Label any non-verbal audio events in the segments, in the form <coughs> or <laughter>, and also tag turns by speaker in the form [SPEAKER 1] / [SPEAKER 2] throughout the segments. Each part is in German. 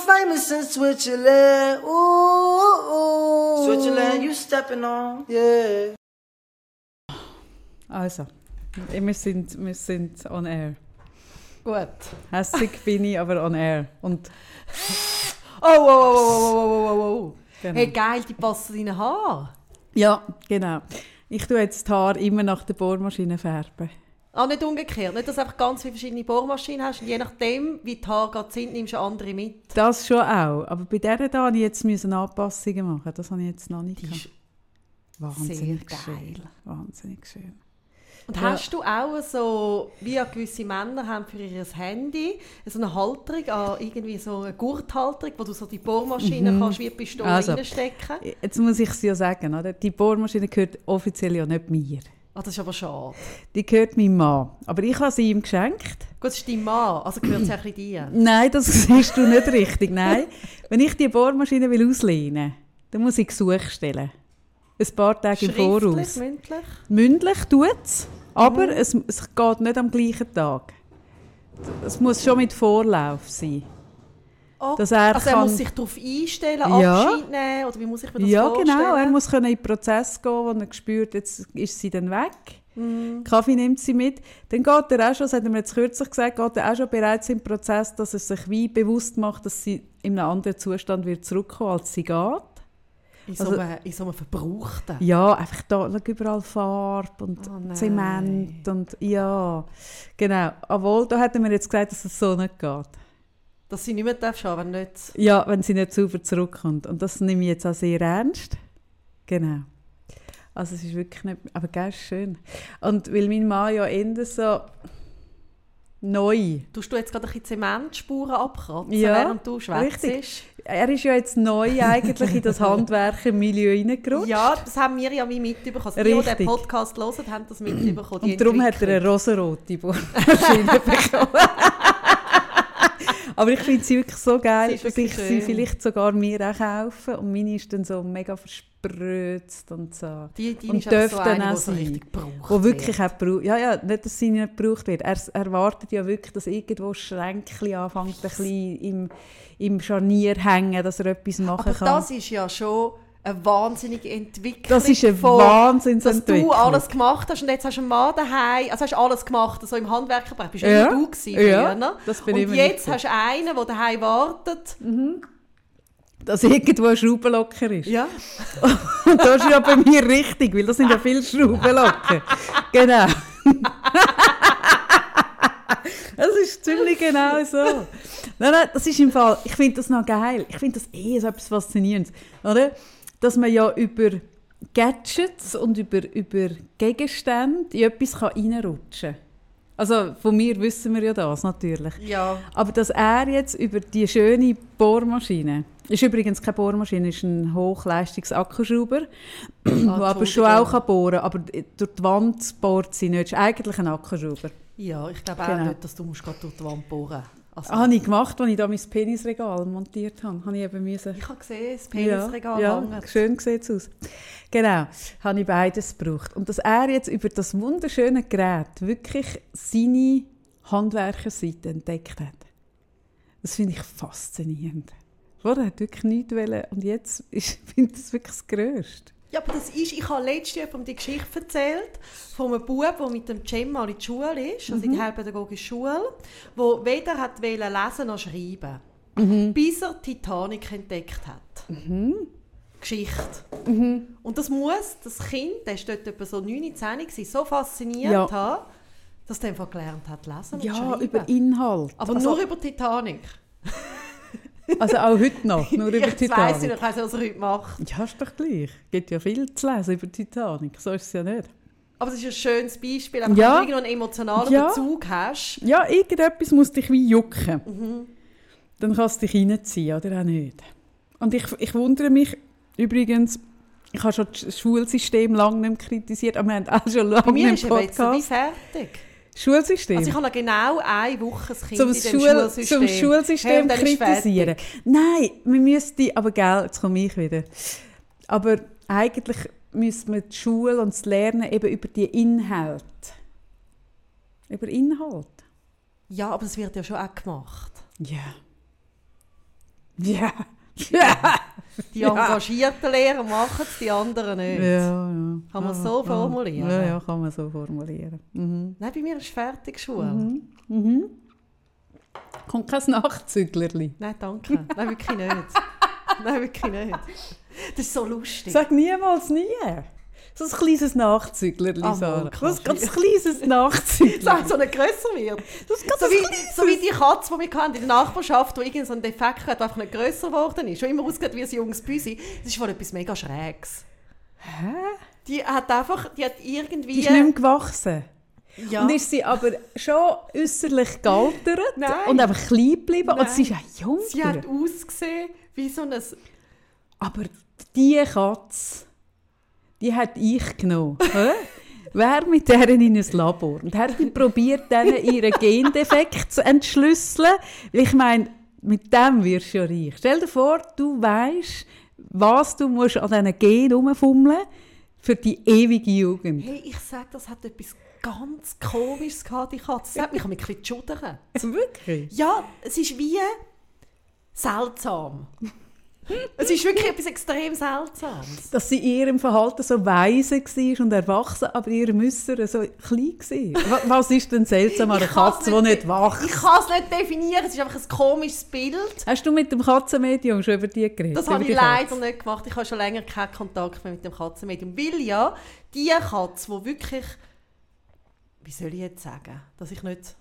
[SPEAKER 1] know famous in Switzerland. Ooh, ooh.
[SPEAKER 2] Switzerland, you stepping on.
[SPEAKER 1] Yeah.
[SPEAKER 3] Also, wir sind, wir sind on air.
[SPEAKER 1] Gut.
[SPEAKER 3] Hässig bin ich, aber on air. Und <laughs>
[SPEAKER 1] Oh, oh, oh, oh, oh, oh, oh, oh.
[SPEAKER 3] Genau.
[SPEAKER 1] Hey, geil, die passen deinen Haar.
[SPEAKER 3] ja, genau. Ich tue jetzt die Haare immer nach der Bohrmaschine färben.
[SPEAKER 1] Ah, nicht umgekehrt. Nicht, dass du einfach ganz viele verschiedene Bohrmaschinen hast und je nachdem, wie die Haare gerade sind, nimmst du andere mit.
[SPEAKER 3] Das schon auch. Aber bei dieser da musste ich jetzt müssen Anpassungen machen. Das habe ich jetzt noch nicht
[SPEAKER 1] ist
[SPEAKER 3] Wahnsinnig
[SPEAKER 1] sehr
[SPEAKER 3] schön.
[SPEAKER 1] geil.
[SPEAKER 3] Wahnsinnig schön.
[SPEAKER 1] Und
[SPEAKER 3] Ja.
[SPEAKER 1] hast du auch so, wie gewisse Männer haben für ihr Handy, so eine Halterung, irgendwie so eine Gurthalterung, wo du so die Bohrmaschine kannst wie eine Pistole
[SPEAKER 3] Also.
[SPEAKER 1] reinstecken?
[SPEAKER 3] Jetzt muss ich es ja sagen, oder? die Bohrmaschine gehört offiziell ja nicht mir.
[SPEAKER 1] Ah, das ist aber schade.
[SPEAKER 3] Die gehört meinem Mann. Aber ich habe sie ihm geschenkt.
[SPEAKER 1] Gut, das ist dein Mann, also gehört es auch ein dir.
[SPEAKER 3] Nein, das <laughs> siehst du nicht richtig. Nein. Wenn ich die Bohrmaschine will auslehnen dann muss ich Gesuch stellen. Ein paar Tage im Voraus.
[SPEAKER 1] mündlich?
[SPEAKER 3] Mündlich tut es, aber es, es geht nicht am gleichen Tag. Es muss schon mit Vorlauf sein.
[SPEAKER 1] Oh,
[SPEAKER 3] Dass er
[SPEAKER 1] also er
[SPEAKER 3] kann-
[SPEAKER 1] muss sich darauf einstellen,
[SPEAKER 3] Ja.
[SPEAKER 1] Abschied nehmen, oder wie muss ich mir das
[SPEAKER 3] Ja,
[SPEAKER 1] vorstellen?
[SPEAKER 3] genau. Er muss können in den Prozess gehen, wo er spürt, jetzt ist sie dann weg.
[SPEAKER 1] Mhm.
[SPEAKER 3] Kaffee nimmt sie mit. Dann geht er auch schon, das hat er mir jetzt kürzlich gesagt, geht er auch schon bereits im Prozess, dass er sich wie bewusst macht, dass sie in einem anderen Zustand wird zurückkommen, als sie geht.
[SPEAKER 1] In so,
[SPEAKER 3] Also-
[SPEAKER 1] einem, in so einem Verbrauchten.
[SPEAKER 3] Ja, einfach da überall Farbe und
[SPEAKER 1] Oh.
[SPEAKER 3] Zement und ja, genau. Obwohl, da hat er mir jetzt gesagt, dass es so nicht geht.
[SPEAKER 1] Dass sie nicht mehr darf schauen, wenn nicht...
[SPEAKER 3] Ja, wenn sie nicht sauber zurückkommt. Und das nehme ich jetzt auch sehr ernst. Genau. Also es ist wirklich nicht... Aber ist schön. Und weil mein Mann ja eher so neu...
[SPEAKER 1] Tust du jetzt gerade ein bisschen Zementspuren abkratzen,
[SPEAKER 3] Ja,
[SPEAKER 1] während du schwätzt?
[SPEAKER 3] richtig. Er ist ja jetzt neu eigentlich in das <laughs> Handwerkermilieu reingerutscht.
[SPEAKER 1] Ja, das haben wir ja wie mitbekommen. Also die, die den
[SPEAKER 3] Richtig.
[SPEAKER 1] Podcast hören, haben das mitbekommen.
[SPEAKER 3] Und darum hat er eine rosarote Bohrmaschine bekommen. Aber ich finde sie wirklich so geil, dass ich sie vielleicht sogar mir auch kaufe. Und meine ist dann so mega versprözt und so.
[SPEAKER 1] Die, die
[SPEAKER 3] und
[SPEAKER 1] einfach so
[SPEAKER 3] dürfte dann auch sein. Wo wirklich
[SPEAKER 1] wird.
[SPEAKER 3] auch gebraucht Ja, ja, nicht, dass sie nicht gebraucht wird. Er erwartet ja wirklich, dass irgendwo Schränkchen anfängt, ein bisschen im, im Scharnier hängen, dass er etwas machen
[SPEAKER 1] Aber
[SPEAKER 3] kann.
[SPEAKER 1] das ist ja schon eine wahnsinnige Entwicklung.
[SPEAKER 3] Das ist eine
[SPEAKER 1] von-
[SPEAKER 3] Wahnsinnsentwicklung.
[SPEAKER 1] Dass du alles gemacht hast und jetzt hast du einen Mann daheim, also hast du alles gemacht, so im Handwerkerbereich. Bist
[SPEAKER 3] Ja.
[SPEAKER 1] du gewesen
[SPEAKER 3] Ja,
[SPEAKER 1] früher, ne?
[SPEAKER 3] das bin
[SPEAKER 1] Und jetzt hast du einen, der daheim wartet.
[SPEAKER 3] Dass irgendwo ein Schraubenlocker ist.
[SPEAKER 1] Ja. <laughs>
[SPEAKER 3] Und das ist ja bei mir richtig, weil das sind ja viele Schraubenlocken. <laughs> genau. <laughs> das ist ziemlich genau so. Nein, nein, das ist im Fall, ich finde das noch geil. Ich finde das eh so etwas Faszinierendes. Oder? Dass man ja über Gadgets und über, über Gegenstände in etwas reinrutschen kann. Also von mir wissen wir ja das natürlich.
[SPEAKER 1] Ja.
[SPEAKER 3] Aber dass er jetzt über die schöne Bohrmaschine, ist übrigens keine Bohrmaschine, ist ein Hochleistungsakkuschrauber, <clears throat> der aber schon auch kann bohren kann, aber durch die Wand bohrt sie nicht. ist eigentlich ein Akkuschrauber.
[SPEAKER 1] Ja, ich glaube auch
[SPEAKER 3] Genau.
[SPEAKER 1] nicht, dass du musst gerade durch die Wand bohren also,
[SPEAKER 3] Ah, habe ich gemacht, als ich da mein Penisregal montiert habe. Habe ich eben müssen.
[SPEAKER 1] Ich habe gesehen, das Penisregal
[SPEAKER 3] ja, ja, schön sieht es aus. Genau, habe ich beides gebraucht. Und dass er jetzt über das wunderschöne Gerät wirklich seine Handwerkerseite entdeckt hat, das finde ich faszinierend. Vorher hat wirklich nichts wollen und jetzt ist- <laughs> finde ich das wirklich das Größte.
[SPEAKER 1] Ja, aber das ist, ich habe letztes Jahr die Geschichte erzählt von einem Bub, der mit dem Cem mal in die Schule ist, also in die heilpädagogische Schule, der weder hat lesen noch schreiben, bis er Titanic entdeckt hat. Geschichte. Und das muss das Kind, der ist dort etwa so 9, 10 gewesen, so fasziniert
[SPEAKER 3] Ja.
[SPEAKER 1] haben, dass er einfach gelernt hat, lesen und
[SPEAKER 3] Ja,
[SPEAKER 1] schreiben.
[SPEAKER 3] über Inhalt.
[SPEAKER 1] aber
[SPEAKER 3] also,
[SPEAKER 1] nur über Titanic.
[SPEAKER 3] Also auch heute noch, <laughs> nur über
[SPEAKER 1] ich
[SPEAKER 3] Titanic.
[SPEAKER 1] ich weiss nicht, was er heute macht.
[SPEAKER 3] Ja, ist doch gleich. Es gibt ja viel zu lesen über Titanic, so ist es ja nicht.
[SPEAKER 1] Aber es ist ein schönes Beispiel, einfach,
[SPEAKER 3] Ja.
[SPEAKER 1] wenn du irgendwo einen emotionalen
[SPEAKER 3] Ja.
[SPEAKER 1] Bezug hast.
[SPEAKER 3] Ja, irgendetwas muss dich wie jucken. dann kann es dich reinziehen, oder auch nicht. Und ich, ich wundere mich übrigens, ich habe schon das Schulsystem lange nicht kritisiert, aber wir haben auch schon
[SPEAKER 1] Bei
[SPEAKER 3] lange
[SPEAKER 1] mir
[SPEAKER 3] im
[SPEAKER 1] ist jetzt so wie
[SPEAKER 3] Podcast.
[SPEAKER 1] fertig.
[SPEAKER 3] Schulsystem.
[SPEAKER 1] Also ich habe genau eine Woche das Kind
[SPEAKER 3] zum,
[SPEAKER 1] in dem
[SPEAKER 3] Schul
[SPEAKER 1] Schulsystem.
[SPEAKER 3] zum Schulsystem
[SPEAKER 1] Hey,
[SPEAKER 3] kritisieren. Nein, wir müssten, aber gell, jetzt komme ich wieder. Aber eigentlich müsste man die Schule und das Lernen eben über die Inhalte. Über Inhalt.
[SPEAKER 1] Ja, aber es wird ja schon auch gemacht.
[SPEAKER 3] Ja. Ja. Ja. <laughs>
[SPEAKER 1] Die engagierten Lehrer machen es, die anderen nicht.
[SPEAKER 3] Ja, ja.
[SPEAKER 1] Kann man
[SPEAKER 3] Ja,
[SPEAKER 1] so formulieren?
[SPEAKER 3] Ja, ja, kann man so formulieren. Mhm.
[SPEAKER 1] Nein, bei mir ist fertig Schule.
[SPEAKER 3] Mhm. Mhm. Kommt kein Nachzüglerli.
[SPEAKER 1] Nein, danke. Nein, wirklich nicht. <laughs> Nein, wirklich nicht. Das ist so lustig.
[SPEAKER 3] Sag niemals nie. So ein kleines Nachzüglerli,
[SPEAKER 1] Ah,
[SPEAKER 3] Sarah. Was
[SPEAKER 1] Kaffee.
[SPEAKER 3] ganz kleines <laughs> Nachzüglerli.
[SPEAKER 1] Sag, so nicht grösser wird.
[SPEAKER 3] Das ist ganz
[SPEAKER 1] So
[SPEAKER 3] ein
[SPEAKER 1] wie,
[SPEAKER 3] kleines.
[SPEAKER 1] so wie die Katze, die wir hatten in der Nachbarschaft, die so einen Defekt hat, der einfach nicht grösser geworden ist. Schon immer ausgesehen wie ein junges Büsi. Das ist wohl etwas mega Schräges.
[SPEAKER 3] Hä?
[SPEAKER 1] Die hat einfach, die hat irgendwie...
[SPEAKER 3] Die ist nicht mehr gewachsen.
[SPEAKER 1] ja.
[SPEAKER 3] Und ist sie aber schon äußerlich gealtert und einfach klein geblieben. Und sie ist auch jung.
[SPEAKER 1] Sie hat ausgesehen wie so ein...
[SPEAKER 3] Aber die Katze, die hat ich genommen. Wer mit der in ein Labor und hat probiert, denen ihren Gendefekt zu entschlüsseln. Weil ich meine, mit dem wirst du ja reich. Stell dir vor, du weißt, was du musst an diesen Gen herumfummeln für die ewige Jugend.
[SPEAKER 1] Hey, ich sage, das hat etwas ganz Komisches gehabt, die Katze. Das hat mich ein bisschen geschudert. <laughs>
[SPEAKER 3] Wirklich?
[SPEAKER 1] Ja, es ist wie seltsam. Es ist wirklich etwas extrem Seltsames.
[SPEAKER 3] Dass sie in ihrem Verhalten so weise war und erwachsen, aber ihrem Äußeren so klein war. Wa- Was ist denn seltsam an einer Katze, die nicht wacht?
[SPEAKER 1] Ich kann es nicht definieren, es ist einfach ein komisches Bild.
[SPEAKER 3] Hast du mit dem Katzenmedium schon über die geredet?
[SPEAKER 1] Das habe ich leider nicht gemacht. Ich habe schon länger keinen Kontakt mehr mit dem Katzenmedium. Weil ja, die Katze, die wirklich... Wie soll ich jetzt sagen? Dass ich nicht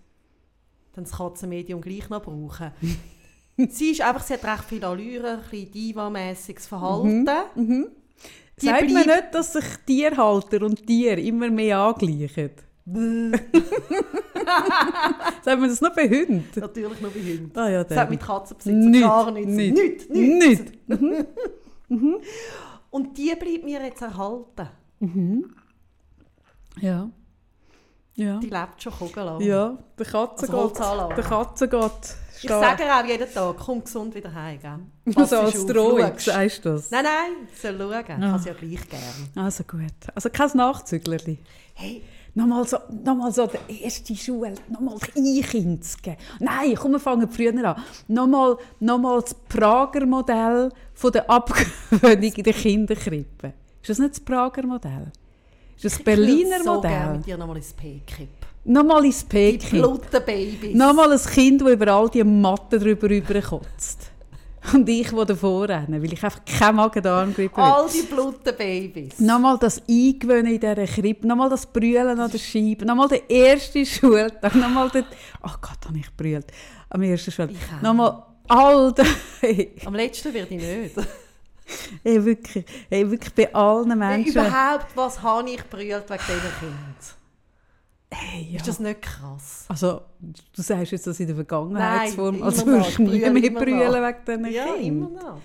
[SPEAKER 1] dann das Katzenmedium gleich noch brauche. <laughs> <laughs> sie ist einfach, sie hat recht viel Allüre, ein bisschen diva-mässiges Verhalten. Die
[SPEAKER 3] Sagt man
[SPEAKER 1] bleibt-
[SPEAKER 3] nicht, dass sich Tierhalter und Tiere immer mehr angleichen? <laughs> Sagt man das nur bei Hunden?
[SPEAKER 1] Natürlich nur bei Hunden.
[SPEAKER 3] Ah ja,
[SPEAKER 1] Das hat mit Katzenbesitzer
[SPEAKER 3] Nicht,
[SPEAKER 1] gar nichts.
[SPEAKER 3] nicht.
[SPEAKER 1] Nicht, nicht.
[SPEAKER 3] Nicht. <laughs>
[SPEAKER 1] Und die bleibt mir jetzt erhalten.
[SPEAKER 3] Ja. Ja.
[SPEAKER 1] Die lebt schon kugellang.
[SPEAKER 3] Ja, der Katzengott.
[SPEAKER 1] Holzanlage.
[SPEAKER 3] Der Katzengott.
[SPEAKER 1] Ich sage auch jeden Tag, komm gesund wieder heim. Gell? <laughs> Pass
[SPEAKER 3] Also als Drohung, sagst du das?
[SPEAKER 1] Nein, nein, soll schauen. Ich habe sie ja gleich gern.
[SPEAKER 3] Also gut. Also kein Nachzüglerli.
[SPEAKER 1] Hey,
[SPEAKER 3] Nochmal so, nochmal so die erste Schule, nochmal die Kind zu geben. Nein, komm, wir fangen früher an. Nochmal, nochmal das Prager Modell von der Abgewöhnung in der Kinderkrippe. Ist das nicht das Prager Modell? Ist das das Berliner
[SPEAKER 1] ich würde so gerne
[SPEAKER 3] Modell?
[SPEAKER 1] mit dir nochmal ins P-Kipp.
[SPEAKER 3] Nochmal ins
[SPEAKER 1] Die
[SPEAKER 3] Peking.
[SPEAKER 1] Bluttenbabys.
[SPEAKER 3] Nochmal ein Kind, das über all die Matten drüber rüberkotzt. Und ich, der davor renne, weil ich einfach keine Magen-Darm-Grippe will.
[SPEAKER 1] All die Bluttenbabys.
[SPEAKER 3] Nochmal das Eingewöhnen in dieser Krippe, nochmal das Brüllen an der Scheibe, nochmal der erste Schultag, nochmal der... Oh Gott, habe ich brüllt am ersten Schultag. Nochmal all <laughs> das... Hey,
[SPEAKER 1] Am letzten werde ich nicht.
[SPEAKER 3] hey, wirklich, hey, wirklich bei allen
[SPEAKER 1] Hey,
[SPEAKER 3] Menschen...
[SPEAKER 1] überhaupt, was habe ich brüllt wegen diesen Kindern?
[SPEAKER 3] Hey, ja.
[SPEAKER 1] Ist das nicht krass?
[SPEAKER 3] Also, du sagst jetzt das in der Vergangenheitsform,
[SPEAKER 1] Nein,
[SPEAKER 3] als
[SPEAKER 1] immer
[SPEAKER 3] würdest du nie mehr brüllen wegen diesen
[SPEAKER 1] Ja,
[SPEAKER 3] Kindern.
[SPEAKER 1] immer noch.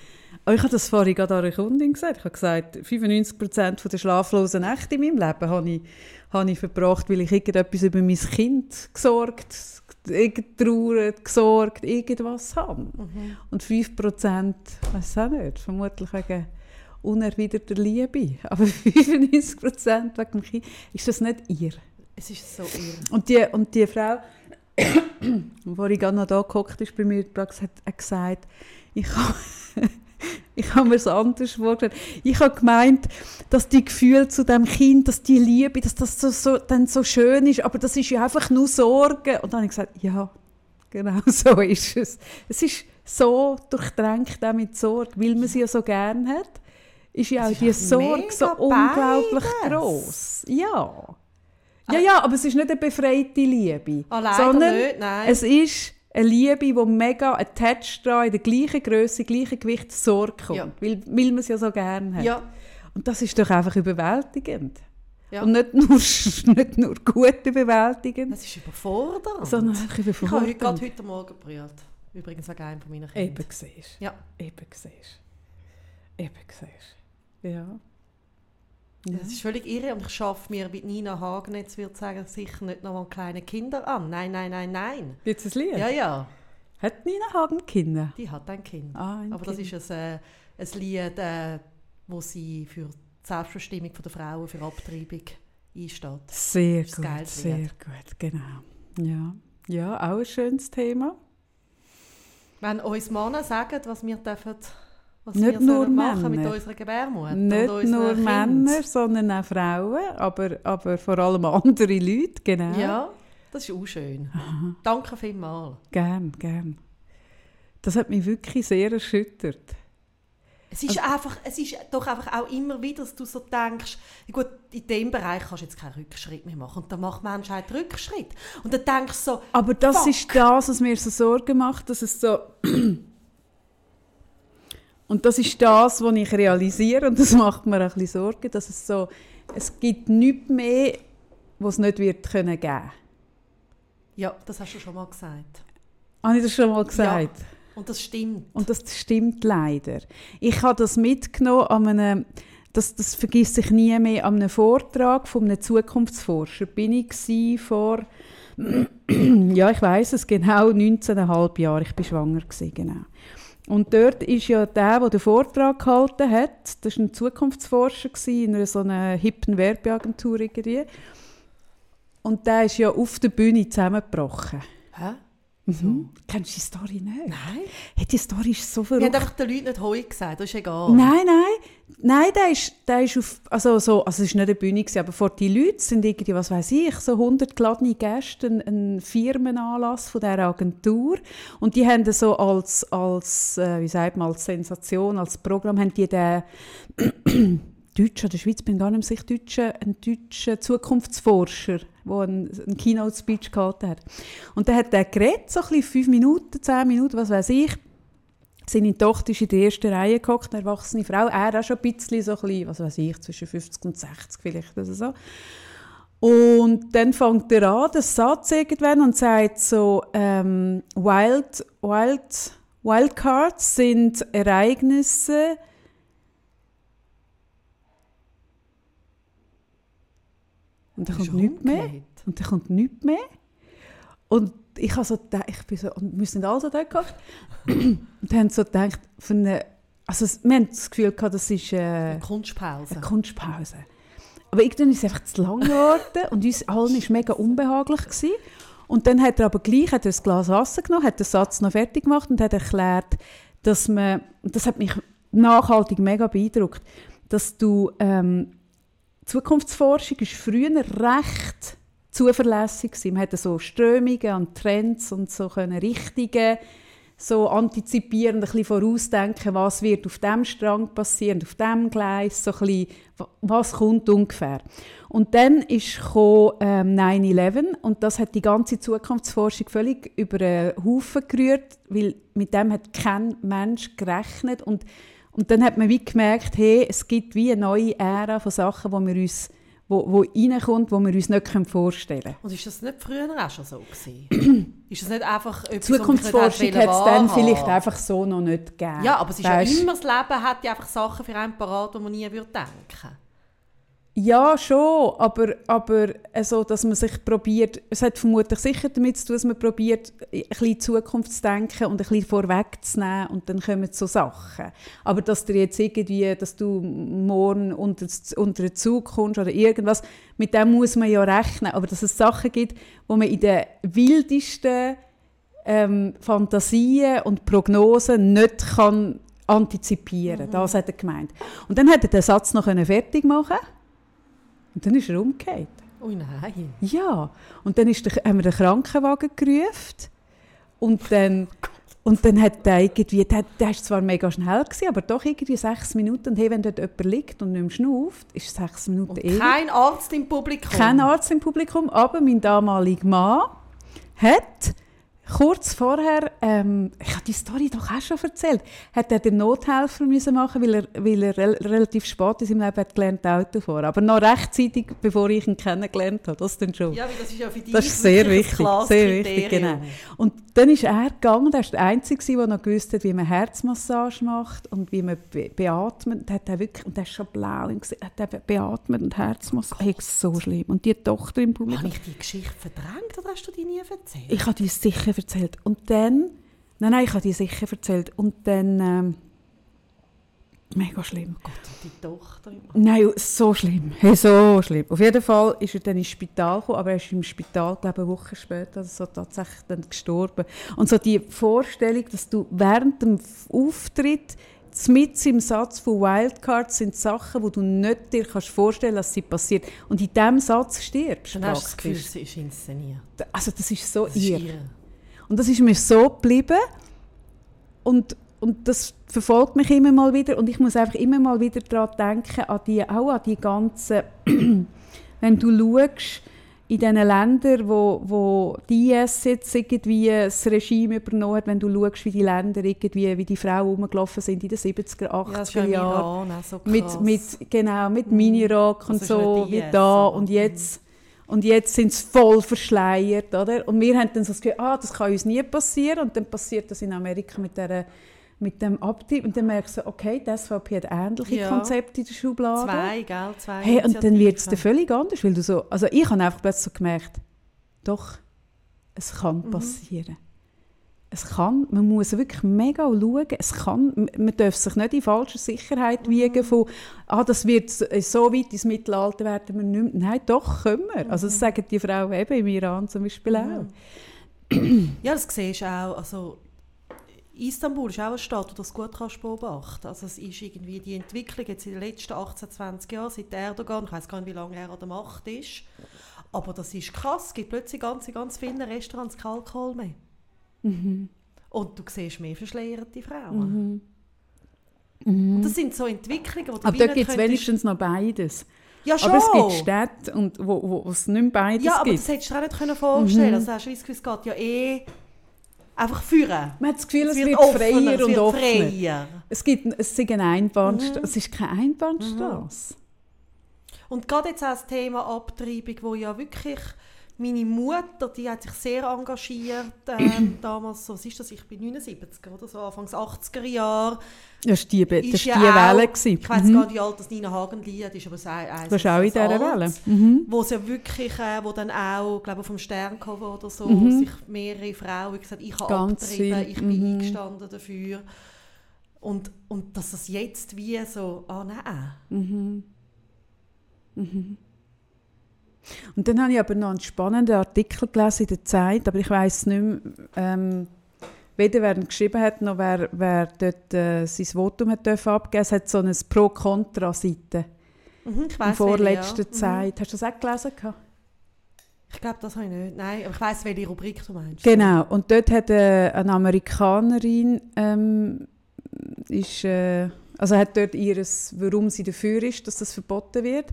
[SPEAKER 3] Oh, ich habe das vorhin gerade an einer Kundin gesagt. Ich habe gesagt, 95% der schlaflosen Nächte in meinem Leben habe ich, habe ich verbracht, weil ich irgendetwas über mein Kind gesorgt, getrauert, gesorgt, irgendwas habe.
[SPEAKER 1] Mhm.
[SPEAKER 3] Und 5%, weiß ich auch nicht, vermutlich wegen unerwiderter Liebe. Aber <laughs> 95% wegen dem Kind. Ist das nicht ihr?
[SPEAKER 1] Es ist so irre.
[SPEAKER 3] Und die, und die Frau, <coughs> wo ich gerade noch da gehockt ist bei mir, hat, hat gesagt, ich habe <laughs> ich habe mir es anders vorgestellt. Ich habe gemeint, dass die Gefühle zu dem Kind, dass die Liebe, dass das so, so, dann so schön ist, aber das ist ja einfach nur Sorge. Und dann habe ich gesagt, ja, genau <laughs> so ist es. Es ist so durchdrängt auch mit Sorge, weil man sie ja so gern hat, ist ja auch die Sorge so unglaublich
[SPEAKER 1] beides.
[SPEAKER 3] groß. Ja. Ja, ja, aber es ist nicht eine befreite Liebe,
[SPEAKER 1] leider
[SPEAKER 3] sondern
[SPEAKER 1] nicht, nein.
[SPEAKER 3] es ist eine Liebe, die mega attached dran, in der gleichen Größe, gleichen Gewicht Sorge kommt,
[SPEAKER 1] Ja.
[SPEAKER 3] weil, weil man es ja so gerne hat.
[SPEAKER 1] Ja,
[SPEAKER 3] Und das ist doch einfach überwältigend.
[SPEAKER 1] Ja.
[SPEAKER 3] Und nicht nur, <laughs> nicht nur gut überwältigend,
[SPEAKER 1] das ist überfordernd.
[SPEAKER 3] sondern einfach
[SPEAKER 1] ich habe heute, gerade
[SPEAKER 3] überfordernd.
[SPEAKER 1] heute Morgen gebrüllt. Übrigens wegen einem von meiner Kinder.
[SPEAKER 3] Eben siehst
[SPEAKER 1] Ja.
[SPEAKER 3] Eben siehst Eben siehst Ja.
[SPEAKER 1] Das ist völlig irre und ich schaffe mir mit Nina Hagen jetzt würde sagen, sicher nicht noch mal kleine Kinder an. Nein, nein, nein, nein.
[SPEAKER 3] Jetzt ein Lied?
[SPEAKER 1] Ja, ja,
[SPEAKER 3] Hat Nina Hagen Kinder?
[SPEAKER 1] die hat ein Kind.
[SPEAKER 3] Ah, ein
[SPEAKER 1] Aber das
[SPEAKER 3] Kind.
[SPEAKER 1] ist ein, äh, ein Lied, äh, wo sie für die Selbstbestimmung der Frauen, für Abtreibung einsteht.
[SPEAKER 3] Sehr
[SPEAKER 1] Das
[SPEAKER 3] gut, sehr gut, genau. Ja. ja, auch ein schönes Thema.
[SPEAKER 1] Wenn uns Männer sagen, was wir dürfen, was
[SPEAKER 3] Nicht
[SPEAKER 1] wir
[SPEAKER 3] nur
[SPEAKER 1] machen mit
[SPEAKER 3] Männer.
[SPEAKER 1] unserer Gebärmutter
[SPEAKER 3] Nicht nur
[SPEAKER 1] Kindern.
[SPEAKER 3] Männer, sondern auch Frauen, aber, aber vor allem <laughs> andere Leute, genau.
[SPEAKER 1] Ja, das ist auch schön. Danke vielmals.
[SPEAKER 3] Gern, gern. Das hat mich wirklich sehr erschüttert.
[SPEAKER 1] Es ist, einfach, es ist doch einfach auch immer wieder, dass du so denkst, gut, in diesem Bereich kannst du jetzt keinen Rückschritt mehr machen. Und dann macht die Menschheit Rückschritt. Und dann denkst du so,
[SPEAKER 3] Aber das
[SPEAKER 1] Fuck.
[SPEAKER 3] ist das, was mir so Sorgen macht, dass es so... Und das ist das, was ich realisiere, und das macht mir ein bisschen Sorgen, dass es so... Es gibt nichts mehr, was es nicht wird können geben.
[SPEAKER 1] ja, das hast du schon mal gesagt.
[SPEAKER 3] Habe ich das schon mal gesagt?
[SPEAKER 1] Und das stimmt.
[SPEAKER 3] Und das stimmt leider. Ich habe das mitgenommen an einem, das, das vergisst sich nie mehr, an einem Vortrag von einem Zukunftsforscher. Bin ich vor, <clears throat> ja, ich weiß es genau, 19,5 Jahre. Ich bin schwanger genau. Und dort ist ja der, der den Vortrag gehalten hat, das war ein Zukunftsforscher in einer so einer hippen Werbeagentur. Und der ist ja auf der Bühne zusammengebrochen.
[SPEAKER 1] Hä?
[SPEAKER 3] Mhm. Kennst du die Story nicht?
[SPEAKER 1] Nein.
[SPEAKER 3] Hey, die Story ist so verrückt.
[SPEAKER 1] haben einfach den Leuten nicht Heu gesagt, das ist egal.
[SPEAKER 3] Nein, nein. Nein, der ist, der ist auf, also so, also es war nicht eine Bühne, gewesen, aber vor die Leute sind irgendwie, was weiß ich, so 100 geladene Gäste, ein, ein Firmenanlass von dieser Agentur und die haben so als, als äh, wie sagt man, als Sensation, als Programm, haben die den Deutschen, der Schweiz bin gar nicht sicher, Deutschen, einen deutschen Zukunftsforscher, der einen, einen Keynote-Speech gehalten hat. Und der hat der geredet, so ein bisschen fünf Minuten, zehn Minuten, was weiß ich, seine Tochter ist in der ersten Reihe gehockt, eine erwachsene Frau. Er auch schon ein bisschen, so ein bisschen, was weiß ich, zwischen 50 und 60 vielleicht oder so. Und dann fängt er an, den Satz irgendwann und sagt so, ähm, Wild, Wild, Wildcards sind Ereignisse, und dann kommt nichts mehr. Und dann kommt nichts mehr. Und ich, habe so gedacht, ich bin so, und wir sind alle so dort gehockt. und haben so gedacht, von eine, also es- wir haben das Gefühl gehabt, das ist äh,
[SPEAKER 1] Eine Kunstpause.
[SPEAKER 3] eine Kunstpause. Aber irgendwann ist es einfach zu lang geworden und uns allen war mega unbehaglich. Gewesen. Und dann hat er aber gleich hat er ein Glas Wasser genommen, hat den Satz noch fertig gemacht und hat erklärt, dass man, das hat mich nachhaltig mega beeindruckt, dass du, ähm, Zukunftsforschung ist früher recht zuverlässig. Man hatte so Strömungen an Trends und so können Richtungen so antizipieren, ein bisschen vorausdenken, was wird auf dem Strang passieren, auf dem Gleis, so ein bisschen, wa- was kommt ungefähr. Und dann ist gekommen, ähm, 9-11 und das hat die ganze Zukunftsforschung völlig über den Haufen gerührt, weil mit dem hat kein Mensch gerechnet und und dann hat man wie gemerkt, hey, es gibt wie eine neue Ära von Sachen, wo wir uns, wo, wo reinkommt, wo wir uns nicht vorstellen können.
[SPEAKER 1] Und ist das nicht früher auch schon so gewesen? <clears throat> ist das nicht einfach etwas,
[SPEAKER 3] Zukunftsforschung hat es dann vielleicht einfach so noch nicht gegeben.
[SPEAKER 1] Ja, aber es ist ja
[SPEAKER 3] Weisst-
[SPEAKER 1] immer, das Leben hat ja einfach Sachen für einen parat, die man nie würde denken
[SPEAKER 3] Ja, schon, aber, aber also, dass man sich probiert, es hat vermutlich sicher damit zu tun, dass man probiert, ein bisschen Zukunft zu denken und ein bisschen vorwegzunehmen und dann kommen so Sachen. Aber dass dir jetzt irgendwie, dass du morgen unter, unter den Zug kommst oder irgendwas, mit dem muss man ja rechnen. Aber dass es Sachen gibt, wo man in den wildesten ähm, Fantasien und Prognosen nicht kann antizipieren. Das hat er gemeint. Und dann hat er den Satz noch können fertig machen und dann ist er umgekehrt.
[SPEAKER 1] Ui, nein.
[SPEAKER 3] Ja, und dann ist der, haben wir den Krankenwagen gerufen und dann, und dann hat der irgendwie, der, der ist zwar mega schnell gewesen, aber doch irgendwie sechs Minuten und hey, wenn dort jemand liegt und nicht mehr schnauft, ist sechs Minuten
[SPEAKER 1] Und
[SPEAKER 3] ewig.
[SPEAKER 1] kein Arzt im Publikum.
[SPEAKER 3] Kein Arzt im Publikum, aber mein damaliger Mann hat kurz vorher, ähm, ich habe die Story doch auch schon erzählt, hat er den Nothelfer müssen machen, weil er, weil er rel relativ spät in seinem Leben hat gelernt Auto fahren. Aber noch rechtzeitig, bevor ich ihn kennengelernt habe. Das dann schon.
[SPEAKER 1] Ja, weil das ist ja für dich
[SPEAKER 3] Das ist sehr wichtig, sehr wichtig, genau. Und dann ist er gegangen, der war der Einzige, der noch gewusst hat, wie man Herzmassage macht und wie man be beatmet. Hat er wirklich, und der ist schon blau im Gesicht, hat er beatmet und Herzmassage. Hey, so schlimm. Und die Tochter im Publikum.
[SPEAKER 1] Habe ich die Geschichte verdrängt oder hast du die nie erzählt?
[SPEAKER 3] Ich habe die sicher erzählt. Und dann, nein, nein, ich habe die sicher erzählt. Und dann, ähm, mega schlimm.
[SPEAKER 1] Gott, und die Tochter.
[SPEAKER 3] Nein, so schlimm. Hey, <laughs> so schlimm. Auf jeden Fall ist er dann ins Spital gekommen, aber er ist im Spital, glaube ich, eine Woche später also so tatsächlich dann gestorben. Und so die Vorstellung, dass du während dem Auftritt mit im Satz von Wildcards sind Sachen, wo du nicht dir kannst vorstellen, dass sie passiert. Und in diesem Satz stirbst
[SPEAKER 1] Dann hast du das Gefühl, sie ist inszeniert.
[SPEAKER 3] Also das ist so
[SPEAKER 1] Das ist
[SPEAKER 3] irre.
[SPEAKER 1] irre.
[SPEAKER 3] Und das ist mir so geblieben. Und, und das verfolgt mich immer mal wieder. Und ich muss einfach immer mal wieder daran denken, an die, auch an die ganzen, <clears throat> wenn du schaust, in diesen Ländern, wo, wo die IS jetzt irgendwie das Regime übernommen hat, wenn du schaust, wie die Länder irgendwie, wie die Frauen rumgelaufen sind in den 70er, 80er
[SPEAKER 1] Ja,
[SPEAKER 3] Jahren
[SPEAKER 1] so
[SPEAKER 3] mit, mit, genau, mit Minirock und so, wie da. Und jetzt, und jetzt sind sie voll verschleiert, oder? Und wir haben dann so das Gefühl, ah, das kann uns nie passieren. Und dann passiert das in Amerika mit, der, mit dem Abtrieb. Und dann merkst du, okay, die SVP hat ähnliche
[SPEAKER 1] Ja.
[SPEAKER 3] Konzepte in der Schublade.
[SPEAKER 1] Zwei, gell? Zwei
[SPEAKER 3] Hey, und dann wird es völlig anders, weil du so, also ich habe einfach plötzlich so gemerkt, doch, es kann
[SPEAKER 1] Mhm.
[SPEAKER 3] passieren. Es kann, man muss wirklich mega schauen, es kann, man darf sich nicht in falscher Sicherheit
[SPEAKER 1] Mhm.
[SPEAKER 3] wiegen von, ah, das wird so weit ins Mittelalter werden wir nicht mehr. Nein, doch, können wir. Also
[SPEAKER 1] Mhm.
[SPEAKER 3] das sagen die Frauen eben im Iran zum Beispiel auch. <clears throat>
[SPEAKER 1] Ja, das siehst du auch. Also, Istanbul ist auch eine Stadt, wo du das gut kannst beobachten Also es ist irgendwie die Entwicklung jetzt in den letzten 18, 20 Jahren, seit Erdogan, ich weiß gar nicht, wie lange er an der Macht ist, aber das ist krass, es gibt plötzlich ganz, ganz vielen Restaurants keinen Alkohol mehr. Und du siehst mehr verschleierte Frauen. Und das sind so Entwicklungen, wo du
[SPEAKER 3] Aber
[SPEAKER 1] nicht
[SPEAKER 3] gibt es wenigstens noch beides.
[SPEAKER 1] Ja, schon.
[SPEAKER 3] Aber es gibt Städte, und, wo, wo, es nicht mehr beides
[SPEAKER 1] ja, aber
[SPEAKER 3] gibt.
[SPEAKER 1] das hättest du dir auch nicht können vorstellen Also hast du das Gefühl, es geht ja eh einfach führen.
[SPEAKER 3] Man hat das Gefühl, es,
[SPEAKER 1] Es
[SPEAKER 3] wird,
[SPEAKER 1] offener,
[SPEAKER 3] freier
[SPEAKER 1] es
[SPEAKER 3] und
[SPEAKER 1] wird
[SPEAKER 3] offener.
[SPEAKER 1] freier.
[SPEAKER 3] Es, gibt, es, ist eine Einbahnstraße.
[SPEAKER 1] Mhm.
[SPEAKER 3] es ist keine Einbahnstraße.
[SPEAKER 1] Und gerade jetzt auch das Thema Abtreibung, wo ja wirklich meine Mutter, die hat sich sehr engagiert, ähm, <clears throat> damals, so, was ist das, ich bin 79 oder so, Anfangs 80er Jahre.
[SPEAKER 3] Das war die, das
[SPEAKER 1] Ist
[SPEAKER 3] die
[SPEAKER 1] ja
[SPEAKER 3] Welle.
[SPEAKER 1] auch,
[SPEAKER 3] gewesen.
[SPEAKER 1] Ich weiß
[SPEAKER 3] Mhm.
[SPEAKER 1] gar nicht, wie alt das Nina Hagen-Lied ist, aber es ist ein,
[SPEAKER 3] Das ist auch in dieser Welle. Mhm.
[SPEAKER 1] Wo es ja wirklich, äh, wo dann auch, glaube vom Sterncover oder so,
[SPEAKER 3] Mhm.
[SPEAKER 1] sich mehrere Frauen gesagt ich habe
[SPEAKER 3] Ganz
[SPEAKER 1] abgetrieben,
[SPEAKER 3] viel.
[SPEAKER 1] ich bin
[SPEAKER 3] Mhm.
[SPEAKER 1] eingestanden dafür. Und, und dass das jetzt wie so, ah nein.
[SPEAKER 3] Mhm. Und dann habe ich aber noch einen spannenden Artikel gelesen in der Zeit, aber ich weiß nicht mehr, ähm, weder wer ihn geschrieben hat, noch wer, wer dort äh, sein Votum hat abgeben. Es hat so eine Pro-Kontra-Seite
[SPEAKER 1] Mhm, ich
[SPEAKER 3] in vorletzter
[SPEAKER 1] welche, ja.
[SPEAKER 3] Zeit. Hast du das auch gelesen? gehabt?
[SPEAKER 1] Ich glaube, das habe ich nicht. Nein, aber ich weiss, welche Rubrik du meinst.
[SPEAKER 3] Genau, und dort hat äh, eine Amerikanerin, ähm, ist, äh, also hat dort ihres, warum sie dafür ist, dass das verboten wird.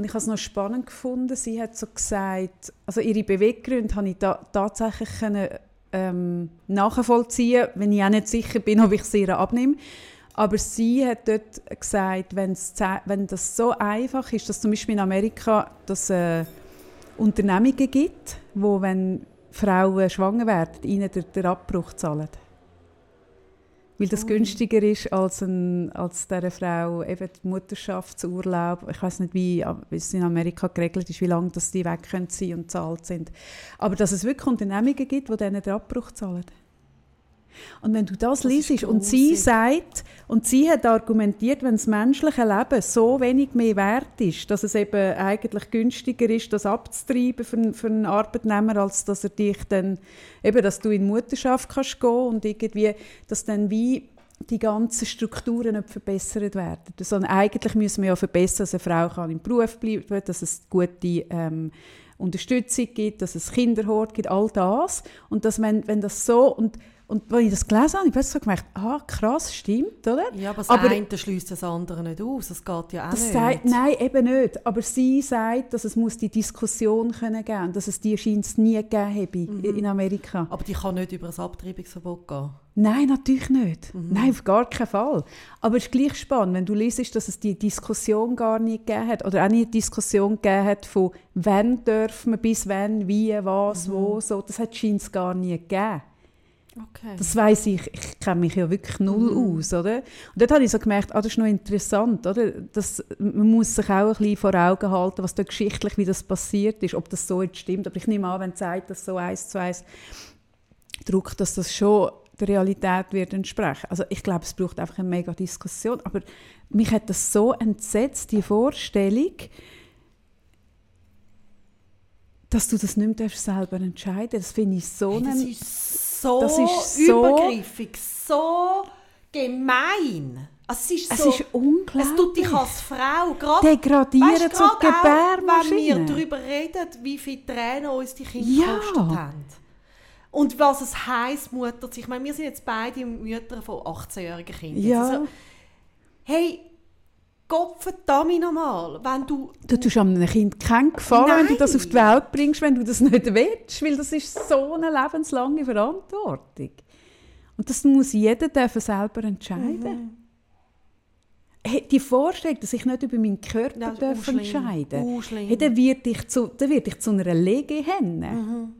[SPEAKER 3] Und ich habe es noch spannend gefunden. Sie hat so gesagt, also ihre Beweggründe habe ich ta tatsächlich können, ähm, nachvollziehen, wenn ich auch nicht sicher bin, ob ich sie ihr abnehme. Aber sie hat dort gesagt, wenn das so einfach ist, dass zum Beispiel in Amerika dass, äh, Unternehmungen gibt, wo wenn Frauen schwanger werden, ihnen den, den Abbruch zahlen. Weil das günstiger ist als, ein, als dieser Frau eben die Mutterschaftsurlaub. Ich weiß nicht, wie, wie es in Amerika geregelt ist, wie lange das die weg können sein und zahlt sind. Aber dass es wirklich Unternehmungen gibt, die denen den Abbruch zahlen. Und wenn du das,
[SPEAKER 1] Das
[SPEAKER 3] liest und sie sagt, und sie hat argumentiert, wenn das menschliche Leben so wenig mehr wert ist, dass es eben eigentlich günstiger ist, das abzutreiben für, einen- für einen Arbeitnehmer, als dass er dich dann, eben, dass du in Mutterschaft kannst gehen und irgendwie, dass dann wie die ganzen Strukturen nicht verbessert werden. Sondern eigentlich müssen wir ja verbessern, dass eine Frau kann im Beruf bleiben dass es gute ähm, Unterstützung gibt, dass es Kinderhort gibt, all das. Und dass wenn, wenn das so und Und als ich das gelesen habe, habe ich so gemerkt, ah, krass, stimmt, oder?
[SPEAKER 1] Ja, aber das
[SPEAKER 3] Aber-
[SPEAKER 1] eine schließt das andere nicht aus. Das geht ja auch
[SPEAKER 3] Das
[SPEAKER 1] nicht.
[SPEAKER 3] sagt, nein, eben nicht. Aber sie sagt, dass es muss die Diskussion können geben muss, dass es die scheint nie gegeben habe
[SPEAKER 1] Mhm.
[SPEAKER 3] in Amerika.
[SPEAKER 1] Aber die kann nicht über ein Abtreibungsverbot gehen.
[SPEAKER 3] Nein, natürlich nicht.
[SPEAKER 1] Mhm.
[SPEAKER 3] Nein, auf gar keinen Fall. Aber es ist gleich spannend, wenn du liest, dass es die Diskussion gar nicht gegeben hat. Oder auch nicht die Diskussion gegeben hat von wann dürfen wir, bis wann, wie, was,
[SPEAKER 1] Mhm.
[SPEAKER 3] wo. So. Das hat es gar nie gegeben.
[SPEAKER 1] Okay.
[SPEAKER 3] Das weiß ich, ich kenne mich ja wirklich null aus, oder? Und dort habe ich so gemerkt, ah, das ist noch interessant, oder? Das, man muss sich auch ein bisschen vor Augen halten, was da geschichtlich, wie das passiert ist, ob das so jetzt stimmt. Aber ich nehme an, wenn sagt, dass so eins zu eins druckt, dass das schon der Realität wird entsprechen. Also ich glaube, es braucht einfach eine mega Diskussion. Aber mich hat das so entsetzt, die Vorstellung, dass du das nicht mehr selber entscheiden darfst. Das finde ich so
[SPEAKER 1] Hey, das so
[SPEAKER 3] das ist so-
[SPEAKER 1] übergriffig, so gemein. Also es ist
[SPEAKER 3] Es
[SPEAKER 1] so,
[SPEAKER 3] ist unglaublich.
[SPEAKER 1] es tut dich als Frau gerade
[SPEAKER 3] Degradieren
[SPEAKER 1] Weisst,
[SPEAKER 3] zur
[SPEAKER 1] auch, wenn wir
[SPEAKER 3] Gebärmaschine.
[SPEAKER 1] darüber reden, wie viele Tränen uns die Kinder
[SPEAKER 3] Ja.
[SPEAKER 1] gekostet haben. Und was es heisst, Mutter zu. Ich meine, wir sind jetzt beide Mütter von 18-jährigen Kindern.
[SPEAKER 3] Ja.
[SPEAKER 1] Also, hey, Gott verdammt nochmal, wenn du...
[SPEAKER 3] Du tust einem Kind keinen Gefallen, wenn du das auf die Welt bringst, wenn du das nicht willst, weil das ist so eine lebenslange Verantwortung. Und das muss jeder dürfen selber entscheiden.
[SPEAKER 1] Mhm.
[SPEAKER 3] Hey, die Vorstellung, dass ich nicht über meinen Körper darf entscheiden
[SPEAKER 1] urschlimm.
[SPEAKER 3] hey, dann werde ich, zu, dann werde ich zu einer Legehenne.
[SPEAKER 1] Mhm.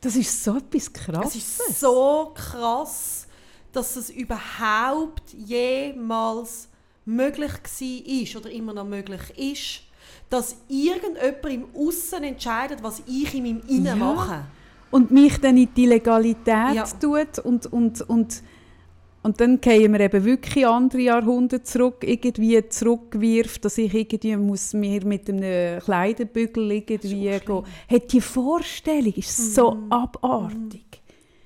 [SPEAKER 3] Das ist so etwas
[SPEAKER 1] Es
[SPEAKER 3] Krasses.
[SPEAKER 1] ist so krass, dass es überhaupt jemals möglich war oder immer noch möglich ist, dass irgendjemand im Aussen entscheidet, was ich in meinem Innen
[SPEAKER 3] Ja.
[SPEAKER 1] mache.
[SPEAKER 3] und mich dann in die Legalität
[SPEAKER 1] Ja.
[SPEAKER 3] tut und, und, und, und dann gehen wir eben wirklich andere Jahrhunderte zurück, irgendwie zurückwirft, dass ich irgendwie muss mir mit einem Kleiderbügel irgendwie gehen. Hey, die Vorstellung ist so
[SPEAKER 1] Mhm.
[SPEAKER 3] abartig.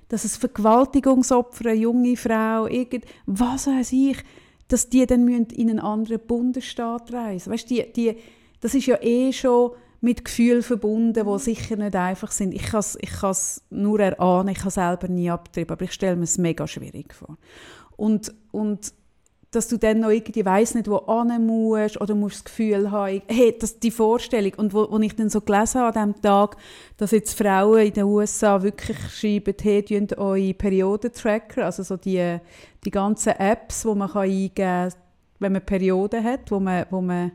[SPEAKER 3] Dass es Vergewaltigungsopfer, eine junge Frau, irgend, was weiß ich, dass die dann müssen in einen anderen Bundesstaat reisen weißt, die, die, Das ist ja eh schon mit Gefühlen verbunden,
[SPEAKER 1] Mhm.
[SPEAKER 3] die sicher nicht einfach sind. Ich kann es ich kann's nur erahnen, ich habe selber nie abgetrieben, aber ich stelle mir es mega schwierig vor. Und, und dass du dann noch irgendwie weiss nicht, wo hin musst oder musst das Gefühl haben, hey, das, die Vorstellung. Und wo, wo ich dann so gelesen habe an diesem Tag, dass jetzt Frauen in den USA wirklich schreiben, hey, tünt eure Periodentracker, also so die, die ganzen Apps, die man kann eingeben kann, wenn man Perioden hat, wo man, wo man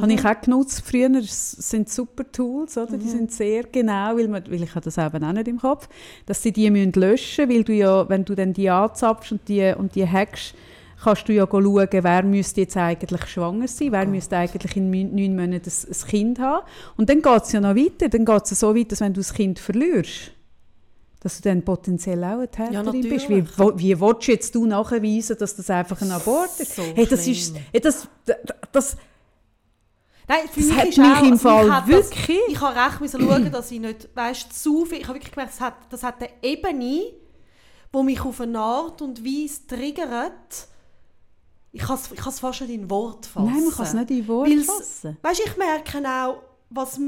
[SPEAKER 3] habe ich auch genutzt früher. Das sind super Tools, oder? Die sind sehr genau, weil, man, weil ich habe das eben auch nicht im Kopf, dass sie die müssen löschen weil du ja, wenn du dann die anzapfst und die, und die hackst, kannst du ja schauen, wer müsste jetzt eigentlich schwanger sein, wer müsste eigentlich in neun Monaten ein, Kind haben. Und dann geht es ja noch weiter. Dann geht es so weit, dass wenn du das Kind verlierst, dass du dann potenziell auch eine Täterin bist. Wie, wo- wie willst du jetzt du nachweisen, dass das einfach ein Abort ist?
[SPEAKER 1] So
[SPEAKER 3] hey, das ist... Hey, das, das,
[SPEAKER 1] Nein, für
[SPEAKER 3] Das
[SPEAKER 1] mich
[SPEAKER 3] hat
[SPEAKER 1] ist
[SPEAKER 3] mich
[SPEAKER 1] auch,
[SPEAKER 3] im
[SPEAKER 1] also
[SPEAKER 3] Fall
[SPEAKER 1] ich hab
[SPEAKER 3] wirklich-
[SPEAKER 1] Das, ich habe recht müssen schauen, dass ich nicht, weißt, zu viel. Ich habe wirklich gemerkt, das hat, das hat eine Ebene, die mich auf eine Art und Weise triggert. Ich kann es ich fast nicht in Wort fassen.
[SPEAKER 3] Nein, man kann es nicht in
[SPEAKER 1] Weil's-
[SPEAKER 3] fassen.
[SPEAKER 1] Weißt, ich merke auch, was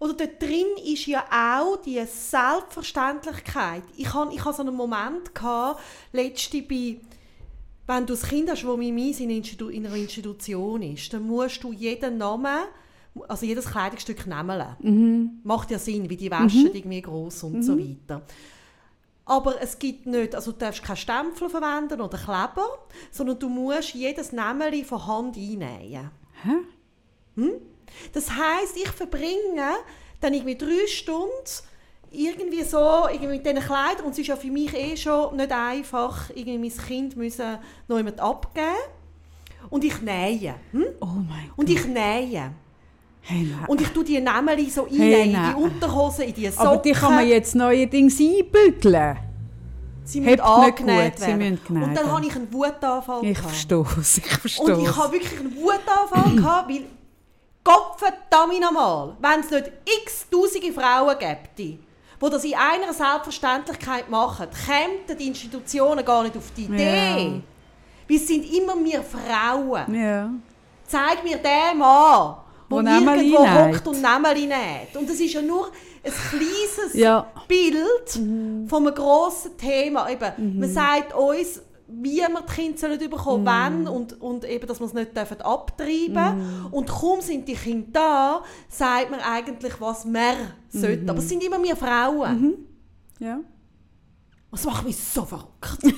[SPEAKER 1] oder dort drin ist ja auch die Selbstverständlichkeit. Ich hatte ich hab so einen Moment gehabt, letzte bei wenn du ein Kind hast, das Mimis in, Institu in einer Institution ist, dann musst du jeden Namen, also jedes Kleidungsstück nehmen. Macht ja Sinn, wie die Wäsche irgendwie groß und so weiter. Aber es gibt nicht, also du darfst keine Stempel verwenden oder Kleber, sondern du musst jedes Nämeli von Hand einnähen.
[SPEAKER 3] Hä?
[SPEAKER 1] Das heisst, ich verbringe dann irgendwie drei Stunden irgendwie so irgendwie mit diesen Kleidern und es ist ja für mich eh schon nicht einfach, irgendwie mein Kind müssen noch jemand abgeben und ich nähe. Hm?
[SPEAKER 3] Oh mein Gott.
[SPEAKER 1] Und ich nähe.
[SPEAKER 3] Hey.
[SPEAKER 1] Und ich tue die Nämeli so
[SPEAKER 3] Hey,
[SPEAKER 1] einnähen, in die Unterhose, in die Socken.
[SPEAKER 3] Aber die kann man jetzt neuerdings einbügeln.
[SPEAKER 1] Sie müssen
[SPEAKER 3] nicht
[SPEAKER 1] angenäht werden.
[SPEAKER 3] müssen
[SPEAKER 1] Und dann habe ich einen Wutanfall
[SPEAKER 3] Ich
[SPEAKER 1] gehabt.
[SPEAKER 3] verstehe es, ich verstehe
[SPEAKER 1] Und ich habe wirklich einen Wutanfall <clears throat> gehabt, weil Gott verdammt nochmal, wenn es nicht x tausende Frauen gäbe, die das in einer Selbstverständlichkeit machen, kämen die Institutionen gar nicht auf die Idee.
[SPEAKER 3] Ja.
[SPEAKER 1] Es sind immer wir Frauen.
[SPEAKER 3] Ja.
[SPEAKER 1] Zeig mir den Mann,
[SPEAKER 3] Wo Nämeli
[SPEAKER 1] irgendwo hockt und Nämeli näht. Und es ist ja nur, ein kleines
[SPEAKER 3] Ja.
[SPEAKER 1] Bild von einem grossen Thema. Eben, Man sagt uns, wie wir die Kinder sollen bekommen wann und, und eben, dass wir es nicht dürfen abtreiben Und kaum sind die Kinder da, sagt man eigentlich, was wir sollten. Aber es sind immer wir Frauen.
[SPEAKER 3] Ja.
[SPEAKER 1] Das macht mich so verrückt. <laughs>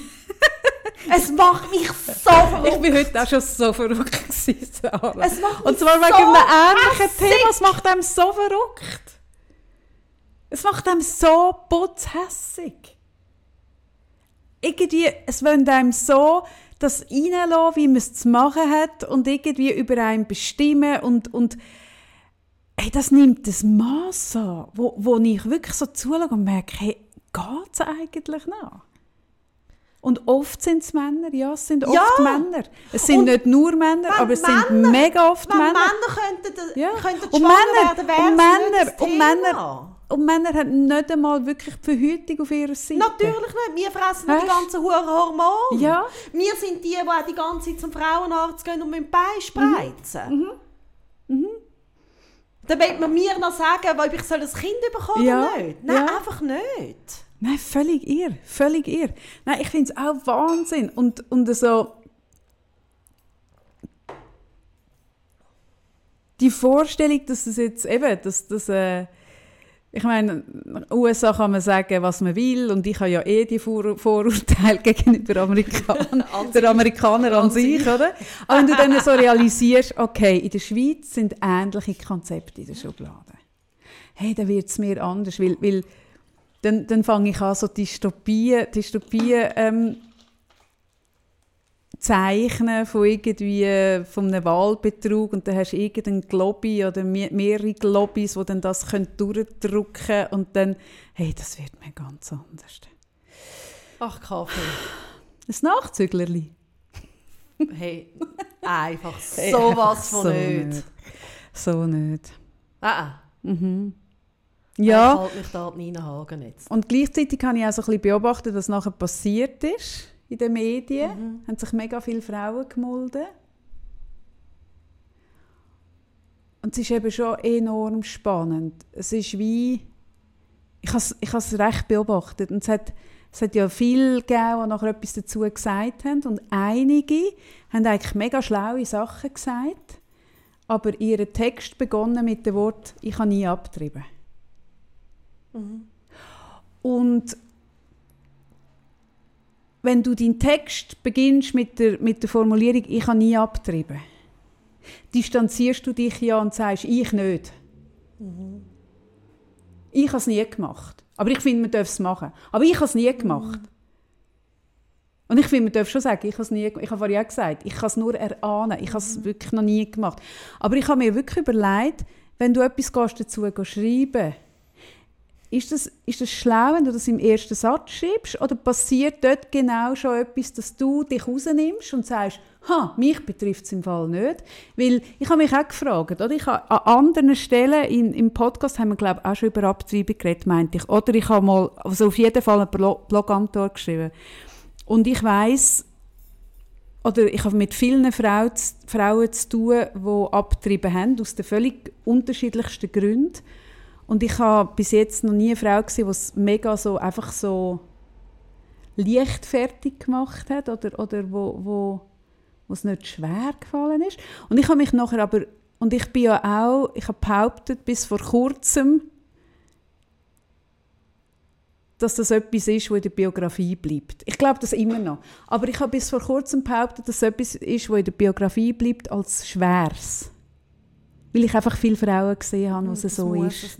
[SPEAKER 1] es macht mich so verrückt.
[SPEAKER 3] Ich bin heute auch schon so verrückt gewesen, Sarah.
[SPEAKER 1] Es macht
[SPEAKER 3] Und
[SPEAKER 1] mich
[SPEAKER 3] zwar
[SPEAKER 1] so
[SPEAKER 3] wegen einem ähnlichen
[SPEAKER 1] hässig.
[SPEAKER 3] Thema. Es macht einem so verrückt. Es macht einem so putzhässig. Irgendwie, es wollen einem so das reinlassen, wie man es zu machen hat und irgendwie über einen bestimmen und, und hey, das nimmt das Maß an, wo, wo ich wirklich so zuschaue und merke, hey, geht es eigentlich noch? Und oft sind es Männer, ja, es sind oft
[SPEAKER 1] Ja.
[SPEAKER 3] Männer. Es sind
[SPEAKER 1] Und
[SPEAKER 3] nicht nur Männer, aber es sind
[SPEAKER 1] Männer-
[SPEAKER 3] mega oft Männer.
[SPEAKER 1] Männer könnten,
[SPEAKER 3] Ja.
[SPEAKER 1] könnten
[SPEAKER 3] Und
[SPEAKER 1] schwanger
[SPEAKER 3] Männer-
[SPEAKER 1] werden,
[SPEAKER 3] und Männer- und. Männer- Und Männer haben nicht einmal wirklich die Verhütung auf ihrer Seite.
[SPEAKER 1] Natürlich nicht. Wir fressen nicht die ganzen hohen Hormone.
[SPEAKER 3] Ja.
[SPEAKER 1] Wir sind die, die auch die ganze Zeit zum Frauenarzt gehen und mit dem Bein spreizen.
[SPEAKER 3] Mhm.
[SPEAKER 1] Dann will man mir noch sagen, ob ich soll ein Kind bekommen
[SPEAKER 3] Ja.
[SPEAKER 1] oder nicht. Nein,
[SPEAKER 3] Ja.
[SPEAKER 1] einfach nicht.
[SPEAKER 3] Nein, völlig irr, völlig irr. Nein, ich finde es auch Wahnsinn. Und, und so... Die Vorstellung, dass es jetzt eben, dass das... Äh, ich meine, in USA kann man sagen, was man will und ich habe ja eh die Vor Vorurteile <laughs> gegenüber Amerikanern,
[SPEAKER 1] An <laughs>
[SPEAKER 3] der. Amerikaner an,
[SPEAKER 1] An
[SPEAKER 3] sich,
[SPEAKER 1] sich.
[SPEAKER 3] oder? Aber wenn du dann so realisierst, okay, in der Schweiz sind ähnliche Konzepte in der Schublade. Hey, dann wird es mir anders, weil, weil dann, dann fange ich an, so Dystopien, Dystopien ähm, zeichnen von irgendwie von einem Wahlbetrug und dann hast du irgendeinen Lobby oder me- mehrere Lobbys, die dann das können durchdrücken und dann, hey, das wird mir ganz anders.
[SPEAKER 1] Ach, Kaffee.
[SPEAKER 3] Ein Nachzüglerli.
[SPEAKER 1] Hey, einfach <laughs> sowas
[SPEAKER 3] so
[SPEAKER 1] von nicht.
[SPEAKER 3] So nicht.
[SPEAKER 1] Ah, ah.
[SPEAKER 3] Ja,
[SPEAKER 1] Ich halte mich da an Nina Hagen jetzt.
[SPEAKER 3] und gleichzeitig habe ich auch so ein bisschen beobachtet, was nachher passiert ist in den Medien. Haben sich mega viele Frauen gemolden. Und es ist eben schon enorm spannend. Es ist wie... Ich habe es, ich habe es recht beobachtet. Und es hat, es hat ja viele gegeben, die nachher etwas dazu gesagt haben. Und einige haben eigentlich mega schlaue Sachen gesagt, aber ihren Text begonnen mit dem Wort «Ich habe nie abgetrieben». Und wenn du deinen Text beginnst mit der, mit der Formulierung «Ich habe nie abgetrieben», distanzierst du dich ja und sagst «Ich nicht». Ich habe es nie gemacht. Aber ich finde, man darf es machen. Aber ich habe es nie gemacht. Und ich finde, man darf schon sagen, ich habe es nie. Ich habe vorhin gesagt, ich kann es nur erahnen. Ich habe es wirklich noch nie gemacht. Aber ich habe mir wirklich überlegt, wenn du etwas dazu schreiben ist das, ist das schlau, wenn du das im ersten Satz schreibst? Oder passiert dort genau schon etwas, dass du dich rausnimmst und sagst, ha, mich betrifft es im Fall nicht? Weil ich habe mich auch gefragt, oder? Ich habe an anderen Stellen in, im Podcast haben wir, glaube ich, auch schon über Abtreibung geredet, meinte ich. Oder ich habe mal, also auf jeden Fall eine Blo- Blog-Antwort geschrieben. Und ich weiß oder ich habe mit vielen Frauen, Frauen zu tun, die abgetrieben haben, aus den völlig unterschiedlichsten Gründen. Und ich habe bis jetzt noch nie eine Frau gesehen, die es mega so, einfach so leichtfertig gemacht hat oder, oder wo, wo, wo es nicht schwer gefallen ist. Und ich habe mich nachher aber, und ich bin ja auch, ich habe behauptet, bis vor kurzem, dass das etwas ist, was in der Biografie bleibt. Ich glaube das immer noch. Aber ich habe bis vor kurzem behauptet, dass es etwas ist, was in der Biografie bleibt als Schweres. Weil ich einfach viele Frauen gesehen habe, was es
[SPEAKER 1] Das
[SPEAKER 3] so ist.
[SPEAKER 1] es.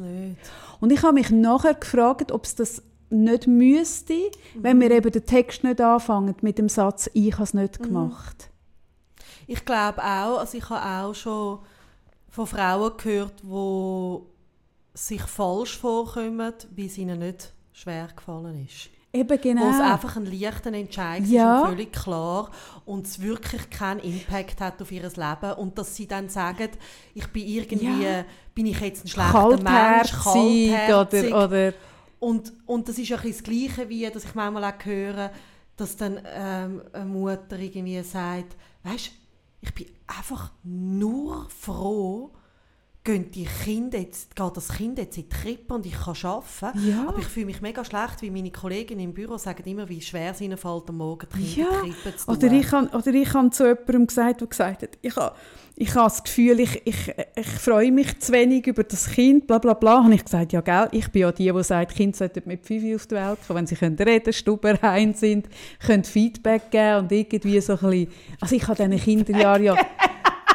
[SPEAKER 3] Und ich habe mich nachher gefragt, ob es das nicht müsste, wenn wir eben den Text nicht anfangen mit dem Satz «Ich habe es nicht gemacht».
[SPEAKER 1] Ich glaube auch, also ich habe auch schon von Frauen gehört, die sich falsch vorkommen, weil es ihnen nicht schwer gefallen ist.
[SPEAKER 3] Eben genau.
[SPEAKER 1] Wo es einfach ein leichter Entscheid
[SPEAKER 3] Ja.
[SPEAKER 1] ist und völlig klar und es wirklich keinen Impact hat auf ihr Leben und dass sie dann sagen, ich bin irgendwie,
[SPEAKER 3] Ja.
[SPEAKER 1] bin ich jetzt ein schlechter Mensch,
[SPEAKER 3] Kaltherzig
[SPEAKER 1] kaltherzig.
[SPEAKER 3] oder, oder
[SPEAKER 1] Und, und das ist bisschen das Gleiche, wie dass ich manchmal auch höre, dass dann ähm, eine Mutter irgendwie sagt, weißt ich bin einfach nur froh, gehen die Kinder jetzt, geht das Kind jetzt in die Krippe und ich kann arbeiten.
[SPEAKER 3] Ja.
[SPEAKER 1] Aber ich fühle mich mega schlecht, wie meine Kolleginnen im Büro sagen immer, wie schwer es ihnen fällt, am Morgen die Kinder
[SPEAKER 3] Ja,
[SPEAKER 1] in die Krippe zu
[SPEAKER 3] Oder
[SPEAKER 1] tun.
[SPEAKER 3] ich habe oder ich han zu jemandem gesagt, der gesagt hat, ich habe ich habe das Gefühl, ich, ich, ich freue mich zu wenig über das Kind, bla bla bla. Habe ich gesagt, ja gell, ich bin ja die, die sagt, Kinder sollten mit fünf auf die Welt kommen, wenn sie können reden, stubenrein sind, können Feedback geben und irgendwie so ein bisschen, also ich habe diesen Kinderjahren ja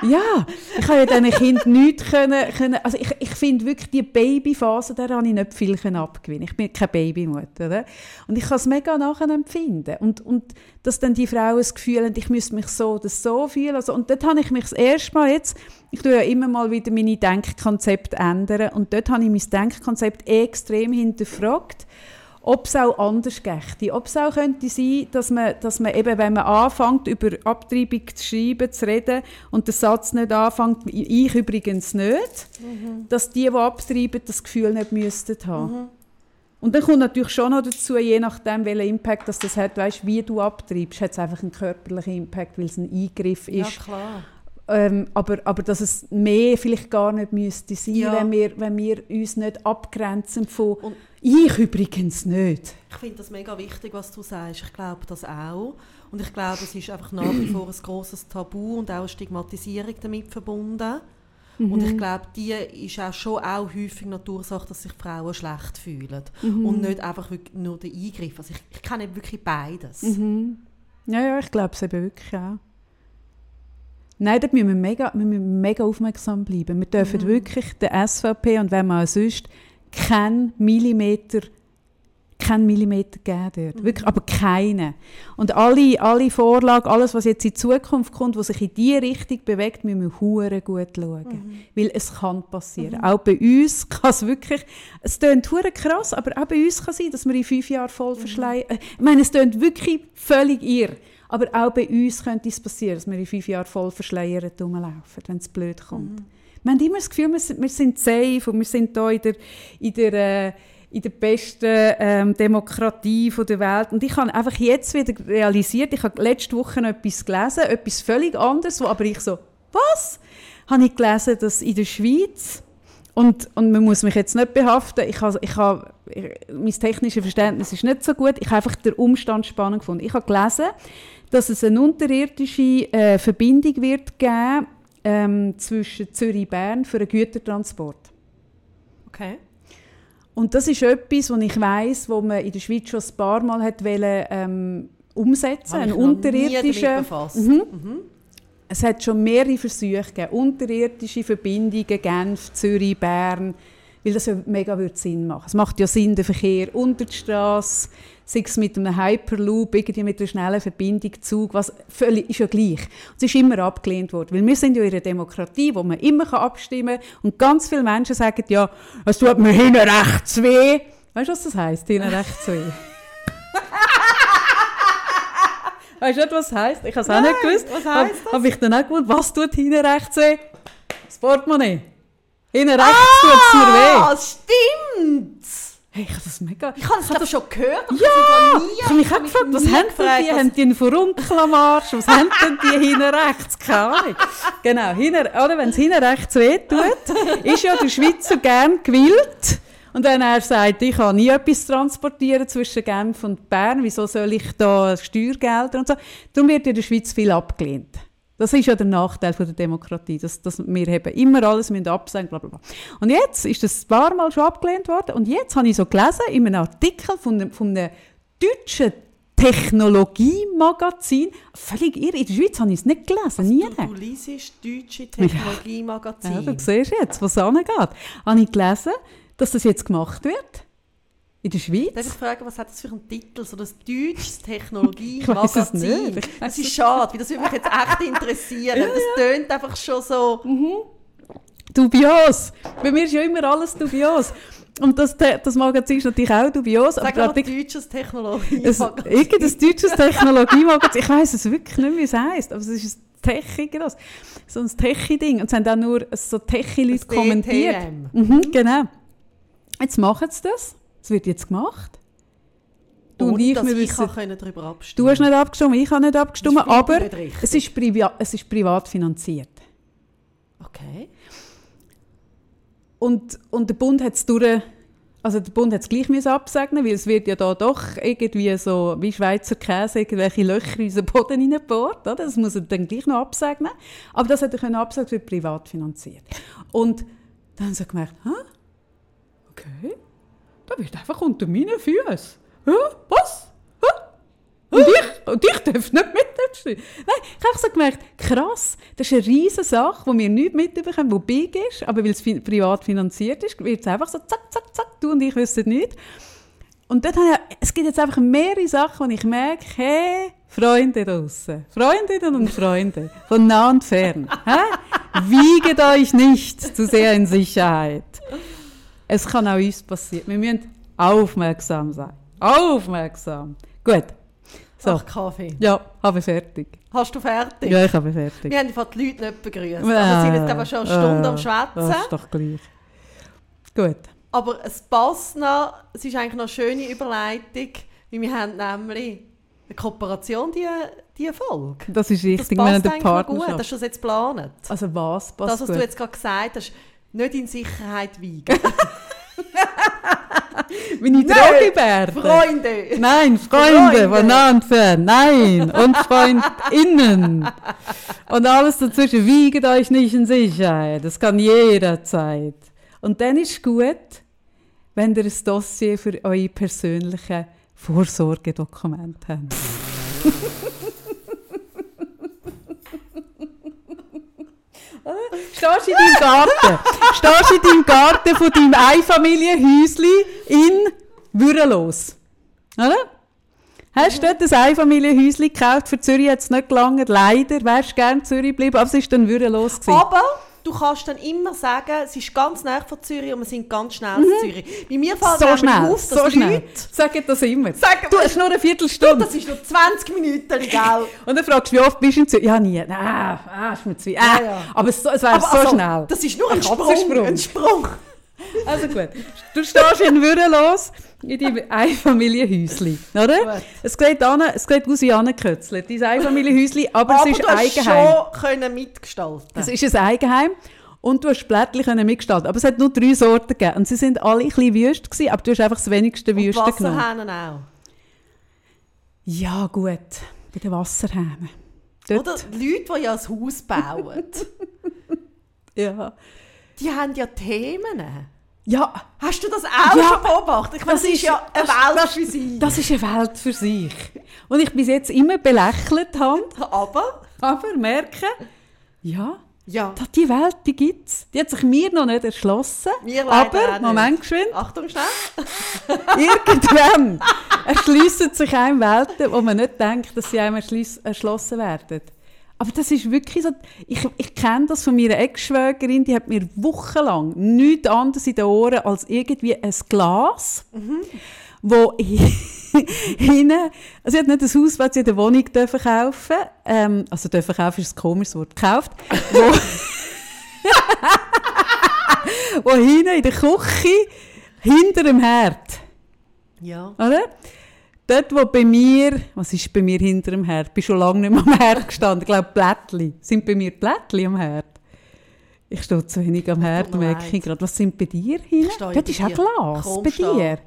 [SPEAKER 3] ja, ich habe ja diesen Kindern nichts können, können also ich, ich finde wirklich, die Babyphase, der habe ich nicht viel abgewinnen. Ich bin keine Babymutter, oder? Und ich kann es mega nachempfinden. Und, und dass dann die Frauen das Gefühl haben, ich müsste mich so oder so fühlen. Also, und dort habe ich mich das erste Mal jetzt, ich tue ja immer mal wieder meine Denkkonzepte ändern, und dort habe ich mein Denkkonzept extrem hinterfragt ob es auch anders gächte. Ob es auch könnte sein, dass man, dass man eben, wenn man anfängt, über Abtreibung zu schreiben, zu reden und der Satz nicht anfängt, ich übrigens nicht, dass die, die abtreiben, das Gefühl nicht müssten haben. Und dann kommt natürlich schon noch dazu, je nachdem, welchen Impact das, das hat, weißt, wie du abtreibst, hat es einfach einen körperlichen Impact, weil es ein Eingriff
[SPEAKER 1] Ja,
[SPEAKER 3] ist.
[SPEAKER 1] klar.
[SPEAKER 3] Ähm, aber, aber dass es mehr vielleicht gar nicht müsste sein,
[SPEAKER 1] Ja.
[SPEAKER 3] wenn, wir, wenn wir uns nicht abgrenzen von
[SPEAKER 1] Und-
[SPEAKER 3] «Ich übrigens nicht».
[SPEAKER 1] Ich finde das mega wichtig, was du sagst. Ich glaube das auch. Und ich glaube, es ist einfach nach wie vor ein grosses Tabu und auch eine Stigmatisierung damit verbunden. Und ich glaube, die ist auch schon auch häufig die Ursache, dass sich Frauen schlecht fühlen. Und nicht einfach nur der Eingriff. Also ich, ich kenne wirklich beides.
[SPEAKER 3] Ja, ja, ich glaube es eben wirklich auch. Nein, da müssen wir mega, wir müssen mega aufmerksam bleiben. Wir dürfen wirklich der SVP und wenn man auch sonst keinen Millimeter keinen Millimeter geben dort. Wirklich, aber keinen. Und alle, alle Vorlagen, alles, was jetzt in Zukunft kommt, was sich in diese Richtung bewegt, müssen wir hure gut schauen. Weil es kann passieren. Auch bei uns kann es wirklich, es klingt hure krass, aber auch bei uns kann es sein, dass wir in fünf Jahren voll verschleiern. Äh, Ich meine, es klingt wirklich völlig irr. Aber auch bei uns könnte es passieren, dass wir in fünf Jahren voll verschleiert rumlaufen, wenn es blöd kommt. Wir haben immer das Gefühl, wir sind, wir sind safe und wir sind hier in der, in der, äh, in der besten ähm, Demokratie von der Welt. Und ich habe einfach jetzt wieder realisiert, ich habe letzte Woche etwas gelesen, etwas völlig anderes, wo aber ich so, was? Habe ich gelesen, dass in der Schweiz, und, und man muss mich jetzt nicht behaften, ich habe, ich habe, mein technisches Verständnis ist nicht so gut, ich habe einfach den Umstand spannend gefunden. Ich habe gelesen, dass es eine unterirdische äh, Verbindung wird geben ähm, zwischen Zürich und Bern für einen Gütertransport.
[SPEAKER 1] Okay.
[SPEAKER 3] Und das ist etwas, was ich weiss, wo man in der Schweiz schon ein paar Mal hat wollen, ähm, umsetzen
[SPEAKER 1] nie
[SPEAKER 3] unterirdischen.
[SPEAKER 1] damit befasst.
[SPEAKER 3] Mhm. Es hat schon mehrere Versuche gegeben, unterirdische Verbindungen, Genf, Zürich, Bern, weil das ja mega Sinn machen. Es macht ja Sinn, der Verkehr unter die Straße, sei es mit einem Hyperloop, irgendwie mit einer schnellen Verbindung, Zug, was völlig, ist ja gleich. Und es ist immer abgelehnt worden, weil wir sind ja in einer Demokratie, wo man immer abstimmen kann und ganz viele Menschen sagen, ja, es tut mir hinten rechts weh. Weißt du, was das heisst, hinten rechts weh? <laughs> Weißt du nicht, was das heisst? Ich habe es auch nicht gewusst.
[SPEAKER 1] was heisst das?
[SPEAKER 3] Habe ich dann auch gewusst, was tut hinten rechts weh? Das Portemonnaie. Hinten rechts tut es mir weh.
[SPEAKER 1] Ah, stimmt!
[SPEAKER 3] Hey, ich habe das mega...
[SPEAKER 1] Ich habe das glaub, schon gehört.
[SPEAKER 3] Ja!
[SPEAKER 1] ich habe
[SPEAKER 3] mich auch gefragt, was haben
[SPEAKER 1] gefragt,
[SPEAKER 3] die?
[SPEAKER 1] was-
[SPEAKER 3] Haben die einen Furunkel am Arsch? Was haben denn die hinten rechts? Keine Ahnung. Genau, hinten, oder wenn es hinten rechts weh tut, ist ja der Schweizer gern gewillt. Und wenn er sagt, ich kann nie etwas transportieren zwischen Genf und Bern, wieso soll ich da Steuergelder und so? Darum wird in der Schweiz viel abgelehnt. Das ist ja der Nachteil von der Demokratie, dass, dass wir eben immer alles müssen absagen, bla bla bla. Und jetzt ist das ein paar Mal schon abgelehnt worden und jetzt habe ich so gelesen in einem Artikel von einem, von einem deutschen Technologiemagazin, völlig irre, in der Schweiz habe ich es nicht gelesen, nie.
[SPEAKER 1] Du, du liest deutsche
[SPEAKER 3] Ja,
[SPEAKER 1] Technologiemagazine.
[SPEAKER 3] du siehst jetzt, was angeht. Habe ich gelesen, dass das jetzt gemacht wird in der Schweiz.
[SPEAKER 1] Darf ich fragen, was hat das für einen Titel? So das deutsches <laughs> Technologiemagazin.
[SPEAKER 3] weiss
[SPEAKER 1] Das ist schade, weil das würde mich jetzt echt interessieren. Das tönt einfach schon so.
[SPEAKER 3] Dubios. Bei mir ist ja immer alles dubios. Und das, das Magazin ist natürlich auch dubios.
[SPEAKER 1] Sag mal,
[SPEAKER 3] Artikel-
[SPEAKER 1] deutsches
[SPEAKER 3] ein,
[SPEAKER 1] Technologiemagazin.
[SPEAKER 3] irgendein deutsches Technologiemagazin. Ich weiß es wirklich nicht, wie es heisst, aber es ist ein Techie, das. So ein Techie-Ding. Und es haben auch nur so Techie-Leute
[SPEAKER 1] Das
[SPEAKER 3] kommentiert. Mhm, genau. Jetzt machen sie das. Es wird jetzt gemacht. Du und
[SPEAKER 1] Ohne,
[SPEAKER 3] ich,
[SPEAKER 1] dass
[SPEAKER 3] wir
[SPEAKER 1] ich
[SPEAKER 3] wissen,
[SPEAKER 1] darüber abstimmen
[SPEAKER 3] du hast nicht abgestimmt, ich habe nicht abgestimmt,
[SPEAKER 1] Das
[SPEAKER 3] aber
[SPEAKER 1] nicht
[SPEAKER 3] es, ist, priva es ist privat finanziert.
[SPEAKER 1] Okay.
[SPEAKER 3] und, und der Bund hat es durch, also der Bund hat es gleich müssen absegnen, weil es wird ja da doch irgendwie so wie Schweizer Käse irgendwelche Löcher in unseren Boden hineingebohrt, oder? Das muss er dann gleich noch absegnen. Aber das hat er können absegnen, es wird privat finanziert. Und dann haben sie gemerkt, Hä? okay, da wird einfach unter meinen Füßen. Was? Und ich, und ich darf nicht mitstehen. Nein, ich habe so gemerkt, krass, das ist eine riesige Sache, die wir nicht mitbekommen, die big ist, aber weil es privat finanziert ist, wird es einfach so zack, zack, zack, du und ich wissen nicht. Und dort habe ich, es gibt jetzt einfach mehrere Sachen, wo ich merke, hey, Freunde draussen, Freundinnen und Freunde, von nah und fern, hä? wiegt euch nicht zu sehr in Sicherheit. Es kann auch uns passieren. Wir müssen aufmerksam sein. Aufmerksam. Gut. So.
[SPEAKER 1] Ach, Kaffee.
[SPEAKER 3] Ja, habe fertig.
[SPEAKER 1] Hast du fertig?
[SPEAKER 3] Ja, ich habe fertig.
[SPEAKER 1] Wir haben einfach die Leute nicht begrüßt.
[SPEAKER 3] Äh,
[SPEAKER 1] aber sind jetzt aber schon eine Stunde am
[SPEAKER 3] Das
[SPEAKER 1] Schwätzen.
[SPEAKER 3] ist doch gleich. Gut.
[SPEAKER 1] Aber es passt noch, es ist eigentlich noch eine schöne Überleitung, weil wir haben nämlich eine Kooperation, die, die Folge.
[SPEAKER 3] Das ist
[SPEAKER 1] Das
[SPEAKER 3] richtig, wir haben
[SPEAKER 1] passt
[SPEAKER 3] eine
[SPEAKER 1] noch gut.
[SPEAKER 3] Partnerschaft.
[SPEAKER 1] Hast du das jetzt geplant?
[SPEAKER 3] Also was passt
[SPEAKER 1] das, was
[SPEAKER 3] gut?
[SPEAKER 1] du jetzt gerade gesagt hast, nicht in Sicherheit wiegen. <laughs>
[SPEAKER 3] Meine
[SPEAKER 1] Nein,
[SPEAKER 3] Drogebärte.
[SPEAKER 1] Freunde!
[SPEAKER 3] Nein, Freunde, fern. Nein, und FreundInnen. Und alles dazwischen. Wiegt euch nicht in Sicherheit. Das kann jederzeit. Und dann ist gut, wenn ihr ein Dossier für eure persönlichen Vorsorgedokumente habt. <laughs> Stehst du in deinem Garten? Stehst du in deinem Garten von deinem Einfamilienhäusli in Würrelos? Oder? Hast du dort ein Einfamilienhäuschen gekauft? Für Zürich hat es nicht gelangt. Leider wärst du gerne in Zürich geblieben, aber es war dann gewesen.
[SPEAKER 1] Aber du kannst dann immer sagen, es ist ganz nah von Zürich und wir sind ganz schnell in Zürich. Bei mir fällt
[SPEAKER 3] so schnell,
[SPEAKER 1] auf, dass
[SPEAKER 3] so schnell.
[SPEAKER 1] Leute...
[SPEAKER 3] Sag das immer.
[SPEAKER 1] Sagen-
[SPEAKER 3] du hast nur eine Viertelstunde.
[SPEAKER 1] Das ist nur 20 Minuten, <laughs> gell?
[SPEAKER 3] Und dann fragst du, wie oft bist du in Zürich? Ja, nie. Ah, ah ist mir zu weit. Ah,
[SPEAKER 1] Ja, ja.
[SPEAKER 3] Aber es, es wäre so
[SPEAKER 1] also,
[SPEAKER 3] schnell.
[SPEAKER 1] Das ist nur ein, Sprung.
[SPEAKER 3] Katzensprung.
[SPEAKER 1] Ein Sprung.
[SPEAKER 3] Also gut. Du stehst in Würrelos in deinem Einfamilienhäuschen, oder?
[SPEAKER 1] Gut.
[SPEAKER 3] Es sieht, an, es sieht aus wie angekötzelt, dein Einfamilienhäuschen, aber,
[SPEAKER 1] Aber
[SPEAKER 3] es ist
[SPEAKER 1] du hast
[SPEAKER 3] Eigenheim.
[SPEAKER 1] schon können mitgestalten
[SPEAKER 3] Es ist ein Eigenheim und du hast Blättchen mitgestalten. Aber es hat nur drei Sorten gegeben und sie sind alle ein bisschen wüst gewesen, aber du hast einfach das wenigste
[SPEAKER 1] Und
[SPEAKER 3] Wüste genommen.
[SPEAKER 1] Wasserhähnen auch.
[SPEAKER 3] Ja gut, bei den Wasserhähnen. Dort,
[SPEAKER 1] Oder die Leute, die ja ein Haus bauen, <laughs>
[SPEAKER 3] Ja.
[SPEAKER 1] Die haben ja Themen.
[SPEAKER 3] Ja,
[SPEAKER 1] Hast du das auch
[SPEAKER 3] Ja,
[SPEAKER 1] schon beobachtet? Ich meine, das, ist ja eine
[SPEAKER 3] das-
[SPEAKER 1] Welt
[SPEAKER 3] das-
[SPEAKER 1] für sie.
[SPEAKER 3] Das ist eine Welt für sich. Und ich bis jetzt immer belächelt habe,
[SPEAKER 1] Aber,
[SPEAKER 3] aber merke, ja,
[SPEAKER 1] ja,
[SPEAKER 3] da- die Welt, die gibt es. Die hat sich mir noch nicht erschlossen.
[SPEAKER 1] Auch
[SPEAKER 3] aber. Moment geschwind,
[SPEAKER 1] Achtung schnell. <laughs>
[SPEAKER 3] irgendwann erschliessen sich einem Welten, wo man nicht denkt, dass sie einem erschlossen werden. Aber das ist wirklich so, ich, ich kenne das von meiner Ex-Schwägerin, die hat mir wochenlang nichts anderes in den Ohren als irgendwie ein Glas, wo <laughs> hinten, also sie hat nicht ein Haus, das sie in der Wohnung dürfen kaufen ähm, also dürfen kaufen ist ein komisches Wort, gekauft, wo, <laughs> wo hinten in der Küche, hinter dem Herd,
[SPEAKER 1] Ja.
[SPEAKER 3] oder? Dort, wo bei mir, was ist bei mir hinter dem Herd? Ich bin schon lange nicht mehr am Herd gestanden. Ich glaube, Plättli. Sind bei mir Plättli am Herd? Ich stehe zu wenig am Herd, merke ich gerade. Was sind bei dir hinten? Dort ist auch. Glas.
[SPEAKER 1] Komm,
[SPEAKER 3] bei
[SPEAKER 1] steh.
[SPEAKER 3] dir.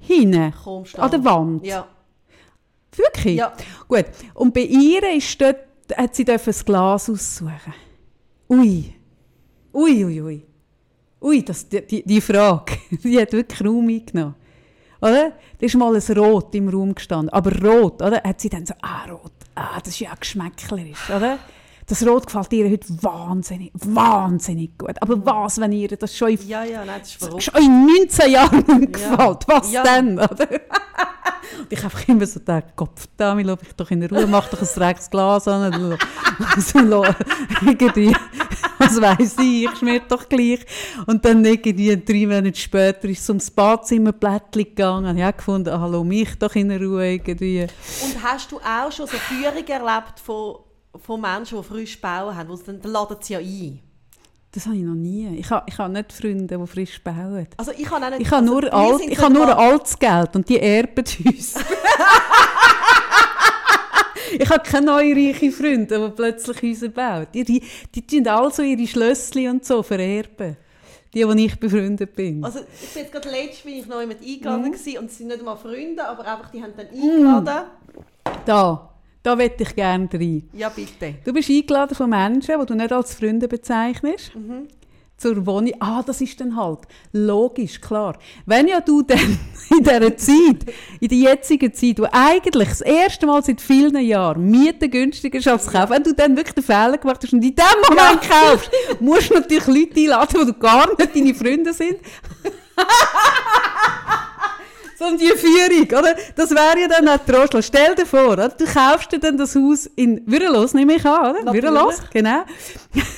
[SPEAKER 3] Hinten.
[SPEAKER 1] Komm.
[SPEAKER 3] An der Wand.
[SPEAKER 1] Ja.
[SPEAKER 3] Wirklich?
[SPEAKER 1] Ja.
[SPEAKER 3] Gut. Und bei ihr ist dort, hat sie ein Glas aussuchen. Ui. Ui, ui, ui. Ui, das, die, die, die Frage, <laughs> die hat wirklich Raum eingenommen. Oder? Da ist mal ein Rot im Raum gestanden. Aber Rot, oder? Hat sie dann so, ah, Rot, ah, das ist ja geschmäcklerisch, oder? Das Rot gefällt ihr heute wahnsinnig, wahnsinnig gut. Aber was, wenn ihr das schon in,
[SPEAKER 1] Ja, ja, nein, das
[SPEAKER 3] schon in 19 Jahren
[SPEAKER 1] Ja.
[SPEAKER 3] gefällt? Was
[SPEAKER 1] Ja.
[SPEAKER 3] denn, oder? <laughs> Und ich einfach immer so gedacht, Kopf da, mich lass ich doch in Ruhe, mach doch ein drecks Glas an. so, la- irgendwie, was weiss ich, ich schmier doch gleich. Und dann irgendwie drei Monate später ist es ums Badzimmer Blättchen gegangen. Ich habe gefunden, ah, lass mich doch in Ruhe irgendwie.
[SPEAKER 1] Und hast du auch schon so Führungen erlebt von, von Menschen, die frisch bauen haben? sie Dann, dann laden sie ja ein.
[SPEAKER 3] Das habe ich noch nie. Ich habe, ich habe nicht Freunde, die frisch bauen.
[SPEAKER 1] Also ich habe nicht...
[SPEAKER 3] Ich habe nur,
[SPEAKER 1] also, wir
[SPEAKER 3] alt, ich habe nur altes Geld und die erben uns. <laughs> ich habe keine neuen reichen Freunde, die plötzlich Häuser bauen. Die, die, die tun also ihre Schlösschen und so vererben. Die, die ich befreundet bin.
[SPEAKER 1] Also ich bin jetzt gerade letztes bin ich noch jemand eingeladen
[SPEAKER 3] Mhm.
[SPEAKER 1] und es sind nicht mal Freunde, aber einfach die haben dann eingeladen.
[SPEAKER 3] Da, da wette ich gerne rein.
[SPEAKER 1] Ja bitte.
[SPEAKER 3] Du bist eingeladen von Menschen, die du nicht als Freunde bezeichnest.
[SPEAKER 1] Mhm.
[SPEAKER 3] Zur Wohnung. Ah, das ist dann halt logisch, klar. Wenn ja du dann <laughs> in dieser Zeit, in der jetzigen Zeit, wo eigentlich das erste Mal seit vielen Jahren Mieten günstiger ist als kaufen, wenn du dann wirklich den Fehler gemacht hast und in dem Moment kaufst, musst du natürlich Leute einladen, die du gar nicht deine Freunde sind. <laughs> Um die Führung, oder? Das wäre ja dann auch Trostlos. Stell dir vor, oder? du kaufst dir dann das Haus in Würelos, nehme ich an, oder?
[SPEAKER 1] Natürlich.
[SPEAKER 3] Würelos, genau.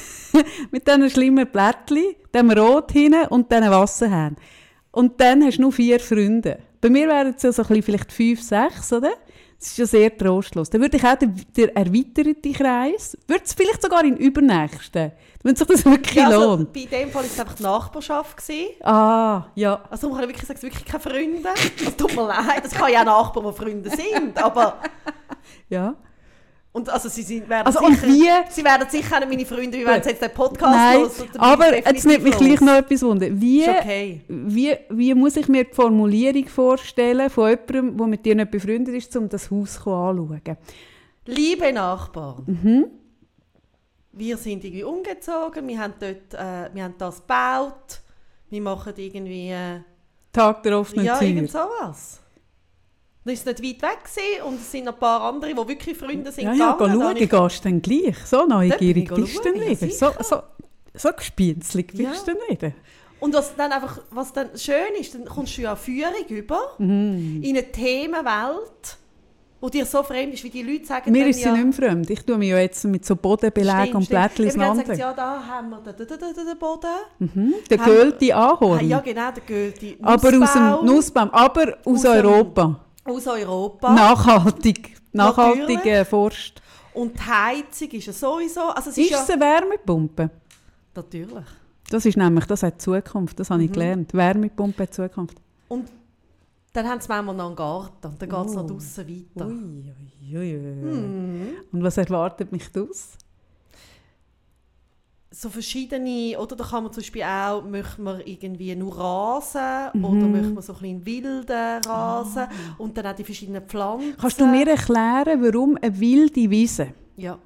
[SPEAKER 3] <laughs> Mit diesen schlimmen Blättchen, dem Rot hinten und diesen Wasserhähnen. Und dann hast du nur vier Freunde. Bei mir wären es ja so ein bisschen vielleicht fünf, sechs, oder? Das ist ja sehr trostlos. Dann würde ich auch den, den erweiterten Kreis, würde es vielleicht sogar in den übernächsten, wenn sich das wirklich
[SPEAKER 1] Ja, also,
[SPEAKER 3] lohnt.
[SPEAKER 1] bei dem Fall war es einfach die Nachbarschaft. Gewesen.
[SPEAKER 3] Ah, ja.
[SPEAKER 1] Also darum kann ich wirklich sagen, es wirklich keine Freunde. Es tut mir leid, es kann ja auch Nachbarn, die Freunde sind, aber...
[SPEAKER 3] Ja.
[SPEAKER 1] Und also sie sind, werden
[SPEAKER 3] Also und
[SPEAKER 1] sicher,
[SPEAKER 3] wie-
[SPEAKER 1] Sie werden sicher nicht meine Freunde, wie wenn sie jetzt den Podcast
[SPEAKER 3] Nein,
[SPEAKER 1] bin
[SPEAKER 3] aber jetzt nimmt mich gleich
[SPEAKER 1] los.
[SPEAKER 3] noch etwas wunder. Wie,
[SPEAKER 1] okay.
[SPEAKER 3] wie, wie muss ich mir die Formulierung vorstellen von jemandem, der mit dir nicht befreundet ist, um das Haus zu anschauen?
[SPEAKER 1] Liebe Nachbarn,
[SPEAKER 3] Mhm.
[SPEAKER 1] wir sind irgendwie umgezogen, wir haben, dort, äh, wir haben das gebaut, wir machen irgendwie... Äh,
[SPEAKER 3] Tag der offenen
[SPEAKER 1] ja,
[SPEAKER 3] Tür.
[SPEAKER 1] irgend sowas. Dann ist nicht weit weg gewesen, und es sind noch ein paar andere, die wirklich Freunde sind
[SPEAKER 3] Ja, ja,
[SPEAKER 1] gegangen. Da
[SPEAKER 3] schauen,
[SPEAKER 1] ich-
[SPEAKER 3] gehst du dann gleich. So neugierig bist du
[SPEAKER 1] schauen, ja.
[SPEAKER 3] So, so, so gespienzlig bist
[SPEAKER 1] Ja.
[SPEAKER 3] du wieder.
[SPEAKER 1] Und was dann einfach, was dann schön ist, dann kommst du ja Führung über
[SPEAKER 3] Mhm.
[SPEAKER 1] in eine Themenwelt, die dir so fremd ist, wie die Leute sagen
[SPEAKER 3] Mir ist sie
[SPEAKER 1] ja,
[SPEAKER 3] nicht mehr fremd. Ich tue mich ja jetzt mit so Bodenbelägen und. Blättchen
[SPEAKER 1] Eben, dann sagt
[SPEAKER 3] auseinander.
[SPEAKER 1] sie, ja, da haben wir den, den, den, den, den Boden.
[SPEAKER 3] Mhm. Der
[SPEAKER 1] Haben-
[SPEAKER 3] Gölte Ahorn.
[SPEAKER 1] Ja, genau, der Goethe.
[SPEAKER 3] aber aus dem
[SPEAKER 1] Nussbaum.
[SPEAKER 3] Aber aus,
[SPEAKER 1] Aus
[SPEAKER 3] Europa.
[SPEAKER 1] Aus Europa.
[SPEAKER 3] Nachhaltig.
[SPEAKER 1] Natürlich.
[SPEAKER 3] Nachhaltiger Forst.
[SPEAKER 1] Und die Heizung ist ja sowieso... Also es ist,
[SPEAKER 3] Ist
[SPEAKER 1] ja,
[SPEAKER 3] es eine Wärmepumpe?
[SPEAKER 1] Natürlich.
[SPEAKER 3] Das ist nämlich, das hat Zukunft, das
[SPEAKER 1] Mhm.
[SPEAKER 3] habe ich gelernt. Wärmepumpe hat Zukunft.
[SPEAKER 1] Und dann haben sie manchmal noch einen Garten und dann geht es
[SPEAKER 3] Oh.
[SPEAKER 1] noch draussen weiter.
[SPEAKER 3] Ui, ui, ui.
[SPEAKER 1] Mhm.
[SPEAKER 3] Und was erwartet mich das?
[SPEAKER 1] So verschiedene, oder da kann man zum Beispiel auch, möchte man irgendwie nur Rasen
[SPEAKER 3] Mhm.
[SPEAKER 1] oder möchte man so ein bisschen wilden Rasen und dann auch die verschiedenen Pflanzen.
[SPEAKER 3] Ah. Kannst du mir erklären, warum eine wilde Wiese
[SPEAKER 1] Ja.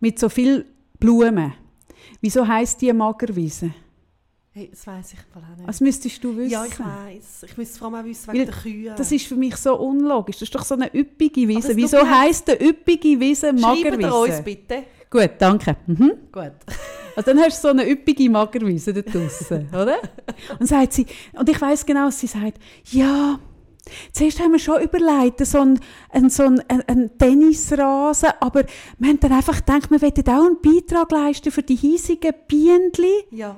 [SPEAKER 3] mit so viel Blumen, wieso heisst die Magerwiese?
[SPEAKER 1] Hey, das weiss ich im Fall auch nicht.
[SPEAKER 3] Das müsstest du wissen.
[SPEAKER 1] ja, ich weiss. Ich müsste vor allem auch wissen wegen
[SPEAKER 3] Weil
[SPEAKER 1] der Kühe.
[SPEAKER 3] Das ist für mich so unlogisch. Das ist doch so eine üppige Wiese.
[SPEAKER 1] es
[SPEAKER 3] Wieso heisst eine üppige Wiese
[SPEAKER 1] Schreibt ihr uns
[SPEAKER 3] Magerwiese?
[SPEAKER 1] bitte.
[SPEAKER 3] Gut, danke. Mhm.
[SPEAKER 1] Gut. <laughs>
[SPEAKER 3] Also dann hast du so eine üppige Magerwiese da draussen, oder? Und sagt sie, und ich weiß genau, sie sagt, ja, zuerst haben wir schon überlegt, so einen, einen, so einen, einen Tennisrasen, aber wir haben dann einfach gedacht, wir wollten auch einen Beitrag leisten für die hiesigen Bienenli
[SPEAKER 1] Ja.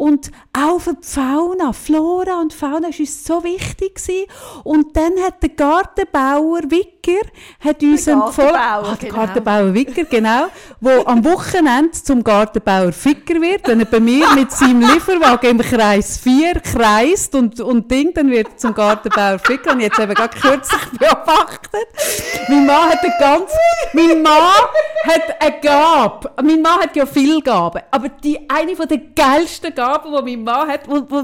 [SPEAKER 3] Und auch für die Fauna, Flora und Fauna ist uns so wichtig gewesen. Und dann hat der Gartenbauer Wicker hat uns
[SPEAKER 1] Der
[SPEAKER 3] empfohlen,
[SPEAKER 1] Gartenbauer,
[SPEAKER 3] ah, der
[SPEAKER 1] genau.
[SPEAKER 3] Gartenbauer Wicker, genau, wo am Wochenende zum Gartenbauer Ficker wird, wenn er bei mir mit seinem Lieferwagen im Kreis 4 kreist und, und Ding, dann wird er zum Gartenbauer Ficker. Und jetzt eben gerade kürzlich <laughs> beobachtet. Mein Mann hat eine ganz, mein Mann hat eine Gabe. Mein Mann hat ja viele Gaben, aber die, eine von der geilsten Gaben, die mein Mann hat, wo,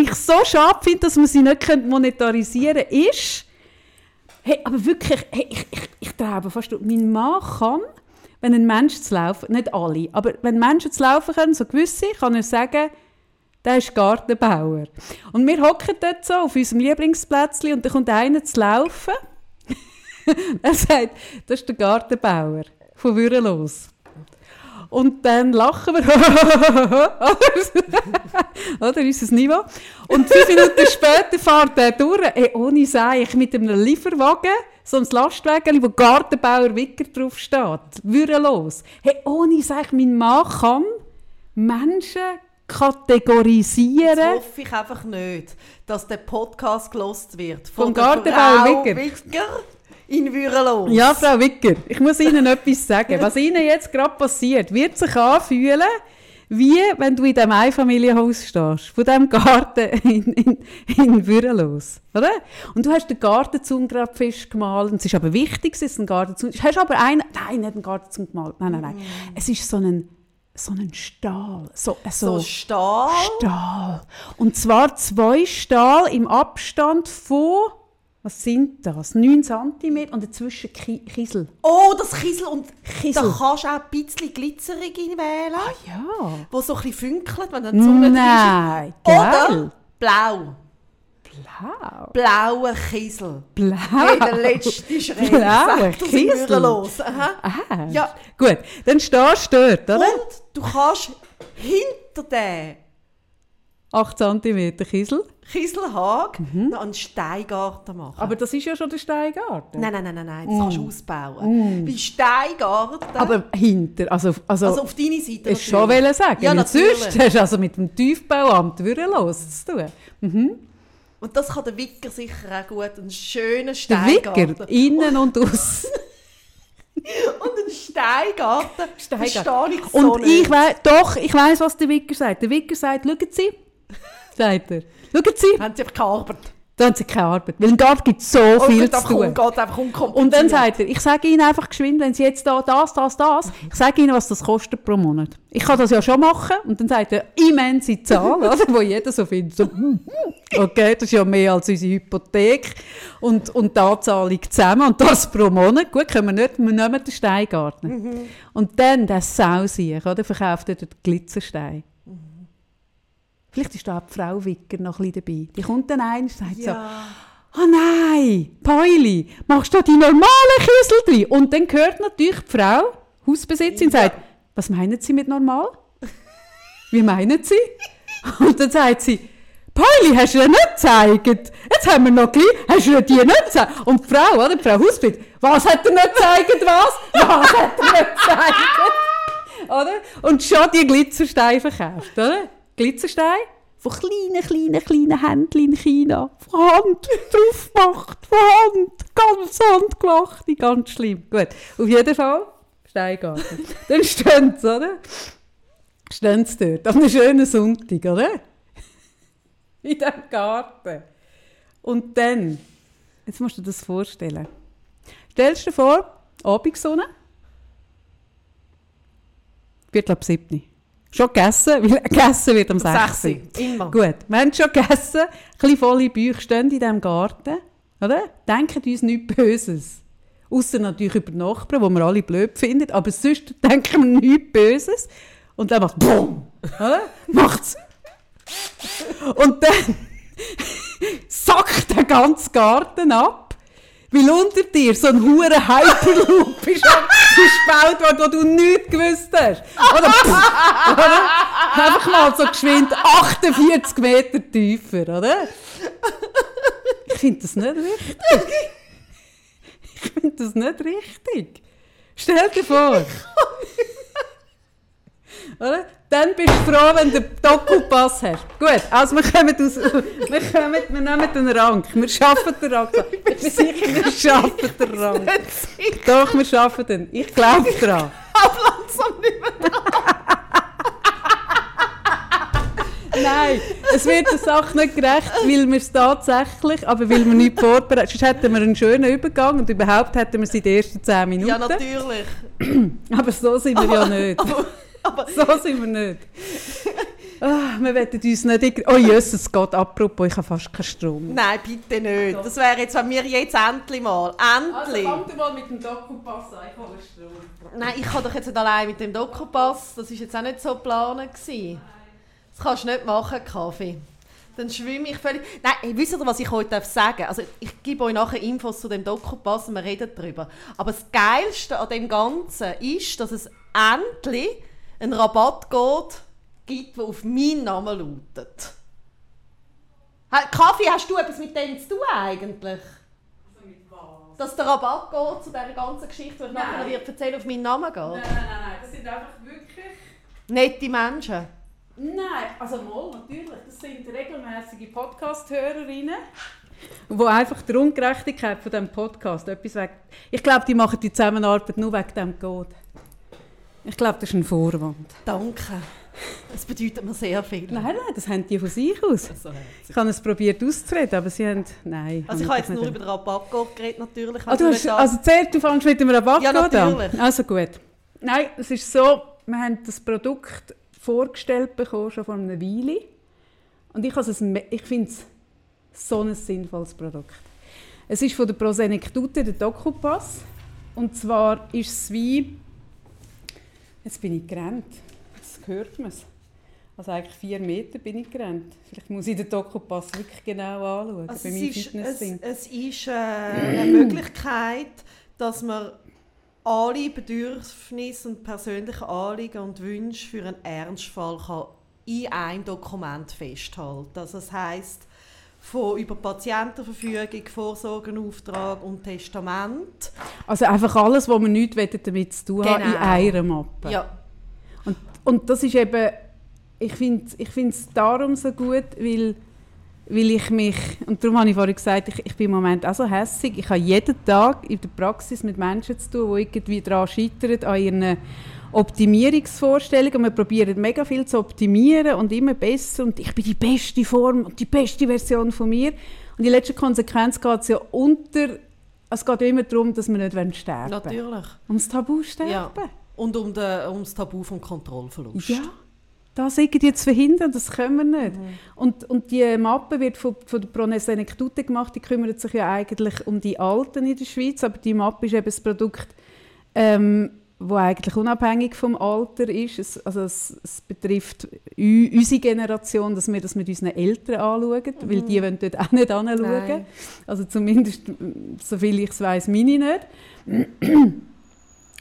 [SPEAKER 3] ich so schade finde, dass man sie nicht monetarisieren könnte, ist, hey, aber wirklich, hey, ich, ich, ich glaube fast, mein Mann kann, wenn ein Mensch zu laufen, nicht alle, aber wenn Menschen zu laufen können, so gewisse, kann er sagen, der ist Gartenbauer. Und wir hocken dort so auf unserem Lieblingsplätzchen und dann kommt einer zu laufen. <laughs> er sagt, das ist der Gartenbauer von Würelos. Und dann lachen wir. <laughs> Oder unser Niveau. Und fünf Minuten später fährt er durch, ey, ohne Seich, mit einem Lieferwagen, so ein Lastwagen, wo Gartenbauer Wicker drauf steht. Würelos. Hey, ohne Seich, mein Mann kann Menschen
[SPEAKER 1] Jetzt
[SPEAKER 3] kategorisieren.
[SPEAKER 1] hoffe ich einfach nicht, dass der Podcast gelost wird.
[SPEAKER 3] Vom
[SPEAKER 1] der
[SPEAKER 3] Gartenbauer Wicker.
[SPEAKER 1] Wicker in Würelos.
[SPEAKER 3] Ja, Frau Wicker, ich muss Ihnen <laughs> etwas sagen. Was Ihnen jetzt gerade passiert, wird sich anfühlen, wie wenn du in diesem Einfamilienhaus stehst, von diesem Garten <laughs> in, in, in Würelos. Oder? Und du hast den Gartenzaun gerade fest gemalt. Es ist aber wichtig, es ein Gartenzaun ist. Hast aber einen, nein, nicht einen Gartenzaun gemalt. Nein, nein, nein. Es ist so ein, so einen Stahl. So, äh,
[SPEAKER 1] So
[SPEAKER 3] so,
[SPEAKER 1] Stahl.
[SPEAKER 3] Stahl. Und zwar zwei Stahl im Abstand von, was sind das? 9 cm und dazwischen Ki Kiesel.
[SPEAKER 1] Oh, das Kiesel. Und
[SPEAKER 3] Kiesel.
[SPEAKER 1] da kannst du auch ein bisschen glitzerig wählen,
[SPEAKER 3] Ja.
[SPEAKER 1] wo so ein bisschen funkelt, wenn dann die Sonne
[SPEAKER 3] Nein,
[SPEAKER 1] ist. Oder blau.
[SPEAKER 3] Blau.
[SPEAKER 1] Blauer Kiesel.
[SPEAKER 3] Blau.
[SPEAKER 1] Hey, der letzte Schritt. <laughs>
[SPEAKER 3] Blauer Kiesel.
[SPEAKER 1] los. Aha.
[SPEAKER 3] Ah,
[SPEAKER 1] Ja.
[SPEAKER 3] Gut, dann stehst du dort, oder?
[SPEAKER 1] Und du kannst hinter den
[SPEAKER 3] 8 cm Kiesel.
[SPEAKER 1] Kieselhag noch einen Steingarten machen.
[SPEAKER 3] Aber das ist ja schon der Steingarten.
[SPEAKER 1] nein, nein, nein, nein, nein, das kannst du ausbauen. Bei Steingarten,
[SPEAKER 3] Aber hinter, also, also,
[SPEAKER 1] also auf deine Seite
[SPEAKER 3] ist schon wollen sagen.
[SPEAKER 1] Ja, natürlich.
[SPEAKER 3] Sonst hast du also mit dem Tiefbauamt würdelos zu tun.
[SPEAKER 1] Und das kann der Wicker sicher auch gut, einen schönen
[SPEAKER 3] Der
[SPEAKER 1] Steingarten.
[SPEAKER 3] Wicker, innen und außen. <laughs>
[SPEAKER 1] Und einen Steingarten,
[SPEAKER 3] Steingarten.
[SPEAKER 1] ich
[SPEAKER 3] Und ich weiß, doch, ich weiß, was der Wicker sagt. Der Wicker sagt, schauen Sie, sagt er, schauen Sie,
[SPEAKER 1] Haben sie einfach gearbeitet.
[SPEAKER 3] da haben Sie keine Arbeit. Weil dort gibt es so viel
[SPEAKER 1] und
[SPEAKER 3] zu tun.
[SPEAKER 1] Unkompliziert.
[SPEAKER 3] Und dann sagt er, ich sage Ihnen einfach geschwind, wenn Sie jetzt da das, das, das, ich sage Ihnen, was das kostet pro Monat. Ich kann das ja schon machen. Und dann sagt er, immense Zahl, <laughs> oder, wo jeder so findet, so, hm, okay, das ist ja mehr als unsere Hypothek und, und die Anzahlung zusammen und das pro Monat. Gut, können wir nicht, wir nehmen den Steingarten. Und dann, der Sausiech, oder, verkauft er den Glitzerstein. Vielleicht ist da auch die Frau Wicker noch ein bisschen dabei. Die kommt dann ein und sagt so,
[SPEAKER 1] ja.
[SPEAKER 3] «Oh nein, Pauli, machst du die normalen Kiesel drin?» Und dann hört natürlich die Frau, Hausbesitzerin, und sagt, «Was meinen Sie mit normal?» «Wie meinen Sie?» Und dann sagt sie, «Pauli, hast du dir nicht gezeigt? Jetzt haben wir noch gleich, hast du dir die nicht gezeigt?» Und die Frau, oder, die Frau Hausbesitzerin, «Was hat er nicht gezeigt, was? Was hat er nicht gezeigt?» oder? Und schon die Glitzersteine verkauft, oder? Glitzersteine von kleinen, kleinen, kleinen Händchen in China. Von Hand drauf gemacht, von Hand, ganz handgemacht, ganz schlimm. Gut, auf jeden Fall Steingarten. Dann stehen sie, oder? Stehen sie dort, auf einem schönen Sonntag, oder? In diesem Garten. Und dann, jetzt musst du dir das vorstellen. Stellst du dir vor, Abendsonne, Viertel ab siebni. Schon gegessen, <laughs> weil gegessen wird am 6.
[SPEAKER 1] Sechsi, immer.
[SPEAKER 3] Gut, wir haben schon gegessen, ein bisschen volle Bäuche stehen in diesem Garten, oder? Denken uns nichts Böses. Außer natürlich über die Nachbarn, die wir alle blöd finden, aber sonst <laughs> denken wir nichts Böses. Und dann macht es BOOM! Oder? <laughs> Macht's. Und dann sackt der ganze Garten ab. Weil unter dir so ein hure Hyperloop ist gespaut worden, wo du nichts gewusst hast. Oder, pff, oder? Einfach mal so geschwind 48 Meter tiefer, oder? Ich finde das nicht richtig. Ich finde das nicht richtig. Stell dir vor. Oder? Dann bist du froh, wenn du den Doku-Pass hast. Gut, also wir kommen aus, wir, kommen, wir nehmen den Rang. Wir schaffen den Rang. Ich bin sicher, wir schaffen den Rang. Doch, wir schaffen den. Ich glaube daran.
[SPEAKER 1] Aber langsam nicht mehr.
[SPEAKER 3] Nein, es wird der Sache nicht gerecht, weil wir es tatsächlich, aber weil wir nicht vorbereitet Sonst hätten wir einen schönen Übergang und überhaupt hätten wir es in den ersten 10 Minuten.
[SPEAKER 1] Ja, natürlich.
[SPEAKER 3] aber so sind wir ja nicht.
[SPEAKER 1] Aber, aber
[SPEAKER 3] So sind wir nicht. <laughs> Ah, wir wollen uns nicht... Oh Jesus Gott, apropos, ich habe fast keinen Strom.
[SPEAKER 1] nein, bitte nicht. Das wäre jetzt, wenn wir jetzt endlich mal, endlich.
[SPEAKER 3] Also, mal mit dem Doku-Pass an, ich hole Strom.
[SPEAKER 1] Nein, ich kann doch jetzt nicht allein mit dem Doku-Pass. Das war jetzt auch nicht so geplant. gewesen. Das kannst du nicht machen, Kaffee. Dann schwimme ich völlig... Nein, hey, wisst ihr, was ich heute darf sagen Also ich gebe euch nachher Infos zu dem Doku-Pass und wir reden darüber. Aber das Geilste an dem Ganzen ist, dass es endlich einen Rabattcode gibt, der auf meinen Namen lautet. Ha- Kaffee, hast du etwas mit dem zu tun eigentlich? Dass der Rabattcode zu dieser ganzen Geschichte, die ich nachher
[SPEAKER 3] Nein.
[SPEAKER 1] dir erzähle, auf meinen Namen geht?
[SPEAKER 3] Nein, nein, nein, das sind einfach wirklich...
[SPEAKER 1] Nette Menschen.
[SPEAKER 3] Nein, also mal, natürlich. Das sind regelmäßige Podcast-Hörerinnen, die einfach der Ungerechtigkeit von diesem Podcast etwas weg... Ich glaube, die machen die Zusammenarbeit nur wegen dem Code. Ich glaube, das ist ein Vorwand.
[SPEAKER 1] Danke. Das bedeutet mir sehr viel.
[SPEAKER 3] Nein, nein, das haben die von sich aus.
[SPEAKER 1] So herzig.
[SPEAKER 3] Ich habe es probiert auszureden, aber sie haben... Nein.
[SPEAKER 1] Also ich habe jetzt nur über den Rabattcode geredet, natürlich.
[SPEAKER 3] Ah, du hast, also zuerst, du fängst mit dem Rabatt
[SPEAKER 1] Ja,
[SPEAKER 3] an.
[SPEAKER 1] natürlich.
[SPEAKER 3] Also gut. Nein, es ist so, wir haben das Produkt vorgestellt bekommen, schon vor einer Weile. Und ich, also ich finde es so ein sinnvolles Produkt. Es ist von der Prosenektute, der Docupass. Und zwar ist es wie... Jetzt bin ich gerannt. Jetzt hört man es. Also eigentlich vier Meter bin ich gerannt. Vielleicht muss ich den Dokopass wirklich genau anschauen
[SPEAKER 1] also es, es, es ist äh, eine Möglichkeit, dass man alle Bedürfnisse und persönlichen Anliegen und Wünsche für einen Ernstfall kann in einem Dokument festhalten. Also das heißt von über Patientenverfügung, Vorsorgeauftrag und Testament.
[SPEAKER 3] Also einfach alles, was man nichts damit zu tun genau. hat, in einer Mappe.
[SPEAKER 1] Ja.
[SPEAKER 3] Und, und das ist eben ich finde es darum so gut, weil, weil ich mich, und darum habe ich vorhin gesagt, ich, ich bin im Moment auch so hässig. Ich habe jeden Tag in der Praxis mit Menschen zu tun, die irgendwie daran scheitern, an ihren Optimierungsvorstellungen. Wir probieren mega viel zu optimieren und immer besser und ich bin die beste Form und die beste Version von mir. Und in letzter Konsequenz geht es ja unter, es geht immer darum, dass wir nicht sterben wollen.
[SPEAKER 1] Natürlich.
[SPEAKER 3] Um das Tabu sterben.
[SPEAKER 1] Ja. Und um, de, um das Tabu vom Kontrollverlust.
[SPEAKER 3] Ja das irgendwie zu verhindern, das können wir nicht. Mhm. Und, und die Mappe wird von, von der Pronesenektute gemacht, die kümmert sich ja eigentlich um die Alten in der Schweiz, aber die Mappe ist eben das Produkt, ähm, wo eigentlich unabhängig vom Alter ist. Es, also es, es betrifft unsere Generation, dass wir das mit unseren Eltern anschauen, mhm. weil die wollen dort auch nicht anschauen. Also zumindest, soviel ich es weiß, meine nicht.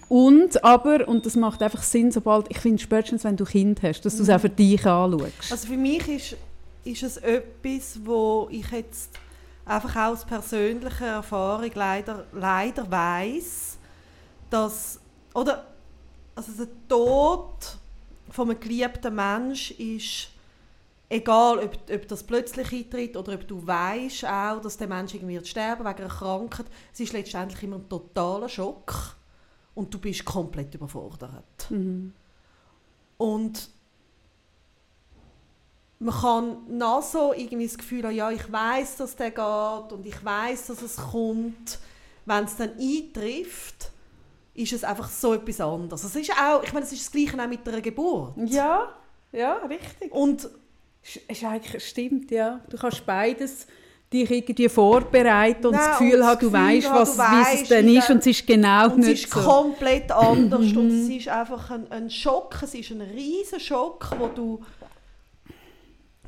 [SPEAKER 3] Und aber, und das macht einfach Sinn, sobald, ich finde spätestens, wenn du Kind hast, dass du es auch für dich anschaust.
[SPEAKER 1] Also für mich ist, ist es etwas, wo ich jetzt einfach aus persönlicher Erfahrung leider, leider weiss, dass, oder, also der Tod von einem geliebten Mensch ist, egal ob, ob das plötzlich eintritt oder ob du weißt auch, dass der Mensch irgendwie sterben wegen einer Krankheit, es ist letztendlich immer ein totaler Schock und du bist komplett überfordert. Mhm. Und man kann noch so irgendwie das Gefühl haben, ja, ich weiß, dass der geht und ich weiß, dass es kommt. Wenn es dann eintrifft, ist es einfach so etwas anderes. Es ist auch, ich meine, es ist das Gleiche auch mit einer Geburt.
[SPEAKER 3] Ja, ja, richtig.
[SPEAKER 1] Und
[SPEAKER 3] es eigentlich stimmt, ja. Du kannst beides dich irgendwie vorbereiten und Nein, das Gefühl haben, du weißt, was, du weißt, wie es dann ist und es ist genau und nicht
[SPEAKER 1] es ist so. komplett anders <clears throat> und es ist einfach ein, ein Schock, es ist ein riesen Schock, wo du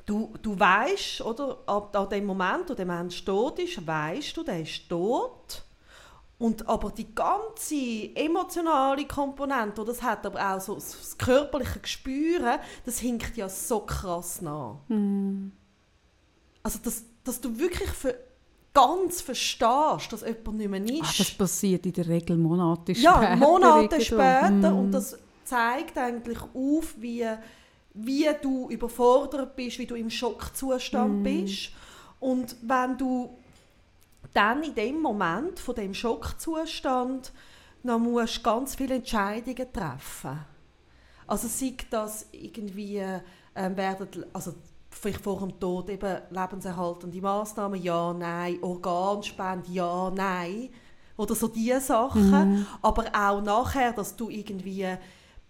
[SPEAKER 1] du, du weißt, oder, ab, an dem Moment, wo der Mensch tot ist, weißt du, der ist tot. Und aber die ganze emotionale Komponente, das hat aber auch so das körperliche Gespüren, das hinkt ja so krass nach. Mm. Also das, dass du wirklich für ganz verstehst, dass jemand nicht mehr ist.
[SPEAKER 3] Ach, das passiert in der Regel Monate später.
[SPEAKER 1] Ja, Monate später. Mm. Und das zeigt eigentlich auf, wie, wie du überfordert bist, wie du im Schockzustand mm. bist. Und wenn du dann in dem Moment von dem Schockzustand noch musst ganz viele Entscheidungen treffen. Also sei das irgendwie ähm, werden, also vielleicht vor dem Tod eben lebenserhaltende Massnahmen, ja, nein, Organspende, ja, nein. Oder so diese Sachen. Mhm. Aber auch nachher, dass du irgendwie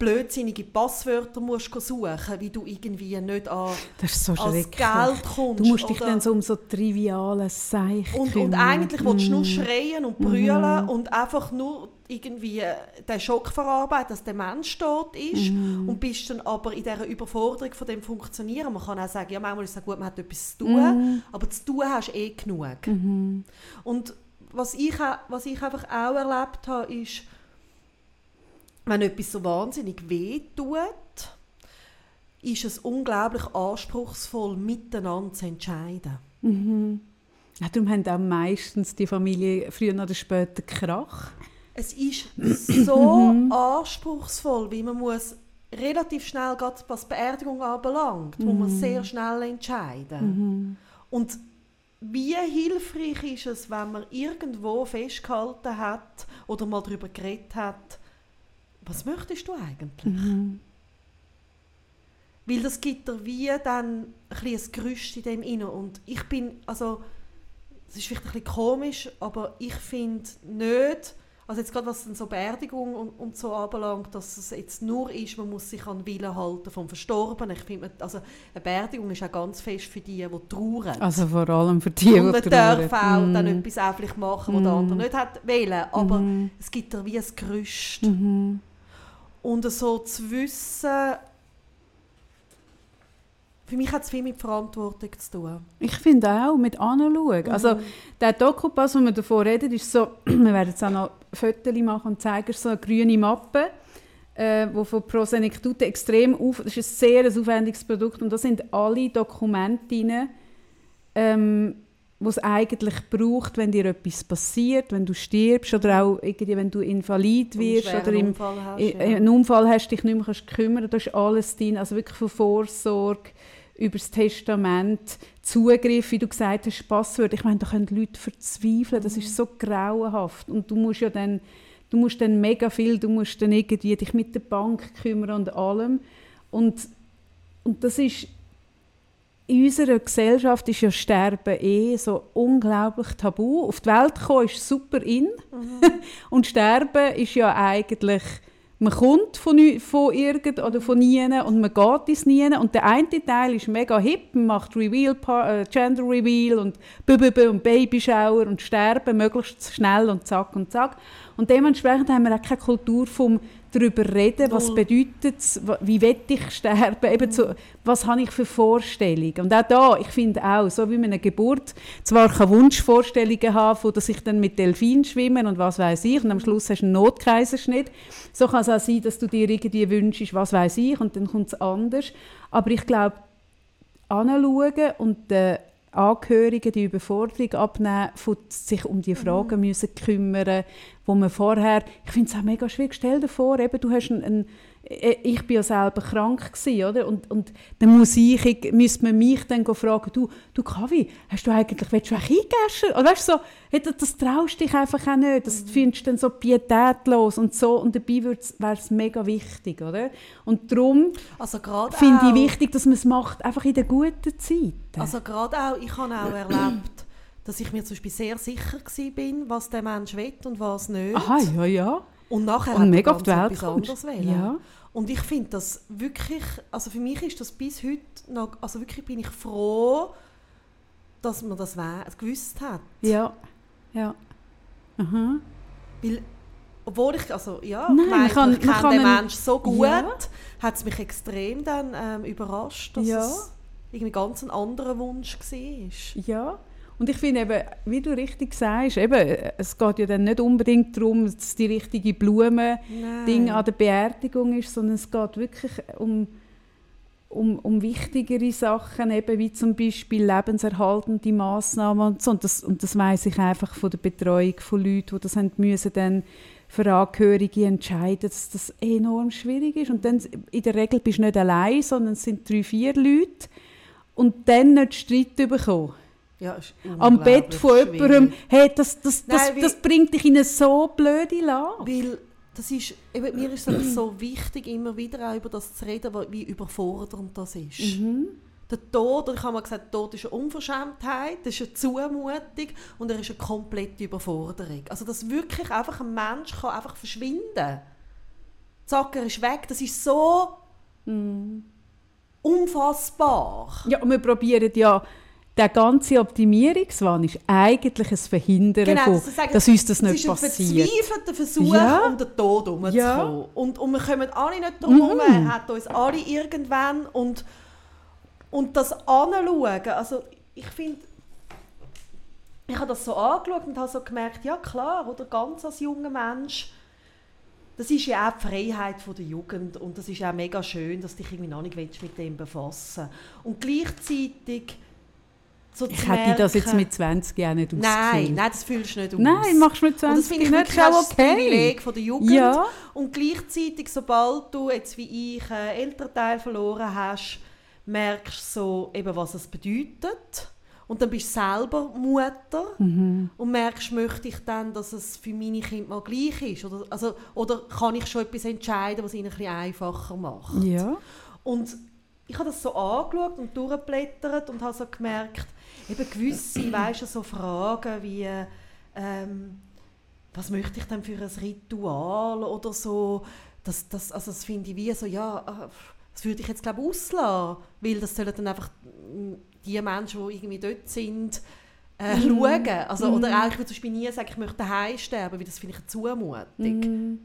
[SPEAKER 1] blödsinnige Passwörter musst suchen wie du irgendwie nicht an
[SPEAKER 3] das so
[SPEAKER 1] als Geld kommst.
[SPEAKER 3] Du musst dich dann so um so triviale Sachen
[SPEAKER 1] und, und eigentlich mm. willst du nur mhm. schreien und brüllen mm. und einfach nur irgendwie den Schock verarbeiten, dass der Mensch tot ist mm. und bist dann aber in dieser Überforderung von dem Funktionieren. Man kann auch sagen, ja, manchmal ist es gut, man hat etwas zu tun, mm. aber zu tun hast du eh genug.
[SPEAKER 3] -hmm.
[SPEAKER 1] Und was ich, was ich einfach auch erlebt habe, ist, wenn etwas so wahnsinnig weh tut, ist es unglaublich anspruchsvoll, miteinander zu entscheiden.
[SPEAKER 3] Mhm. Ja, darum haben auch meistens die Familie früher oder später Krach.
[SPEAKER 1] Es ist <clears throat> so mhm. anspruchsvoll, wie man muss relativ schnell, was Beerdigung anbelangt, mhm. muss man sehr schnell entscheiden.
[SPEAKER 3] Mhm.
[SPEAKER 1] Und wie hilfreich ist es, wenn man irgendwo festgehalten hat oder mal darüber geredet hat, was möchtest du eigentlich?
[SPEAKER 3] Mhm.
[SPEAKER 1] Weil das gibt dir wie dann ein, ein Gerüst in dem inne und ich bin, also, es ist vielleicht ein bisschen komisch, aber ich finde nicht, Also jetzt gerade was dann so Beerdigung und, und so anbelangt, dass es jetzt nur ist, man muss sich an den Willen halten vom Verstorbenen. Ich finde, also eine Beerdigung ist auch ganz fest für die, die trauern.
[SPEAKER 3] Also vor allem für die, die
[SPEAKER 1] und man
[SPEAKER 3] trauern.
[SPEAKER 1] darf auch
[SPEAKER 3] Mm.
[SPEAKER 1] dann etwas auch vielleicht machen, was der andere nicht hat wollen. Aber
[SPEAKER 3] Mhm.
[SPEAKER 1] es gibt da wie ein Gerüst.
[SPEAKER 3] Mhm.
[SPEAKER 1] Und so zu wissen, für mich hat es viel mit Verantwortung zu tun.
[SPEAKER 3] Ich finde auch, mit anschauen. Also,
[SPEAKER 1] Mhm.
[SPEAKER 3] der Dokupass, wo wir davon reden, ist so, <clears throat> wir werden jetzt auch noch Fotos machen und zeigen, so eine grüne Mappe, äh, die von Pro Senectute extrem auf, das ist ein sehr aufwendiges Produkt und da sind alle Dokumente drin, ähm, es eigentlich braucht, wenn dir etwas passiert, wenn du stirbst oder auch irgendwie, wenn du invalid wirst oder
[SPEAKER 1] einen
[SPEAKER 3] im,
[SPEAKER 1] Unfall hast, ja.
[SPEAKER 3] einen Unfall hast, dich nicht mehr kannst kümmern da ist alles drin, also wirklich von Vorsorge über das Testament, Zugriff, wie du gesagt hast, Passwörter. Ich meine, da können Leute verzweifeln, das ist so grauenhaft und du musst ja dann, du musst dann mega viel, du musst dann irgendwie dich mit der Bank kümmern und allem und, und das ist in unserer Gesellschaft ist ja Sterben eh so unglaublich tabu. Auf die Welt kommen ist super in. <laughs> Und Sterben ist ja eigentlich man kommt von, von irgend oder von nie und man geht ins nie und der eine Teil ist mega hip, man macht Reveal, äh, Gender Reveal und und Babyshower und sterben möglichst schnell und zack und zack. Und dementsprechend haben wir auch keine Kultur vom darüber reden, was bedeutet es, wie will ich sterben, eben so, was habe ich für Vorstellungen. Und auch da, ich finde auch, so wie man eine Geburt zwar kann Wunschvorstellungen haben, von dass ich dann mit Delfinen schwimme und was weiß ich, und am Schluss hast du einen Notkaiserschnitt, so kann es auch sein, dass du dir irgendwie wünschst, was weiß ich, und dann kommt es anders. Aber ich glaube, anschauen und den Angehörigen die Überforderung abnehmen, von sich um die Fragen müssen kümmern, wo man vorher, ich finde es auch mega schwierig, stell dir vor, eben, du hast einen, einen ich bin ja selber krank gewesen, oder? Und, und dann muss ich, ich müsste man mich dann fragen, du, du Kavi, hast du eigentlich, willst du eigentlich eingegessen? Oder weißt du, so, hey, das, das traust dich einfach auch nicht, das findest du dann so pietätlos und so, und dabei wäre es mega wichtig, oder? Und darum
[SPEAKER 1] Also
[SPEAKER 3] finde
[SPEAKER 1] auch-
[SPEAKER 3] ich wichtig, dass man es macht, einfach in der guten Zeit.
[SPEAKER 1] Also gerade auch, ich habe auch erlebt, dass ich mir zum Beispiel sehr sicher war, bin, was der Mensch will und was nicht.
[SPEAKER 3] Aha, ja, ja.
[SPEAKER 1] Und nachher
[SPEAKER 3] Und
[SPEAKER 1] hat
[SPEAKER 3] mega auf die Welt
[SPEAKER 1] etwas anderes wollen.
[SPEAKER 3] Ja.
[SPEAKER 1] Und ich finde das wirklich, also für mich ist das bis heute noch, also wirklich bin ich froh, dass man das gewusst hat.
[SPEAKER 3] Ja, ja. Aha.
[SPEAKER 1] Weil, obwohl ich, also ja,
[SPEAKER 3] Nein,
[SPEAKER 1] gemeint,
[SPEAKER 3] kann-
[SPEAKER 1] ich kenne
[SPEAKER 3] kann
[SPEAKER 1] den
[SPEAKER 3] einen-
[SPEAKER 1] Menschen so gut,
[SPEAKER 3] Ja.
[SPEAKER 1] hat es mich extrem dann ähm, überrascht, dass
[SPEAKER 3] Ja.
[SPEAKER 1] es irgendwie ganz ein anderer Wunsch war.
[SPEAKER 3] Ja. Und ich finde eben, wie du richtig sagst, eben, es geht ja dann nicht unbedingt darum, dass es die richtige Blume Ding an der Beerdigung ist, sondern es geht wirklich um, um, um wichtigere Sachen, eben wie zum Beispiel lebenserhaltende Massnahmen und so. Und das, und das weiss ich einfach von der Betreuung von Leuten, die das haben müssen, dann für Angehörige entscheiden, dass das enorm schwierig ist. Und dann, in der Regel bist du nicht allein, sondern es sind drei, vier Leute. Und dann nicht Streit bekommen.
[SPEAKER 1] Ja,
[SPEAKER 3] Am Bett von jemandem, hey, das, das, das,
[SPEAKER 1] Nein,
[SPEAKER 3] das bringt dich in eine so blöde Lage.
[SPEAKER 1] Weil das ist, eben, mir ist es so wichtig, immer wieder auch über das zu reden, wie überfordernd das ist.
[SPEAKER 3] Mhm.
[SPEAKER 1] Der Tod, ich habe mal gesagt, Tod ist eine Unverschämtheit, das ist eine Zumutung und er ist eine komplette Überforderung. Also dass wirklich einfach ein Mensch kann einfach verschwinden Zack, er ist weg. Das ist so
[SPEAKER 3] Mhm.
[SPEAKER 1] unfassbar.
[SPEAKER 3] Ja, und wir probieren ja, der ganze Optimierungswahn ist eigentlich ein Verhindern
[SPEAKER 1] Genau,
[SPEAKER 3] von,
[SPEAKER 1] dass sie sagen,
[SPEAKER 3] dass uns das
[SPEAKER 1] Es
[SPEAKER 3] nicht
[SPEAKER 1] ist ein
[SPEAKER 3] passiert.
[SPEAKER 1] verzweifelter Versuch,
[SPEAKER 3] Ja.
[SPEAKER 1] um den Tod herumzukommen.
[SPEAKER 3] Ja.
[SPEAKER 1] Und, und wir kommen alle nicht drum herum.
[SPEAKER 3] Mhm.
[SPEAKER 1] Er hat uns alle irgendwann. Und, und das anschauen, also ich finde, ich habe das so angeschaut und habe so gemerkt, ja klar, oder ganz als junger Mensch, das ist ja auch die Freiheit von der Jugend und das ist auch mega schön, dass dich irgendwie noch nicht willst mit dem befassen Und gleichzeitig so
[SPEAKER 3] Ich hätte das jetzt mit 20 Jahren nicht
[SPEAKER 1] Nein,
[SPEAKER 3] ausgefüllt.
[SPEAKER 1] nein, das fühlst du nicht aus.
[SPEAKER 3] Nein, machst du mit
[SPEAKER 1] Und das
[SPEAKER 3] 20
[SPEAKER 1] finde ich
[SPEAKER 3] nicht,
[SPEAKER 1] wirklich
[SPEAKER 3] auch
[SPEAKER 1] auch
[SPEAKER 3] okay.
[SPEAKER 1] Privileg von der Jugend.
[SPEAKER 3] Ja.
[SPEAKER 1] Und gleichzeitig, sobald du jetzt wie ich einen Elternteil verloren hast, merkst du so, eben, was es bedeutet. Und dann bist du selber Mutter
[SPEAKER 3] Mhm.
[SPEAKER 1] und merkst, möchte ich dann, dass es für meine Kinder mal gleich ist? Oder, also, oder kann ich schon etwas entscheiden, was ihnen ein bisschen einfacher macht?
[SPEAKER 3] Ja.
[SPEAKER 1] Und ich habe das so angeschaut und durchgeblättert und habe so gemerkt, eben gewisse, <clears throat> weißt du, so Fragen wie, ähm, was möchte ich denn für ein Ritual oder so. Das, das, also das finde ich wie so, ja, äh, das würde ich jetzt glaube auslassen, weil das sollen dann einfach mm, die Menschen, die irgendwie dort sind, äh,
[SPEAKER 3] Mhm.
[SPEAKER 1] schauen. Also, Oder auch, ich würde zum Beispiel nie sagen, ich möchte daheim sterben, weil das finde ich eine Zumutung.
[SPEAKER 3] Mhm.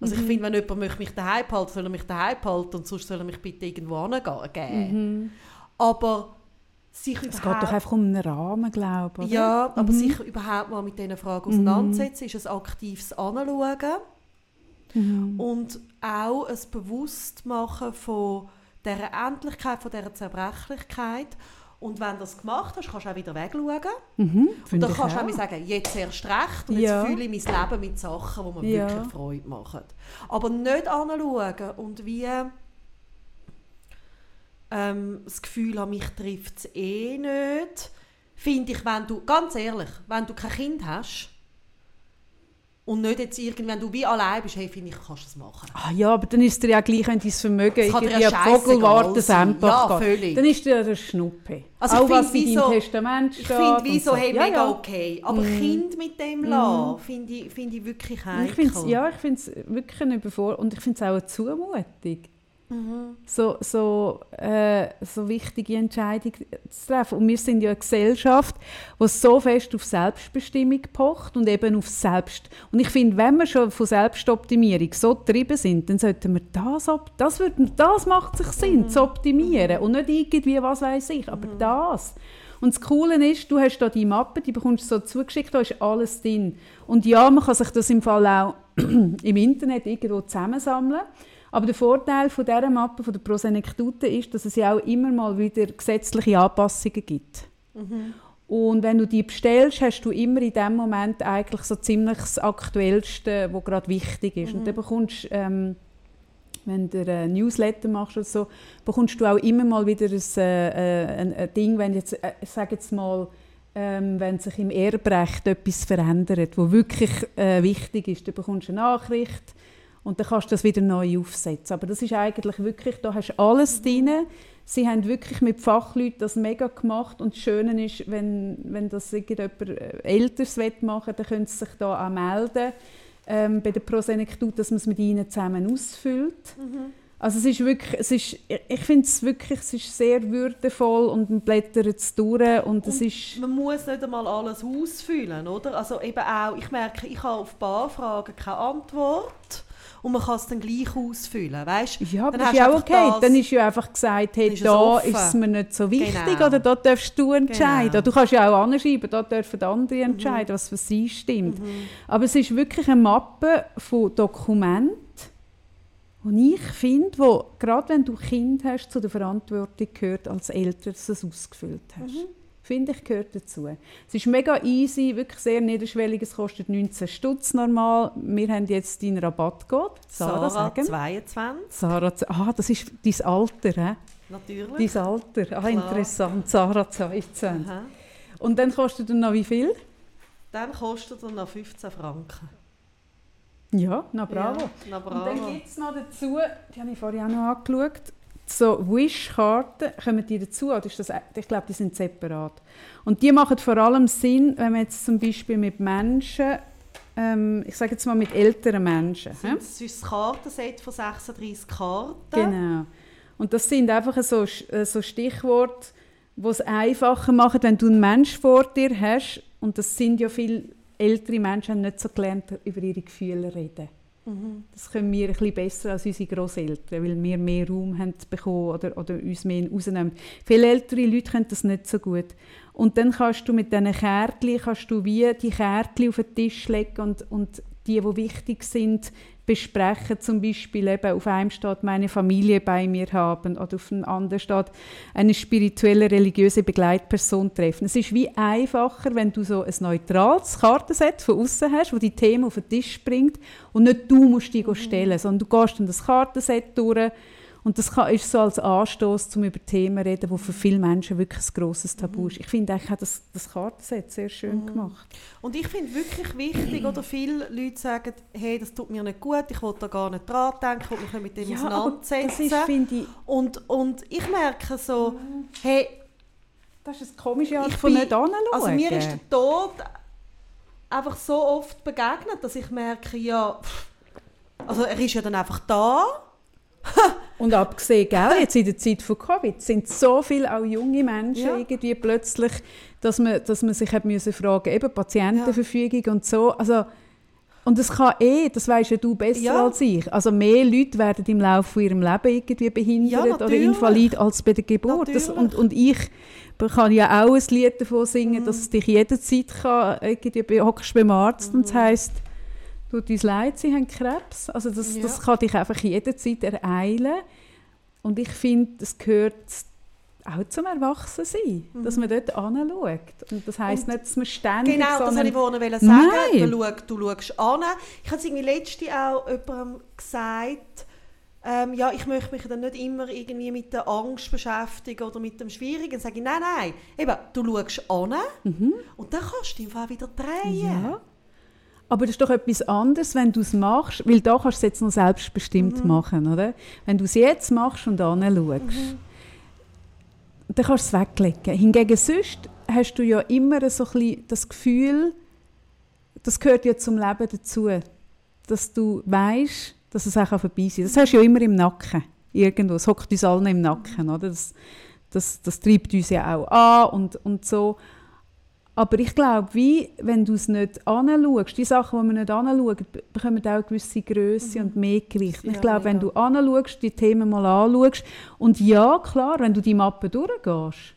[SPEAKER 1] Also ich finde, wenn jemand möchte mich daheim behalten, soll er mich daheim behalten und sonst soll er mich bitte irgendwo hingeben. Aber sich
[SPEAKER 3] Mhm. Es geht doch einfach um einen Rahmen, glaube ich.
[SPEAKER 1] ja, aber
[SPEAKER 3] Mhm.
[SPEAKER 1] sich überhaupt mal mit diesen Fragen auseinandersetzen, ist ein aktives Anschauen
[SPEAKER 3] Mhm.
[SPEAKER 1] und auch ein Bewusstmachen von dieser Endlichkeit, von dieser Zerbrechlichkeit. Und wenn du das gemacht hast, kannst du auch wieder wegschauen.
[SPEAKER 3] Mhm.
[SPEAKER 1] Und dann kannst du
[SPEAKER 3] auch.
[SPEAKER 1] auch sagen, jetzt erst recht und
[SPEAKER 3] Ja.
[SPEAKER 1] jetzt fühle ich mein Leben mit Sachen, die mir
[SPEAKER 3] Ja.
[SPEAKER 1] wirklich Freude machen. Aber nicht anschauen und wie ähm, das Gefühl haben, mich trifft es eh nicht, finde ich, wenn du, ganz ehrlich, wenn du kein Kind hast und nicht jetzt irgendwie, wenn du wie allein bist, hey, finde ich, kannst du das machen.
[SPEAKER 3] Ah ja, aber dann ist dir ja gleich, wenn dein Vermögen irgendwie
[SPEAKER 1] ja
[SPEAKER 3] Vogelwarte. Sempach
[SPEAKER 1] Ja, völlig.
[SPEAKER 3] dann ist dir ja der Schnuppe.
[SPEAKER 1] Also ich
[SPEAKER 3] Auch was
[SPEAKER 1] finde,
[SPEAKER 3] in
[SPEAKER 1] wie
[SPEAKER 3] deinem
[SPEAKER 1] so-
[SPEAKER 3] Testament steht.
[SPEAKER 1] Ich finde wie so, hey,
[SPEAKER 3] Ja,
[SPEAKER 1] mega
[SPEAKER 3] ja.
[SPEAKER 1] okay. Aber Kind mit dem lassen, finde ich, finde ich wirklich heikel.
[SPEAKER 3] Ich find's, ja, ich finde es wirklich eine Überfor und ich finde es auch eine Zumutung.
[SPEAKER 1] Mhm.
[SPEAKER 3] So, so, äh, so wichtige Entscheidungen zu treffen. Und wir sind ja eine Gesellschaft, die so fest auf Selbstbestimmung pocht und eben auf Selbst. Und ich finde, wenn wir schon von Selbstoptimierung so getrieben sind, dann sollten wir das, das, wird, das macht sich Sinn, zu optimieren. Und nicht irgendwie, was weiß ich, aber das. Und das Coole ist, du hast da die Mappe, die bekommst du so zugeschickt, da ist alles drin. Und ja, man kann sich das im Fall auch <clears throat> im Internet irgendwo zusammensammeln. Aber der Vorteil von dieser Mappe, von der Prosenektute, ist, dass es ja auch immer mal wieder gesetzliche Anpassungen gibt. Und wenn du die bestellst, hast du immer in dem Moment eigentlich so ziemlich das Aktuellste, was gerade wichtig ist. Und dann bekommst ähm, wenn du einen Newsletter machst oder so, bekommst du auch immer mal wieder ein, äh, ein, ein Ding, wenn jetzt, äh, sage jetzt mal, ähm, wenn sich im Erbrecht etwas verändert, wo wirklich äh, wichtig ist, dann bekommst du eine Nachricht und dann kannst du das wieder neu aufsetzen. Aber das ist eigentlich wirklich, da hast du alles drin. Sie haben wirklich mit Fachleuten das mega gemacht und das Schöne ist, wenn, wenn das irgendjemand äh, Älteres machen will, dann können sie sich da auch melden ähm, bei der Prosenektut, dass man es mit ihnen zusammen ausfüllt. Also es ist wirklich, es ist, ich- ich finde es wirklich, es ist sehr würdevoll und man blättert es durch und es ist...
[SPEAKER 1] Man muss nicht einmal alles ausfüllen, oder? Also eben auch, ich merke, ich habe auf ein paar Fragen keine Antwort und man kann es dann gleich ausfüllen, weißt?
[SPEAKER 3] Ja, aber
[SPEAKER 1] Dann
[SPEAKER 3] ist ja
[SPEAKER 1] du
[SPEAKER 3] okay.
[SPEAKER 1] das-
[SPEAKER 3] Dann ist ja einfach gesagt, hey,
[SPEAKER 1] ist es
[SPEAKER 3] da
[SPEAKER 1] offen.
[SPEAKER 3] ist es mir nicht so wichtig
[SPEAKER 1] Genau.
[SPEAKER 3] oder da darfst du entscheiden.
[SPEAKER 1] Genau.
[SPEAKER 3] Du kannst ja auch anschreiben, da dürfen andere entscheiden, was für sie stimmt. Aber es ist wirklich eine Mappe von Dokumenten, und ich finde, wo, gerade wenn du Kind hast, zu der Verantwortung gehört, als Eltern, dass du es ausgefüllt hast. Finde ich, gehört dazu. Es ist mega easy, wirklich sehr niederschwellig. Es kostet 19 Stutz normal. Wir haben jetzt deinen Rabattcode. Sarah,
[SPEAKER 1] Sarah,
[SPEAKER 3] sagen.
[SPEAKER 1] 22,
[SPEAKER 3] Sarah, ah, das ist dein Alter, hä?
[SPEAKER 1] natürlich.
[SPEAKER 3] Dein Alter. Ah, interessant. Sarah 22.
[SPEAKER 1] Aha.
[SPEAKER 3] Und dann kostet er noch wie viel?
[SPEAKER 1] Dann kostet er noch 15 Franken.
[SPEAKER 3] Ja, na bravo.
[SPEAKER 1] Ja, na
[SPEAKER 3] Und dann
[SPEAKER 1] bravo.
[SPEAKER 3] gibt es noch dazu, die habe ich vorhin auch noch angeschaut, so Wish-Karten, kommen die dazu? Oder ist das, ich glaube, die sind separat. Und die machen vor allem Sinn, wenn man jetzt zum Beispiel mit Menschen, ähm, ich sage jetzt mal mit älteren Menschen?
[SPEAKER 1] Das ist das Kartenset von 36 Karten.
[SPEAKER 3] Genau. Und das sind einfach so, äh, so Stichworte, die es einfacher machen, wenn du einen Menschen vor dir hast. Und das sind ja viele ältere Menschen, haben nicht so gelernt, über ihre Gefühle zu reden. Das können wir ein bisschen besser als unsere Grosseltern, weil wir mehr Raum haben bekommen oder, oder uns mehr rausnehmen. Viele ältere Leute können das nicht so gut. Und dann kannst du mit diesen Kärtchen, kannst du wie die Kärtchen auf den Tisch legen und, und die, die wichtig sind, besprechen. Zum Beispiel eben auf einem steht meine Familie bei mir haben oder auf einem anderen steht eine spirituelle, religiöse Begleitperson treffen. Es ist wie einfacher, wenn du so ein neutrales Kartenset von außen hast, wo die Themen auf den Tisch bringt und nicht du musst die stellen, sondern du gehst dann das Kartenset durch und das kann, ist so als Anstoß, um über Themen zu reden, die für viele Menschen wirklich ein grosses Tabu ist. Ich finde eigentlich, hat das, das Kartenset sehr schön gemacht.
[SPEAKER 1] Und ich finde wirklich wichtig, oder viele Leute sagen, hey, das tut mir nicht gut, ich will da gar nicht dran denken, ich will mich mit dem
[SPEAKER 3] das
[SPEAKER 1] auseinandersetzen.
[SPEAKER 3] ist, finde ich,
[SPEAKER 1] und, und ich merke so, hey,
[SPEAKER 3] das ist eine komische Art
[SPEAKER 1] Ich
[SPEAKER 3] von
[SPEAKER 1] bin-
[SPEAKER 3] nicht anschauen.
[SPEAKER 1] also mir ist der Tod einfach so oft begegnet, dass ich merke, ja, also er ist ja dann einfach da.
[SPEAKER 3] Und abgesehen, gell, jetzt in der Zeit von Covid sind so viele auch junge Menschen
[SPEAKER 1] Ja.
[SPEAKER 3] irgendwie plötzlich, dass man, dass man sich hat müssen fragen, eben Patientenverfügung und so. Also, und das kann eh, das weisst ja du besser
[SPEAKER 1] Ja.
[SPEAKER 3] als ich. Also mehr Leute werden im Laufe von ihrem Leben irgendwie behindert
[SPEAKER 1] Ja,
[SPEAKER 3] oder invalid als bei der Geburt. Das, und, und ich kann ja auch ein Lied davon singen,
[SPEAKER 1] Mhm.
[SPEAKER 3] dass es dich jederzeit kann, irgendwie hockst beim Arzt und es
[SPEAKER 1] Mhm.
[SPEAKER 3] heisst, tut uns leid, sie haben Krebs. Also das,
[SPEAKER 1] Ja.
[SPEAKER 3] das kann dich einfach jederzeit ereilen. Und ich finde, das gehört auch zum Erwachsensein, dass man dort anschaut. Und das heisst
[SPEAKER 1] Mhm.
[SPEAKER 3] Nicht, dass man ständig
[SPEAKER 1] Genau, das wollte ich vorhin sagen.
[SPEAKER 3] Nein.
[SPEAKER 1] Du, schau, du schaust an. Ich habe es irgendwie letzte auch jemandem gesagt, ähm, ja, ich möchte mich dann nicht immer irgendwie mit der Angst beschäftigen oder mit dem Schwierigen. Dann sage ich, nein, nein, eben, du schaust an und dann kannst du einfach wieder drehen.
[SPEAKER 3] Mhm. Ja. Aber das ist doch etwas anderes, wenn du es machst, weil da kannst du es jetzt noch selbstbestimmt
[SPEAKER 1] Mhm.
[SPEAKER 3] machen, oder? Wenn du es jetzt machst und anschaust,
[SPEAKER 1] Mhm.
[SPEAKER 3] dann kannst du es weglegen. Hingegen sonst hast du ja immer so ein das Gefühl, das gehört ja zum Leben dazu, dass du weißt, dass es auch vorbei sein kann. Das hast du ja immer im Nacken, irgendwo. Es hockt uns allen im Nacken, oder? Das, das, das treibt uns ja auch an und, und so. Aber ich glaube, wie, wenn du es nicht anschaust, die Sachen, die man nicht anschaut, be- bekommen auch eine gewisse Größe und mehr Gewicht.
[SPEAKER 1] Ja,
[SPEAKER 3] ich glaube, wenn du anschaust, die Themen mal anschaust, und ja, klar, wenn du die Mappe durchgehst,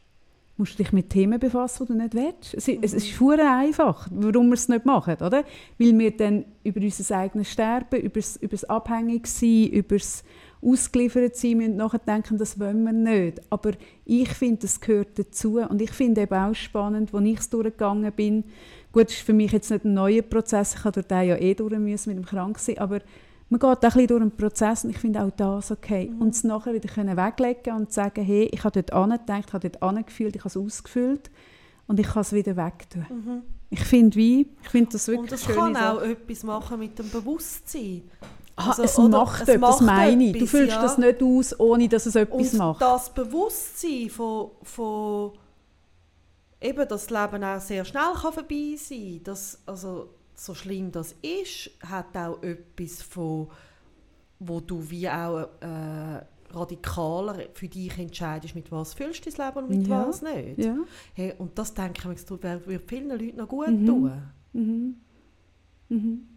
[SPEAKER 3] musst du dich mit Themen befassen, die du nicht willst. Es, ist- es ist verdammt einfach, warum wir es nicht machen, oder? Weil wir dann über unser eigenes Sterben, über das, über das Abhängigsein, über das Ausgeliefertsein müssen nachdenken, das wollen wir nicht. Aber ich finde, das gehört dazu. Und ich finde eben auch spannend, als ich es durchgegangen bin, gut, es ist für mich jetzt nicht ein neuer Prozess, ich habe durch den ja eh durch müssen mit dem Kranksein, aber man geht auch ein bisschen durch einen Prozess und ich finde auch das okay. Und es nachher wieder können weglegen und sagen, hey, ich habe dort angedacht, ich habe dort angefühlt, ich habe es ausgefüllt und ich kann es wieder wegtun. Ich finde wie, ich finde das wirklich
[SPEAKER 1] Und das kann
[SPEAKER 3] Sache.
[SPEAKER 1] auch etwas machen mit dem Bewusstsein.
[SPEAKER 3] Ah,
[SPEAKER 1] Also,
[SPEAKER 3] es macht
[SPEAKER 1] es
[SPEAKER 3] etwas,
[SPEAKER 1] macht
[SPEAKER 3] meine ich. Du fühlst
[SPEAKER 1] ja.
[SPEAKER 3] das nicht aus, ohne dass es etwas
[SPEAKER 1] Und
[SPEAKER 3] macht.
[SPEAKER 1] das Bewusstsein von, von eben, dass das Leben auch sehr schnell kann vorbei sein kann, dass, also, so schlimm das ist, hat auch etwas von, wo du wie auch äh, radikaler für dich entscheidest, mit was fühlst du dein Leben und mit
[SPEAKER 3] Ja.
[SPEAKER 1] was nicht.
[SPEAKER 3] Ja.
[SPEAKER 1] Hey, und das denke ich das würde vielen Leuten noch gut
[SPEAKER 3] Mhm.
[SPEAKER 1] tun.
[SPEAKER 3] Mhm. Mhm.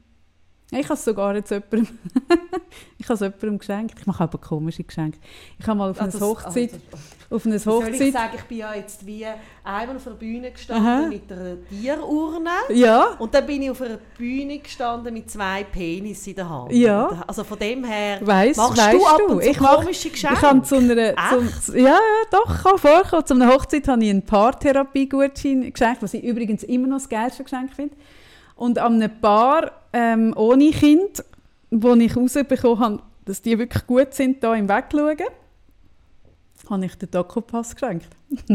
[SPEAKER 3] Ich habe es sogar jetzt jemandem, <laughs> ich habe es jemandem geschenkt. Ich mache aber komische Geschenke. Ich habe mal auf
[SPEAKER 1] Ah,
[SPEAKER 3] eine
[SPEAKER 1] das-
[SPEAKER 3] Hochzeit,
[SPEAKER 1] also,
[SPEAKER 3] auf eine
[SPEAKER 1] Wie soll ich
[SPEAKER 3] Hochzeit,
[SPEAKER 1] sagen, ich bin ja jetzt wie einmal auf einer Bühne gestanden
[SPEAKER 3] Aha.
[SPEAKER 1] mit einer Tierurne
[SPEAKER 3] ja,
[SPEAKER 1] und dann bin ich auf einer Bühne gestanden mit zwei Penis in der Hand.
[SPEAKER 3] Ja.
[SPEAKER 1] Also von dem her
[SPEAKER 3] weiss,
[SPEAKER 1] machst
[SPEAKER 3] weißt
[SPEAKER 1] du ab und zu
[SPEAKER 3] ich mach-
[SPEAKER 1] komische Geschenke.
[SPEAKER 3] ich habe zu einer, zum, ja, ja, doch, kann vorkommen. Zu einer Hochzeit habe ich einen Paartherapie-Gutschein geschenkt, was ich übrigens immer noch das geilste Geschenk finde. Und an einem Paar ähm, ohne Kind, wo ich herausbekommen habe, dass die wirklich gut sind, da im Wegschauen, habe ich den Dokopass geschenkt. <laughs>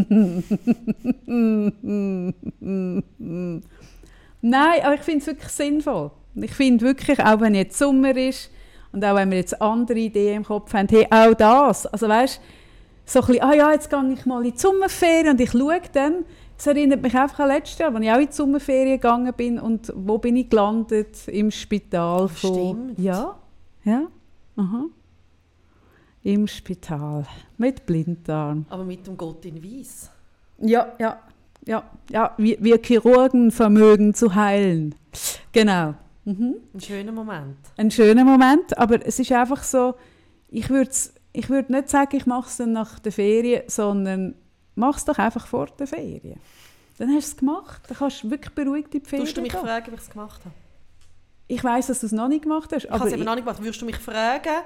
[SPEAKER 3] Nein, aber ich finde es wirklich sinnvoll. Ich finde wirklich, auch wenn jetzt Sommer ist und auch wenn wir jetzt andere Ideen im Kopf haben, hey, auch das. Also weißt so ein bisschen, ah ja, jetzt gehe ich mal in die Sommerferien und ich schaue dann. Es erinnert mich einfach an letztes Jahr, als ich auch in die Sommerferien gegangen bin und wo bin ich gelandet? Im Spital von...
[SPEAKER 1] Stimmt.
[SPEAKER 3] Ja, ja, aha. Im Spital mit Blinddarm.
[SPEAKER 1] Aber mit dem Gott in Weiß.
[SPEAKER 3] Ja, ja, ja, ja. Wir, wir Chirurgen vermögen zu heilen. Genau. Mhm.
[SPEAKER 1] Ein schöner Moment.
[SPEAKER 3] Ein schöner Moment, aber es ist einfach so, ich würde ich würd nicht sagen, ich mache es dann nach der Ferien, sondern mach es doch einfach vor der Ferien. Dann hast du es gemacht, dann kannst du wirklich beruhigt in die Ferien
[SPEAKER 1] Würdest du mich
[SPEAKER 3] gehen.
[SPEAKER 1] fragen, wie ich es gemacht habe?
[SPEAKER 3] Ich weiss, dass du es noch nicht gemacht hast,
[SPEAKER 1] Ich habe es eben noch nicht gemacht. Würdest du mich fragen,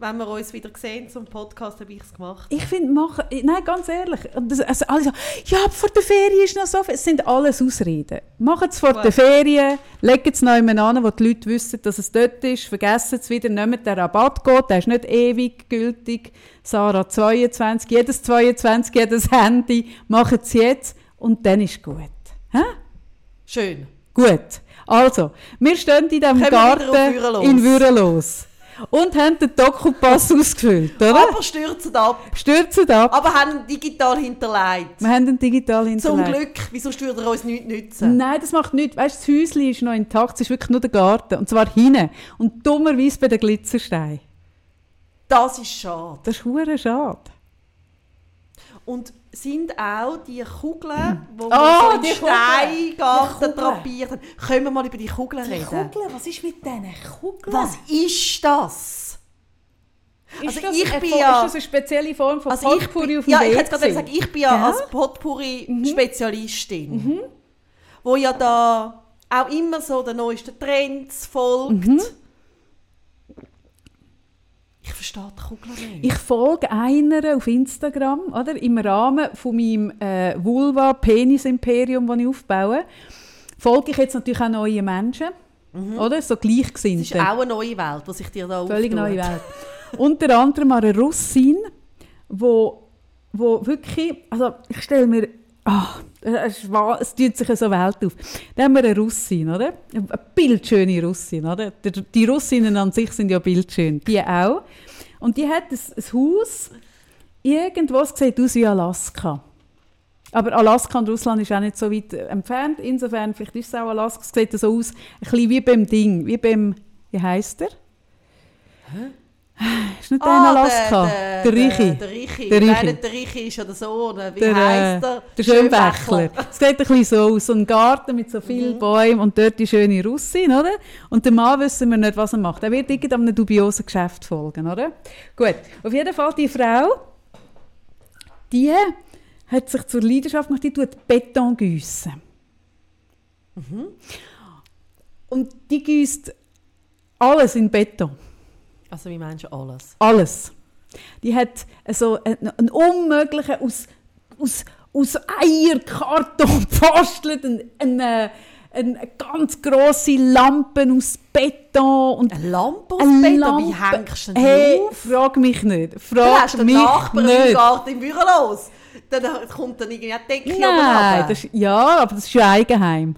[SPEAKER 1] wenn wir uns wieder sehen zum Podcast, ob ich es gemacht habe?
[SPEAKER 3] ich finde, mach, nein, ganz ehrlich, das, also alle sagen, ja, vor der Ferien ist noch so viel. Es sind alles Ausreden. Macht es vor
[SPEAKER 1] Gut.
[SPEAKER 3] der Ferien, legt es noch jemand an, wo die Leute wissen, dass es dort ist, vergessen es wieder, nehmt den Rabattcode, der ist nicht ewig gültig. Sarah 22, jedes 22, jedes Handy, macht es jetzt und dann ist gut. Hä?
[SPEAKER 1] Schön.
[SPEAKER 3] Gut. Also, wir stehen in diesem
[SPEAKER 1] Kommen
[SPEAKER 3] Garten in Würelos. Und haben den Doku-Pass ausgefüllt, oder?
[SPEAKER 1] Aber stürzen ab.
[SPEAKER 3] Stürzen ab.
[SPEAKER 1] Aber haben ihn digital hinterlegt.
[SPEAKER 3] Wir haben den digital
[SPEAKER 1] Zum
[SPEAKER 3] hinterlegt.
[SPEAKER 1] Glück. Wieso würde er uns nichts nützen?
[SPEAKER 3] Nein, das macht nichts. Weißt du, das Häuschen ist noch intakt, es ist wirklich nur der Garten. Und zwar hinten. Und dummerweise bei den Glitzersteinen.
[SPEAKER 1] Das ist schade.
[SPEAKER 3] Das ist schade.
[SPEAKER 1] Und sind auch die Kugeln, die
[SPEAKER 3] Oh,
[SPEAKER 1] wir so in
[SPEAKER 3] die
[SPEAKER 1] den
[SPEAKER 3] Kugeln. Die
[SPEAKER 1] Steingarten
[SPEAKER 3] Kugeln.
[SPEAKER 1] drapiert haben. Können wir mal über die Kugeln reden?
[SPEAKER 3] was ist mit diesen Kugeln?
[SPEAKER 1] Was ist das?
[SPEAKER 3] Ist
[SPEAKER 1] Also
[SPEAKER 3] das
[SPEAKER 1] ich bin ja-
[SPEAKER 3] Ist das eine spezielle Form von
[SPEAKER 1] Also ich
[SPEAKER 3] Potpourri
[SPEAKER 1] bin,
[SPEAKER 3] auf dem
[SPEAKER 1] ja, ich
[SPEAKER 3] WC?
[SPEAKER 1] hätte gerade gesagt, ich bin ja
[SPEAKER 3] Gell?
[SPEAKER 1] als Potpourri-Spezialistin, wo ja da auch immer so den neuesten Trends folgt. Ich verstehe die Kugeln nicht.
[SPEAKER 3] Ich folge einer auf Instagram, oder? Im Rahmen von meinem äh, Vulva-Penis-Imperium, das ich aufbaue, folge ich jetzt natürlich auch neue Menschen, oder? So
[SPEAKER 1] das ist
[SPEAKER 3] Gleichgesinnte.
[SPEAKER 1] auch eine neue Welt, die sich dir da
[SPEAKER 3] Völlig
[SPEAKER 1] auftut.
[SPEAKER 3] neue Welt. Unter anderem eine Russin, wo, wo wirklich, also ich stelle mir, ah, wahr, es tut sich so Welt auf. Da haben wir eine Russin, oder? Eine bildschöne Russin, oder? Die, Russinnen an sich sind ja bildschön, die auch. Und die hat ein, Haus, irgendwo, es sieht aus wie Alaska. Aber Alaska und Russland ist auch nicht so weit äh, entfernt. Insofern, vielleicht ist es auch Alaska, es sieht so aus, ein bisschen wie beim Ding, wie beim, wie heisst der? Ist nicht der in
[SPEAKER 1] Ah,
[SPEAKER 3] Alaska?
[SPEAKER 1] Der,
[SPEAKER 3] Der.
[SPEAKER 1] Der Richi.
[SPEAKER 3] Der.
[SPEAKER 1] Nein, nicht der Richi ist ja der Sohn. Wie
[SPEAKER 3] Der,
[SPEAKER 1] heisst
[SPEAKER 3] äh,
[SPEAKER 1] er?
[SPEAKER 3] der Schönbächler. Es sieht ein bisschen so aus, so ein Garten mit so
[SPEAKER 1] Mhm.
[SPEAKER 3] vielen Bäumen und dort die schöne Russin, oder? Und der Mann wissen wir nicht, was er macht. Er wird irgendeinem dubiosen Geschäft folgen, oder? Gut, auf jeden Fall die Frau, die hat sich zur Leidenschaft gemacht, die tut Beton gießen.
[SPEAKER 1] Mhm.
[SPEAKER 3] Und die gießt alles in Beton.
[SPEAKER 1] Also wie meinst du alles?
[SPEAKER 3] Alles. Die hat so einen, einen unmöglichen aus, aus, aus Eierkarton <laughs> gebastelt, eine, eine, eine ganz grosse Lampe aus Beton und
[SPEAKER 1] Eine Lampe aus
[SPEAKER 3] eine
[SPEAKER 1] Beton?
[SPEAKER 3] Lampe.
[SPEAKER 1] Wie hängst du
[SPEAKER 3] Hey,
[SPEAKER 1] auf?
[SPEAKER 3] frag mich nicht. Frag
[SPEAKER 1] hast
[SPEAKER 3] mich
[SPEAKER 1] Nachbarn im
[SPEAKER 3] nicht.
[SPEAKER 1] Garten im Büro los. Dann kommt dann irgendwie eine Decke
[SPEAKER 3] Nein, das ist, ja, aber das ist ja Eigenheim.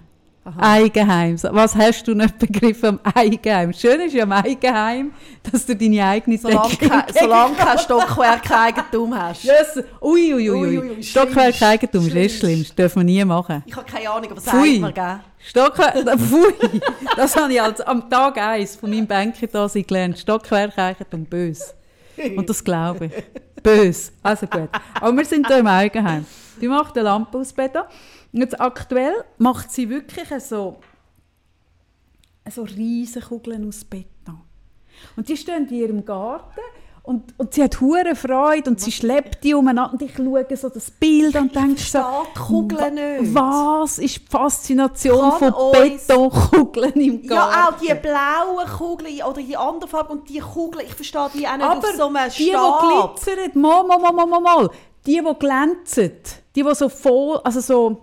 [SPEAKER 3] Eigenheim. So, Was hast du nicht begriffen am Eigenheim? Schön ist ja am Eigenheim, dass du deine eigene
[SPEAKER 1] Solange, kein, solange kein Stockwerk Eigentum hast.
[SPEAKER 3] Yes. Ui, ui, ui,
[SPEAKER 1] Ui,
[SPEAKER 3] Stockwerk. Eigentum ist eh schlimm. Das dürfen wir nie machen.
[SPEAKER 1] Ich habe keine Ahnung, aber
[SPEAKER 3] Pfui.
[SPEAKER 1] mir, gell?
[SPEAKER 3] Stockwerk, <laughs> pfui. Das habe ich als, am Tag 1 von meinem Banker da gelernt. Stockwerk Eigentum, böse. Und das glaube ich. Böse. Also gut. Aber wir sind hier im Eigenheim. Die macht eine Lampe aus Beton. Jetzt aktuell macht sie wirklich so, so riesige Kugeln aus Beton. Und die stehen in ihrem Garten und, und sie hat hure Freude und sie schleppt die umeinander und ich schaue so das Bild und denke so,
[SPEAKER 1] Kugeln nicht.
[SPEAKER 3] was ist die Faszination
[SPEAKER 1] Kann
[SPEAKER 3] von Betonkugeln im Garten?
[SPEAKER 1] Ja, auch die blauen Kugeln oder die anderen Farben und die Kugeln, ich verstehe die auch nicht
[SPEAKER 3] Aber
[SPEAKER 1] auf so einem
[SPEAKER 3] die, die glitzern, mal, mal, mal, mal, mal, die, die glänzen, die, die so voll, also so,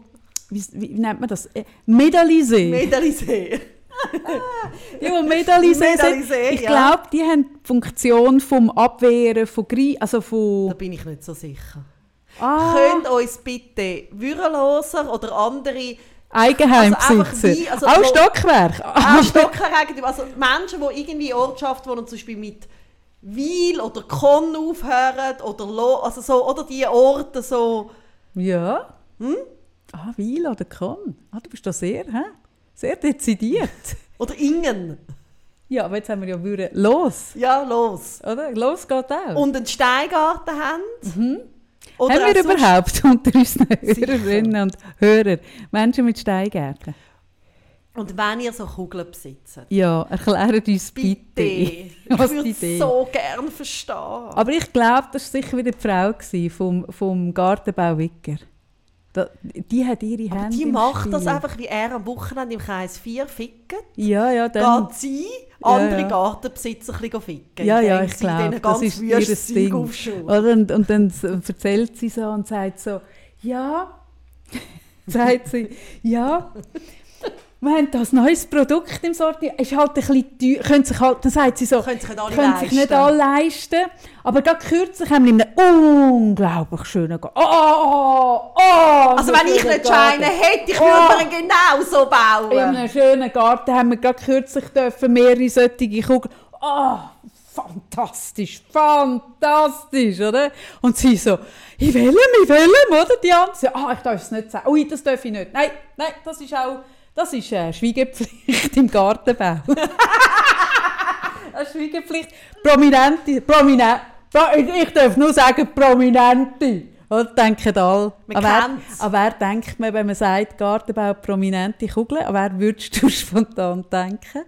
[SPEAKER 3] wie, wie nennt man das? Äh, Medalisé.
[SPEAKER 1] Medaillisee.
[SPEAKER 3] die, die Medalisé sind. Ich glaube, die haben die Funktion vom Abwehren von Gri also
[SPEAKER 1] Da
[SPEAKER 3] von...
[SPEAKER 1] bin ich nicht so sicher.
[SPEAKER 3] Ah,
[SPEAKER 1] Könnt uns bitte Würreloser oder andere
[SPEAKER 3] Eigenheimbesitzer.
[SPEAKER 1] Also wie- also
[SPEAKER 3] Auch Stockwerk.
[SPEAKER 1] auch <laughs> Stockhereigentümer, also Menschen, die irgendwie Ortschaft wohnen, zum Beispiel mit Weil oder Konn aufhören oder Lo, also so, oder die Orte so,
[SPEAKER 3] Ja. Ah, Weil oder Con. Ah, du bist da sehr, hä? sehr dezidiert. <laughs>
[SPEAKER 1] oder Ingen.
[SPEAKER 3] ja, aber jetzt haben wir ja wieder los.
[SPEAKER 1] Ja, los.
[SPEAKER 3] Oder? Los geht auch.
[SPEAKER 1] Und einen Steingarten haben. Oder
[SPEAKER 3] haben wir überhaupt unter unseren. Hörerinnen und Hörern Menschen mit Steingärten?
[SPEAKER 1] Und wenn ihr so Kugeln besitzt,
[SPEAKER 3] Ja, erklärt uns bitte,
[SPEAKER 1] bitte. Ich
[SPEAKER 3] was
[SPEAKER 1] würde
[SPEAKER 3] die
[SPEAKER 1] es so gerne verstehen.
[SPEAKER 3] Aber ich glaube, das war sicher wieder die Frau vom, vom Gartenbau Wicker. Da, die hat ihre
[SPEAKER 1] Aber
[SPEAKER 3] Hände
[SPEAKER 1] die macht das
[SPEAKER 3] Spiel.
[SPEAKER 1] einfach, wie er am Wochenende im Kreis 4 fickt.
[SPEAKER 3] Ja, ja, dann...
[SPEAKER 1] Geht sie andere
[SPEAKER 3] ja.
[SPEAKER 1] Gartenbesitzer ein bisschen ficken.
[SPEAKER 3] Ja, ja, ich glaube, das ist ihr Ding. Oder? Und, und dann erzählt sie so und sagt so, ja, <laughs> sagt sie, ja, wir haben das neues Produkt im Sortiment, ist halt ein bisschen teuer, können sich halt, dann sagt sie so,
[SPEAKER 1] Können sich nicht alle
[SPEAKER 3] können sich nicht
[SPEAKER 1] leisten.
[SPEAKER 3] alle leisten, aber gerade kürzlich haben wir in einem unglaublich schönen Garten, oh, oh,
[SPEAKER 1] Also
[SPEAKER 3] einen
[SPEAKER 1] wenn ich
[SPEAKER 3] schönen
[SPEAKER 1] nicht
[SPEAKER 3] Garten.
[SPEAKER 1] Scheine hätte, ich
[SPEAKER 3] Oh.
[SPEAKER 1] würde ihn genauso
[SPEAKER 3] In
[SPEAKER 1] bauen.
[SPEAKER 3] einem schönen Garten haben wir gerade kürzlich dürfen mehrere solche Kugeln. Oh, fantastisch, fantastisch, oder? Und sie so, ich will ihn, ich will ihn, oder? Die andere, so, ah, ich darf es nicht sagen. Ui, das darf ich nicht. Nein, nein, das ist auch, das ist äh, Schweigepflicht im Gartenbau. <laughs> Eine Schweigepflicht. Prominente, prominent, pro, ich darf nur sagen Prominente. Oder denken alle.
[SPEAKER 1] Man
[SPEAKER 3] an wer, an wer denkt man, wenn man sagt, Gartenbau prominente Kugeln? An wer würdest du <laughs> spontan denken?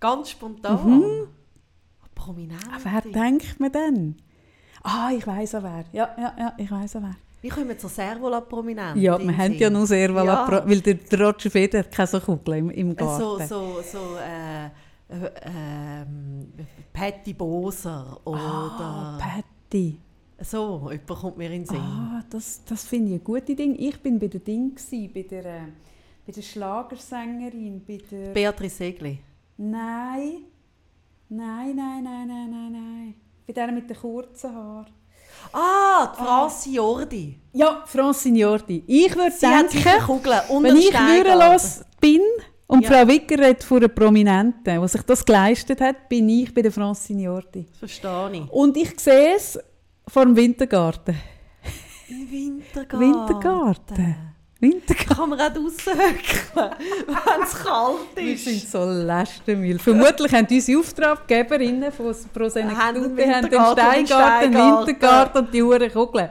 [SPEAKER 1] Ganz spontan. Prominent.
[SPEAKER 3] An wer denkt man denn? Ah, ich weiss an wer. Ja, ja, ja, ich weiss an wer.
[SPEAKER 1] Wie kommen wir zur Servola-Prominentin?
[SPEAKER 3] Ja, wir haben ja nur sehr well
[SPEAKER 1] Ja.
[SPEAKER 3] weil der, der Roger Federer hat keine so Kugel im, im
[SPEAKER 1] Äh,
[SPEAKER 3] Garten.
[SPEAKER 1] So, so, so, äh, äh, ähm, Patty Boser oder
[SPEAKER 3] Ah, Patty.
[SPEAKER 1] so, jemand kommt mir in den Sinn.
[SPEAKER 3] Ah, das, das finde ich ein gutes Ding. Ich bin bei der Ding, gewesen, bei der, äh, bei der Schlagersängerin, bei der...
[SPEAKER 1] Beatrice Segli.
[SPEAKER 3] nein. Nein, nein, nein, nein, nein, nein. Bei der mit den kurzen Haaren.
[SPEAKER 1] Ah, die Franzi Jordi.
[SPEAKER 3] Ja, Francine Jordi. Ich würde denken, wenn ich würdelos bin und
[SPEAKER 1] Ja.
[SPEAKER 3] Frau Wicker redet von einer Prominenten, die sich das geleistet hat, bin ich bei der Francine Jordi.
[SPEAKER 1] Verstehe ich.
[SPEAKER 3] Und ich sehe es vor dem Wintergarten.
[SPEAKER 1] Im Wintergarten.
[SPEAKER 3] Wintergarten. Wintergarten.
[SPEAKER 1] Kann man auch höckeln, wenn es kalt
[SPEAKER 3] Wir
[SPEAKER 1] ist.
[SPEAKER 3] sind so lästermühl. Vermutlich haben unsere Auftraggeberinnen von Pro
[SPEAKER 1] Haben
[SPEAKER 3] den Steingarten, den. Wintergarten und die Uhren Kugeln.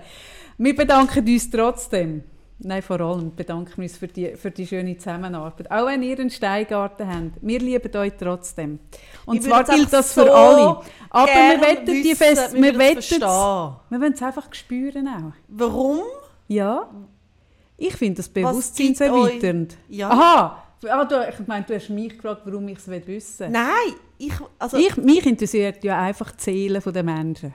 [SPEAKER 3] Wir bedanken uns trotzdem. Nein, vor allem bedanken wir uns für die, für die schöne Zusammenarbeit. Auch wenn ihr einen Steingarten habt, wir lieben euch trotzdem. Und
[SPEAKER 1] Ich
[SPEAKER 3] zwar gilt das
[SPEAKER 1] einfach
[SPEAKER 3] für
[SPEAKER 1] so
[SPEAKER 3] alle. Aber wir wollen die fest,
[SPEAKER 1] wir
[SPEAKER 3] wir wollen
[SPEAKER 1] es
[SPEAKER 3] wir wollen es einfach spüren auch.
[SPEAKER 1] Warum?
[SPEAKER 3] Ja, ich finde das bewusstseinserweiternd.
[SPEAKER 1] Ja.
[SPEAKER 3] Aha, ah, du, ich meine, du hast mich gefragt, warum ich es wissen will.
[SPEAKER 1] Nein, ich, also
[SPEAKER 3] Ich, mich interessiert ja einfach die Seele der Menschen.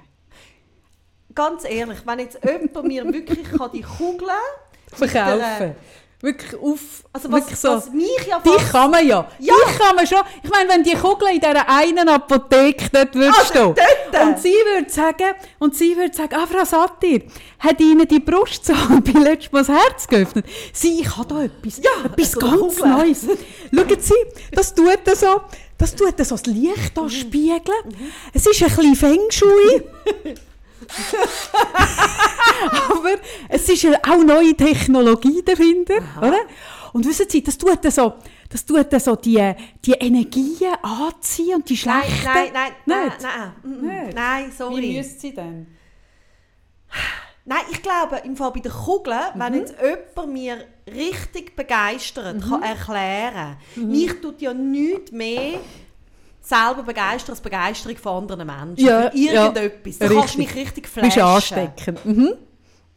[SPEAKER 1] ganz ehrlich, wenn jetzt jemand mir wirklich kann die Kugeln <laughs>
[SPEAKER 3] Verkaufen. Wirklich auf.
[SPEAKER 1] Also was,
[SPEAKER 3] wirklich so.
[SPEAKER 1] was mich ja fast...
[SPEAKER 3] kann man ja.
[SPEAKER 1] Ja.
[SPEAKER 3] Dich kann man schon. Ich meine, wenn die Kugel in dieser einen Apotheke dort würde
[SPEAKER 1] Ah,
[SPEAKER 3] stehen
[SPEAKER 1] dort.
[SPEAKER 3] und sie würde sagen, und sie würde sagen, ah, Frau Satir, hat Ihnen die Brustzahl <laughs> bei letztes Mal das Herz geöffnet? Sie, ich habe da etwas,
[SPEAKER 1] Ja,
[SPEAKER 3] etwas
[SPEAKER 1] so eine
[SPEAKER 3] ganz
[SPEAKER 1] Kugel.
[SPEAKER 3] Neues. Schauen Sie, das tut so, das tut so das Licht
[SPEAKER 1] Mhm.
[SPEAKER 3] da spiegeln. Es ist ein bisschen Feng Shui. <laughs> Aber es ist ja auch neue Technologie dahinter, oder? Und wissen Sie, das tut dann so, das tut dann so die, die Energien anziehen und die
[SPEAKER 1] Nein,
[SPEAKER 3] schlechten.
[SPEAKER 1] nein, nein, nein,
[SPEAKER 3] Nicht?
[SPEAKER 1] nein, mm, mm.
[SPEAKER 3] Nicht?
[SPEAKER 1] nein, sorry.
[SPEAKER 3] müsste sie denn?
[SPEAKER 1] Nein, ich glaube, im Fall bei den Kugeln, wenn
[SPEAKER 3] Mhm.
[SPEAKER 1] jetzt jemand mir richtig begeistert kann erklären
[SPEAKER 3] Mhm.
[SPEAKER 1] mich tut ja nichts mehr selber begeistern als Begeisterung von anderen Menschen.
[SPEAKER 3] Ja,
[SPEAKER 1] Für irgendetwas.
[SPEAKER 3] ja,
[SPEAKER 1] da kannst du mich richtig
[SPEAKER 3] Du bist
[SPEAKER 1] flashen.
[SPEAKER 3] ansteckend. Mhm.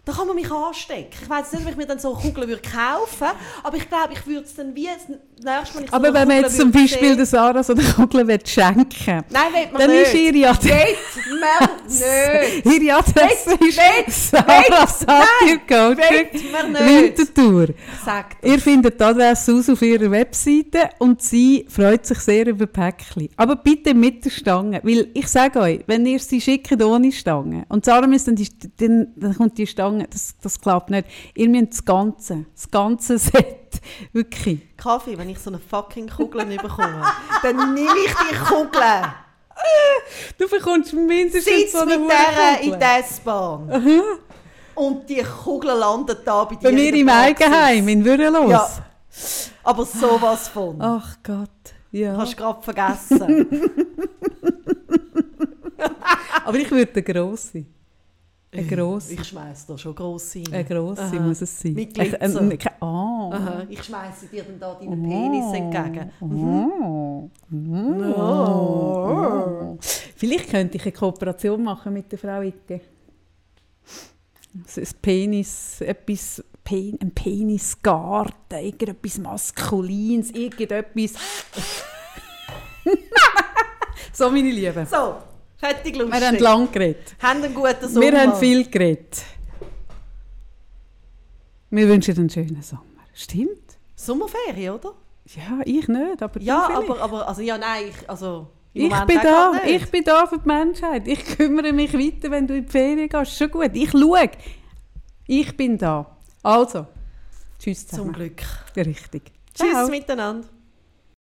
[SPEAKER 1] Da kann man mich anstecken. Ich weiß nicht, ob ich mir dann so Kugeln würde kaufen aber ich glaube, ich würde es dann wie das nächste Mal, ich so
[SPEAKER 3] Aber wenn man jetzt zum
[SPEAKER 1] würde
[SPEAKER 3] Beispiel der Sarah so eine Kugel will schenken
[SPEAKER 1] Nein, will man
[SPEAKER 3] dann
[SPEAKER 1] nicht.
[SPEAKER 3] ist ihre Adresse,
[SPEAKER 1] Geht man nicht.
[SPEAKER 3] ihre Adresse <laughs> ist
[SPEAKER 1] wett,
[SPEAKER 3] Sarah Satir Coaching. Winterthur.
[SPEAKER 1] Sagt
[SPEAKER 3] Ihr findet die Adresse aus auf ihrer Webseite und sie freut sich sehr über Päckchen. Aber bitte mit der Stange, weil ich sage euch, wenn ihr sie schickt ohne Stange und Sarah müsst dann, die, dann, dann kommt die Stange, das, das klappt nicht. Ihr müsst das Ganze, das ganze <laughs> Set, wirklich.
[SPEAKER 1] Kaffee, wenn ich so eine fucking Kugel nicht bekomme, <laughs> dann nehme ich die Kugel.
[SPEAKER 3] Du bekommst mindestens
[SPEAKER 1] Sitz
[SPEAKER 3] so eine
[SPEAKER 1] mit der in der S-Bahn. Und die Kugel landet da bei dir.
[SPEAKER 3] Bei mir
[SPEAKER 1] der
[SPEAKER 3] im. Eigenheim, in Würelos.
[SPEAKER 1] Ja. Aber sowas von.
[SPEAKER 3] Ach Gott, ja.
[SPEAKER 1] Hast du gerade vergessen. <laughs>
[SPEAKER 3] Aber ich würde eine grosse. Eine grosse.
[SPEAKER 1] Ich schmeiß da schon gross rein.
[SPEAKER 3] Eine grosse
[SPEAKER 1] Aha.
[SPEAKER 3] muss es sein.
[SPEAKER 1] Mit
[SPEAKER 3] ein-
[SPEAKER 1] Glitzer.
[SPEAKER 3] ein- Ah.
[SPEAKER 1] Aha. Ich schmeiße dir dann da deinen Penis entgegen.
[SPEAKER 3] Oh.
[SPEAKER 1] Oh.
[SPEAKER 3] Vielleicht könnte ich eine Kooperation machen mit der Frau Icke. Ein Penis, etwas, Pen, ein Penisgarten, irgendetwas Maskulines, irgendetwas. <laughs> so, meine Lieben.
[SPEAKER 1] So, fertig lustig.
[SPEAKER 3] Wir haben lang geredet.
[SPEAKER 1] Haben einen guten Sommer.
[SPEAKER 3] Wir haben viel geredet. Wir wünschen einen schönen Sommer. Stimmt?
[SPEAKER 1] Sommerferien, oder?
[SPEAKER 3] Ja, ich nicht, aber
[SPEAKER 1] Ja, aber, aber also, ja, nein, ich, also,
[SPEAKER 3] Ich bin da, ich bin da für die Menschheit. Ich kümmere mich weiter, wenn du in die Ferien gehst. Schon gut. Ich schaue. Ich bin da. Also, tschüss
[SPEAKER 1] Zum
[SPEAKER 3] zusammen.
[SPEAKER 1] Glück.
[SPEAKER 3] Richtig.
[SPEAKER 1] Tschüss
[SPEAKER 3] Ciao.
[SPEAKER 1] miteinander.